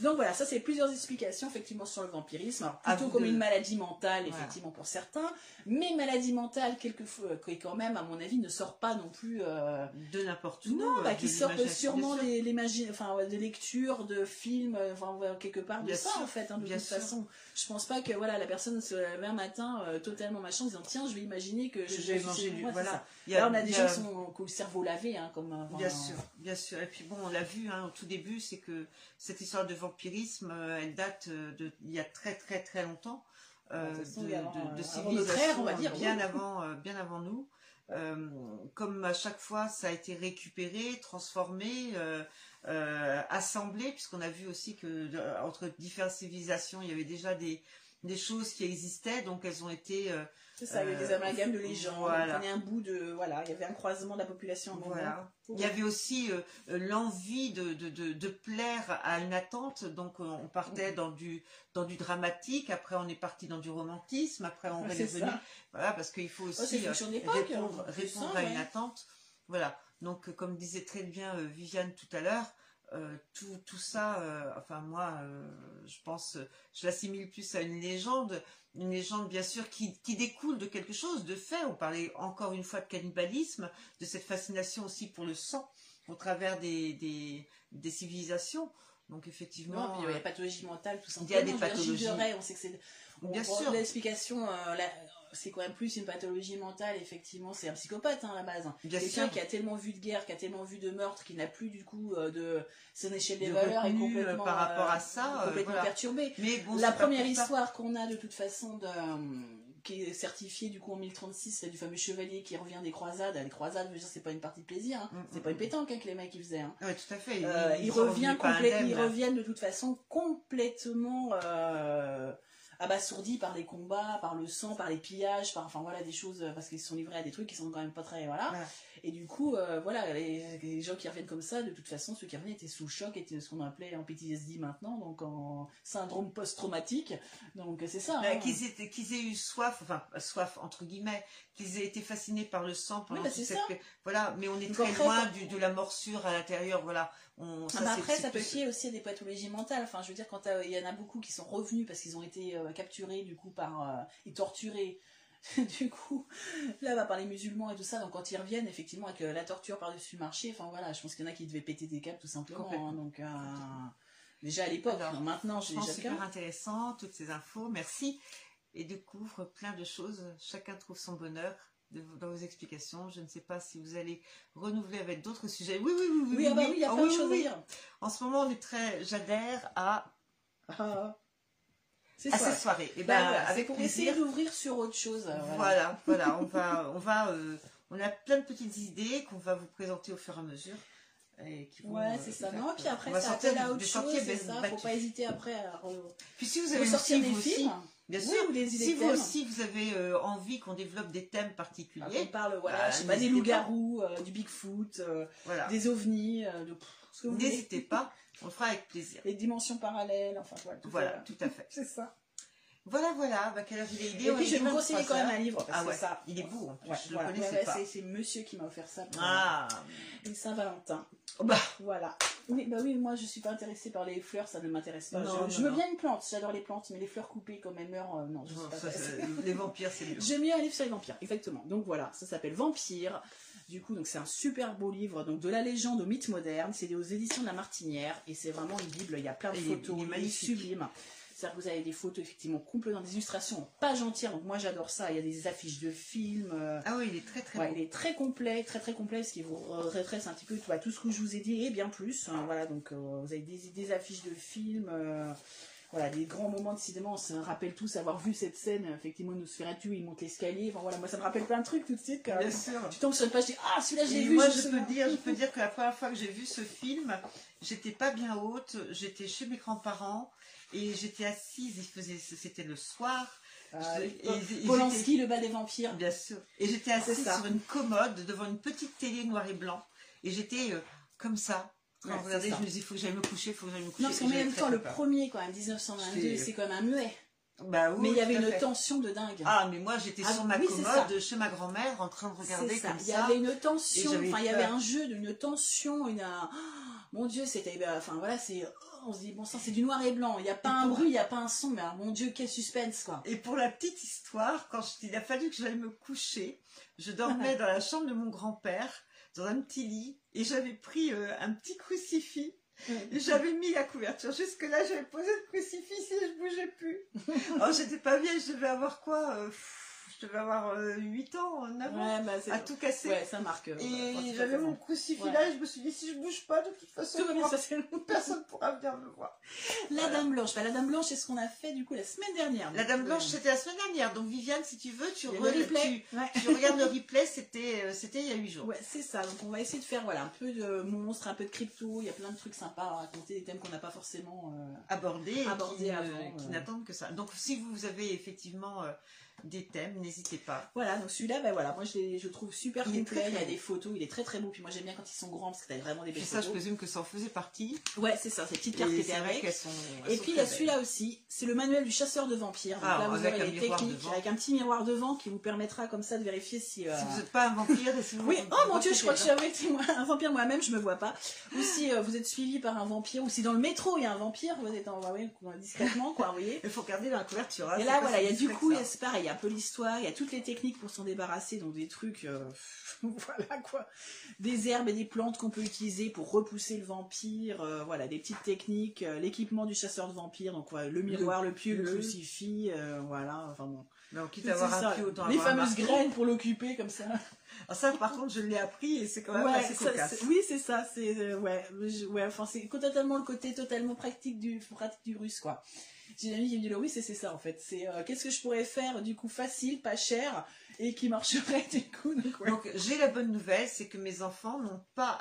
Donc voilà, ça c'est plusieurs explications effectivement sur le vampirisme. plutôt comme une maladie mentale effectivement pour certains, mais maladie mentale quelquefois euh, qui quand même à mon avis ne sort pas non plus euh, de n'importe où. Non, bah, qui sort sûrement des, enfin de lectures, de films, euh, enfin quelque part de ça en fait. Hein, de toute façon, je pense pas que voilà la personne se lève un matin totalement machin en disant tiens je vais imaginer que, je, vais manger du voilà. Là on a des gens qui sont le cerveau lavé hein, comme. bien sûr, bien sûr. Et puis bon on l'a vu hein, au tout début c'est que cette histoire de vampirisme, euh, elle date euh, de il y a très très très longtemps, euh, de, civilisation, on va dire, bien avant, bien avant nous. comme à chaque fois, ça a été récupéré, transformé, assemblé, puisqu'on a vu aussi que entre différentes civilisations, il y avait déjà des, des choses qui existaient, donc elles ont été c'est ça, il y avait des amalgames de légendes. Voilà. On prenait un bout de. Voilà, il y avait un croisement de la population. Voilà. Il y avait aussi euh, euh, l'envie de, de, de, plaire à une attente. Donc, euh, on partait dans du, dans du dramatique. Après, on est parti dans du romantisme. Après, on est revenu. Voilà, parce qu'il faut aussi répondre, répondre à une attente. Voilà. Donc, comme disait très bien Viviane tout à l'heure, tout, tout, ça, enfin moi, je pense, je l'assimile plus à une légende, une légende bien sûr qui, découle de quelque chose, de fait. On parlait encore une fois de cannibalisme, de cette fascination aussi pour le sang au travers des, des, civilisations. Donc effectivement, il y a des pathologies mentales, tout simplement. Il y a des pathologies. on sait que c'est. Bien sûr. L'explication, euh, c'est quand même plus une pathologie mentale, effectivement, c'est un psychopathe hein, à la base. Quelqu'un qui a tellement vu de guerre, qui a tellement vu de meurtre, qui n'a plus du coup euh, de son échelle des valeurs et complètement par rapport à ça, euh, complètement perturbé. Mais la première histoire qu'on a de toute façon de qui est certifiée du coup en 1036, c'est du fameux chevalier qui revient des croisades. Les croisades, c'est pas une partie de plaisir, hein. mm, c'est pas mm, une mm. pétanque hein, que les mecs ils faisaient. Hein. Oui, tout à fait. Euh, ils, reviennent de toute façon complètement abasourdis par les combats, par le sang, par les pillages, par enfin voilà des choses euh, parce qu'ils sont livrés à des trucs qui sont quand même pas très voilà. Et du coup euh, voilà les, gens qui reviennent comme ça, de toute façon ceux qui reviennent étaient sous choc, étaient ce qu'on appelait en PTSD maintenant, donc en syndrome post-traumatique. Donc c'est ça. Hein. qu'ils aient, qu'ils aient eu soif, enfin soif entre guillemets, qu'ils aient été fascinés par le sang pendant bah, cette... voilà, mais on est très loin du, de la morsure à l'intérieur, voilà. Ah, après, ça peut fier aussi à des pathologies mentales. Enfin, je veux dire, quand il y en a beaucoup qui sont revenus parce qu'ils ont été euh, capturés, du coup, par euh, et torturés. du coup, là, va par les musulmans et tout ça. Donc, quand ils reviennent, effectivement, avec euh, la torture par-dessus le marché, enfin voilà, je pense qu'il y en a qui devaient péter des câbles tout simplement. Hein. donc, Déjà à l'époque, maintenant j'ai déjà super intéressant, toutes ces infos. Merci. Et découvre plein de choses. Chacun trouve son bonheur dans vos explications. Je ne sais pas si vous allez renouveler avec d'autres sujets. Oui, oui, oui, oui. Oui, ah bah oui, il y a plein de oui, choses oui. à dire. En ce moment, on est très. J'adhère à, à ça. ces soirées. Et Bah, ben, voilà, avec pour plaisir. essayer d'ouvrir sur autre chose. euh, voilà. Voilà, on va, on va, euh, on a plein de petites idées qu'on va vous présenter au fur et à mesure. Et qui vont, Ouais, euh, c'est ça. Non, que- puis après, ça sortir appelle à autre chose, c'est ça. Faut pas hésiter après à Puis si vous avez aussi, des films. bien Oui, sûr, ou des idées si vous aussi vous avez euh, envie qu'on développe des thèmes particuliers, on parle, voilà, Bah, je sais pas, des loups-garous, euh, du Bigfoot, euh, voilà, des ovnis, de n'hésitez pas, on le fera avec plaisir. Les dimensions parallèles, enfin voilà. tout Voilà, ça. tout à fait. C'est ça. Voilà, voilà, bah, quelle heure il est Et puis, je vais vous 23 conseiller quand même un livre. Parce Ah que ouais, ça, il est beau, en plus, Ouais, je le connaissais Ouais, ouais, pas. c'est- C'est monsieur qui m'a offert ça pour Ah, une Saint-Valentin. oh, bah, Voilà. Oui, bah oui, moi je suis pas intéressée par les fleurs, ça ne m'intéresse pas. Non, je, je non, veux non. bien une plante, j'adore les plantes, mais les fleurs coupées comme elles meurent, euh, non, je non, pas ça, les vampires c'est mieux. J'aime mieux un livre sur les vampires, exactement. Donc voilà, ça s'appelle Vampire. Du coup, donc c'est un super beau livre, donc de la légende au mythe moderne. C'est aux éditions de la Martinière et c'est vraiment une bible. Il y a plein de photos, il est sublime. C'est-à-dire que vous avez des photos effectivement complètes dans des illustrations en page entière. Donc moi j'adore ça. Il y a des affiches de films. euh, Ah oui, il est très très Ouais, beau. il est très complet, très très complet, ce qui vous retrace un petit peu bah, tout ce que je vous ai dit et bien plus. hein, voilà, donc euh, vous avez des, des affiches de films, euh, voilà, des grands moments de cinéma. On se rappelle tous avoir vu cette scène, effectivement, Nosferatu, il monte l'escalier. Enfin voilà, moi ça me rappelle plein de trucs tout de suite. Quand Bien sûr. tu tombes sur une page, tu dis ah celui-là j'ai vu. moi, je peux dire, je peux dire que la première fois que j'ai vu ce film, j'étais pas bien haute, j'étais chez mes grands-parents et j'étais assise. Il faisait, c'était le soir. Ah, Je- Polanski, le bas des vampires. Bien sûr. Et j'étais assise sur une commode devant une petite télé noir et blanc. Et j'étais euh, comme ça. Quand Ouais, c'est je ça. me disais, il faut que j'aille me coucher, il faut que j'aille me coucher. Non, parce qu'en Et j'avais même temps, le premier, même, 1922, J'étais- c'est quand même un muet. Bah oui, Mais il y avait une fait. tension de dingue. Ah, mais moi, j'étais Ah, sur ma oui, commode chez ma grand-mère en train de regarder C'est ça. comme Il y ça. avait une tension, enfin il y avait un jeu d'une tension, une un- mon Dieu, c'était bah, enfin voilà, c'est on se dit bon sang, c'est du noir et blanc, il n'y a pas Et un bruit, il n'y a pas un son, mais alors, mon Dieu, quel suspense quoi. Et pour la petite histoire, quand je- il a fallu que j'aille me coucher, je dormais dans la chambre de mon grand-père, dans un petit lit, et j'avais pris euh, un petit crucifix, et j'avais mis la couverture. Jusque-là, j'avais posé le crucifix et je bougeais plus. Alors, j'étais pas vieille, je devais avoir quoi euh, pff, Je devais avoir euh, 8 ans, 9 ans, Ouais, bah c'est à tout casser. ouais, ça marque. euh, Et j'avais mon crucifix là, et je me suis dit, si je bouge pas, de toute façon, Tout personne pourra venir me voir. La Voilà. Dame Blanche, bah, la Dame Blanche, c'est ce qu'on a fait du coup la semaine dernière. La Dame euh, Blanche, c'était la semaine dernière. Donc, Viviane, si tu veux, tu, re- tu- regardes le replay, c'était euh, il y a 8 jours. Ouais, c'est ça. Donc on va essayer de faire voilà un peu de monstres, un peu de crypto. Il y a plein de trucs sympas à raconter, des thèmes qu'on n'a pas forcément. euh, Abordés Abordés qui, ne- avant, qui euh. n'attendent que ça. Donc, si vous avez effectivement euh, des thèmes, n'hésitez pas. Voilà, donc celui-là, ben voilà, moi je, je le trouve super Il complet. il y a des photos, il est très très beau. Puis moi j'aime bien quand ils sont grands parce que t'as vraiment des belles Puis ça, je photos. présume que ça en faisait partie. Ouais, c'est ça, ces petites cartes qui étaient avec. sont. Et puis il y a celui-là aussi, c'est le manuel du chasseur de vampires. Donc Ah, là vous aurez les techniques devant. avec un petit miroir devant qui vous permettra comme ça de vérifier si. euh. Si vous n'êtes pas un vampire et si vous Oui, oh mon dieu, je crois que avec moi, un vampire moi-même, je me vois pas. Ou si euh, vous êtes suivi par un vampire, ou si dans le métro il y a un vampire, vous êtes en, ouais, discrètement, quoi, vous voyez. Il faut regarder dans la couverture. hein, Et là, voilà, il y a du coup, ça. c'est pareil, il y a un peu l'histoire, il y a toutes les techniques pour s'en débarrasser, donc des trucs, euh, voilà quoi, des herbes et des plantes qu'on peut utiliser pour repousser le vampire, euh, voilà, des petites techniques, euh, l'équipement du chasseur de vampires, donc voilà, le miroir, le, pieu, le le- crucifix, voilà, enfin bon. Donc, quitte à avoir un autant les avoir fameuses graines pour l'occuper comme ça. Ah, ça, par contre, je l'ai appris et c'est quand même Ouais, assez cocasse. oui, c'est ça, c'est ouais, je- ouais, enfin c'est totalement le côté totalement pratique du pratique du russe quoi. J'ai une amie qui me dit oui, c'est ça en fait. C'est euh, qu'est-ce que je pourrais faire du coup facile, pas cher et qui marcherait du coup. Donc, ouais. Donc j'ai la bonne nouvelle, c'est que mes enfants n'ont pas,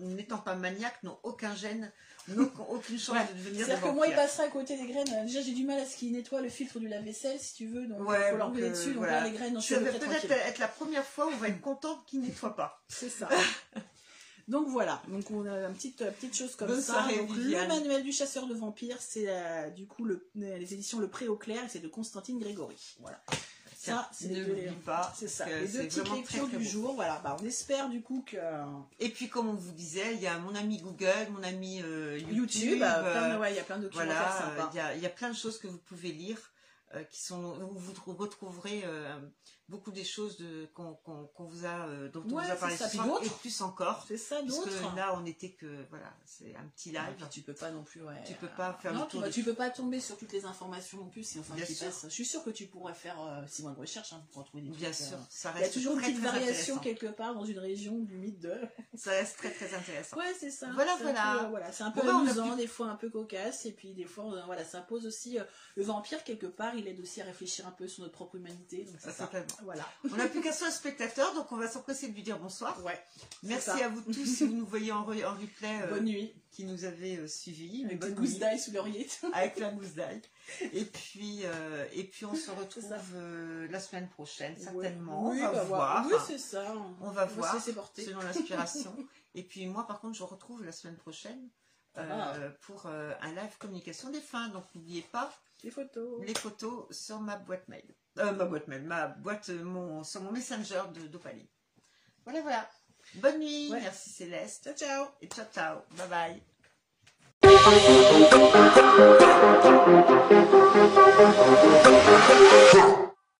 n'étant pas maniaques, n'ont aucun gène, n'ont aucune chance Ouais. de devenir C'est-à-dire que moi, il vampires. passera à côté des graines. Déjà, j'ai du mal à ce qu'il nettoie le filtre du lave-vaisselle, si tu veux. Donc, il Ouais, faut donc, euh, dessus. Donc voilà. là, les graines, non, je suis Ça va peut-être être la première fois où on va être contente qu'ils nettoient pas. C'est ça. Donc voilà, donc on a une petite, petite chose comme Bonne ça. Donc, le manuel du chasseur de vampires, c'est euh, du coup le, les éditions Le Pré au clair, et c'est de Constantine Grégory. Voilà. Ça, c'est les ne deux, l'oublie pas. c'est ça. Les deux petites lectures du beau. jour. Voilà. Bah, on espère du coup que Et puis comme on vous disait, il y a mon ami Google, mon ami euh, YouTube, YouTube, euh, plein de- ouais, il y a plein de voilà, sympas. il y, a, il y a plein de choses que vous pouvez lire, qui sont où vous trou- retrouverez beaucoup des choses de, qu'on, vous a, euh, dont on Ouais, vous a parlé ce soir, et d'autres. plus encore. C'est ça, Parce d'autres. que là, on était que, voilà, c'est un petit live. puis tu peux pas non plus, ouais. Tu peux pas faire non, le tu, tour tu peux pas tomber sur toutes les informations non plus, si enfin qui. Je suis sûre que tu pourrais faire euh, six mois de recherche hein, pour trouver des Bien trucs, sûr, euh, ça Il y a reste toujours une petite variation quelque part dans une région du mythe de. Ça reste très, très intéressant. Ouais, c'est ça. Voilà, voilà. euh, voilà. C'est un peu Bon, bah, amusant, des fois un peu cocasse, et puis des fois, euh, voilà, ça pose aussi. euh, le vampire, quelque part, il aide aussi à réfléchir un peu sur notre propre humanité. Donc c'est ça. Voilà. On n'a plus qu'un seul spectateur, donc on va s'empresser de lui dire bonsoir. Ouais. Merci ça. à vous tous si vous nous voyez en, re- en replay euh, Bonne nuit. qui nous avez euh, suivis. Avec bonne nuit. d'ail sous l'oreiller. avec la mousse d'ail. Et puis, euh, et puis on se retrouve euh, la semaine prochaine, certainement. Oui, on va bah, voir, Oui, c'est ça. on va voir, se laisser porter. selon l'inspiration. et puis moi, par contre, je retrouve la semaine prochaine euh, Ah. pour euh, un live communication des fins. Donc n'oubliez pas Les photos. les photos sur ma boîte mail. Euh, ma boîte mail, ma boîte, euh, mon, sur mon messenger de d'Opalie. Voilà, voilà. Bonne nuit, Ouais. merci Céleste. Ciao, ciao. Et ciao, ciao. Bye bye.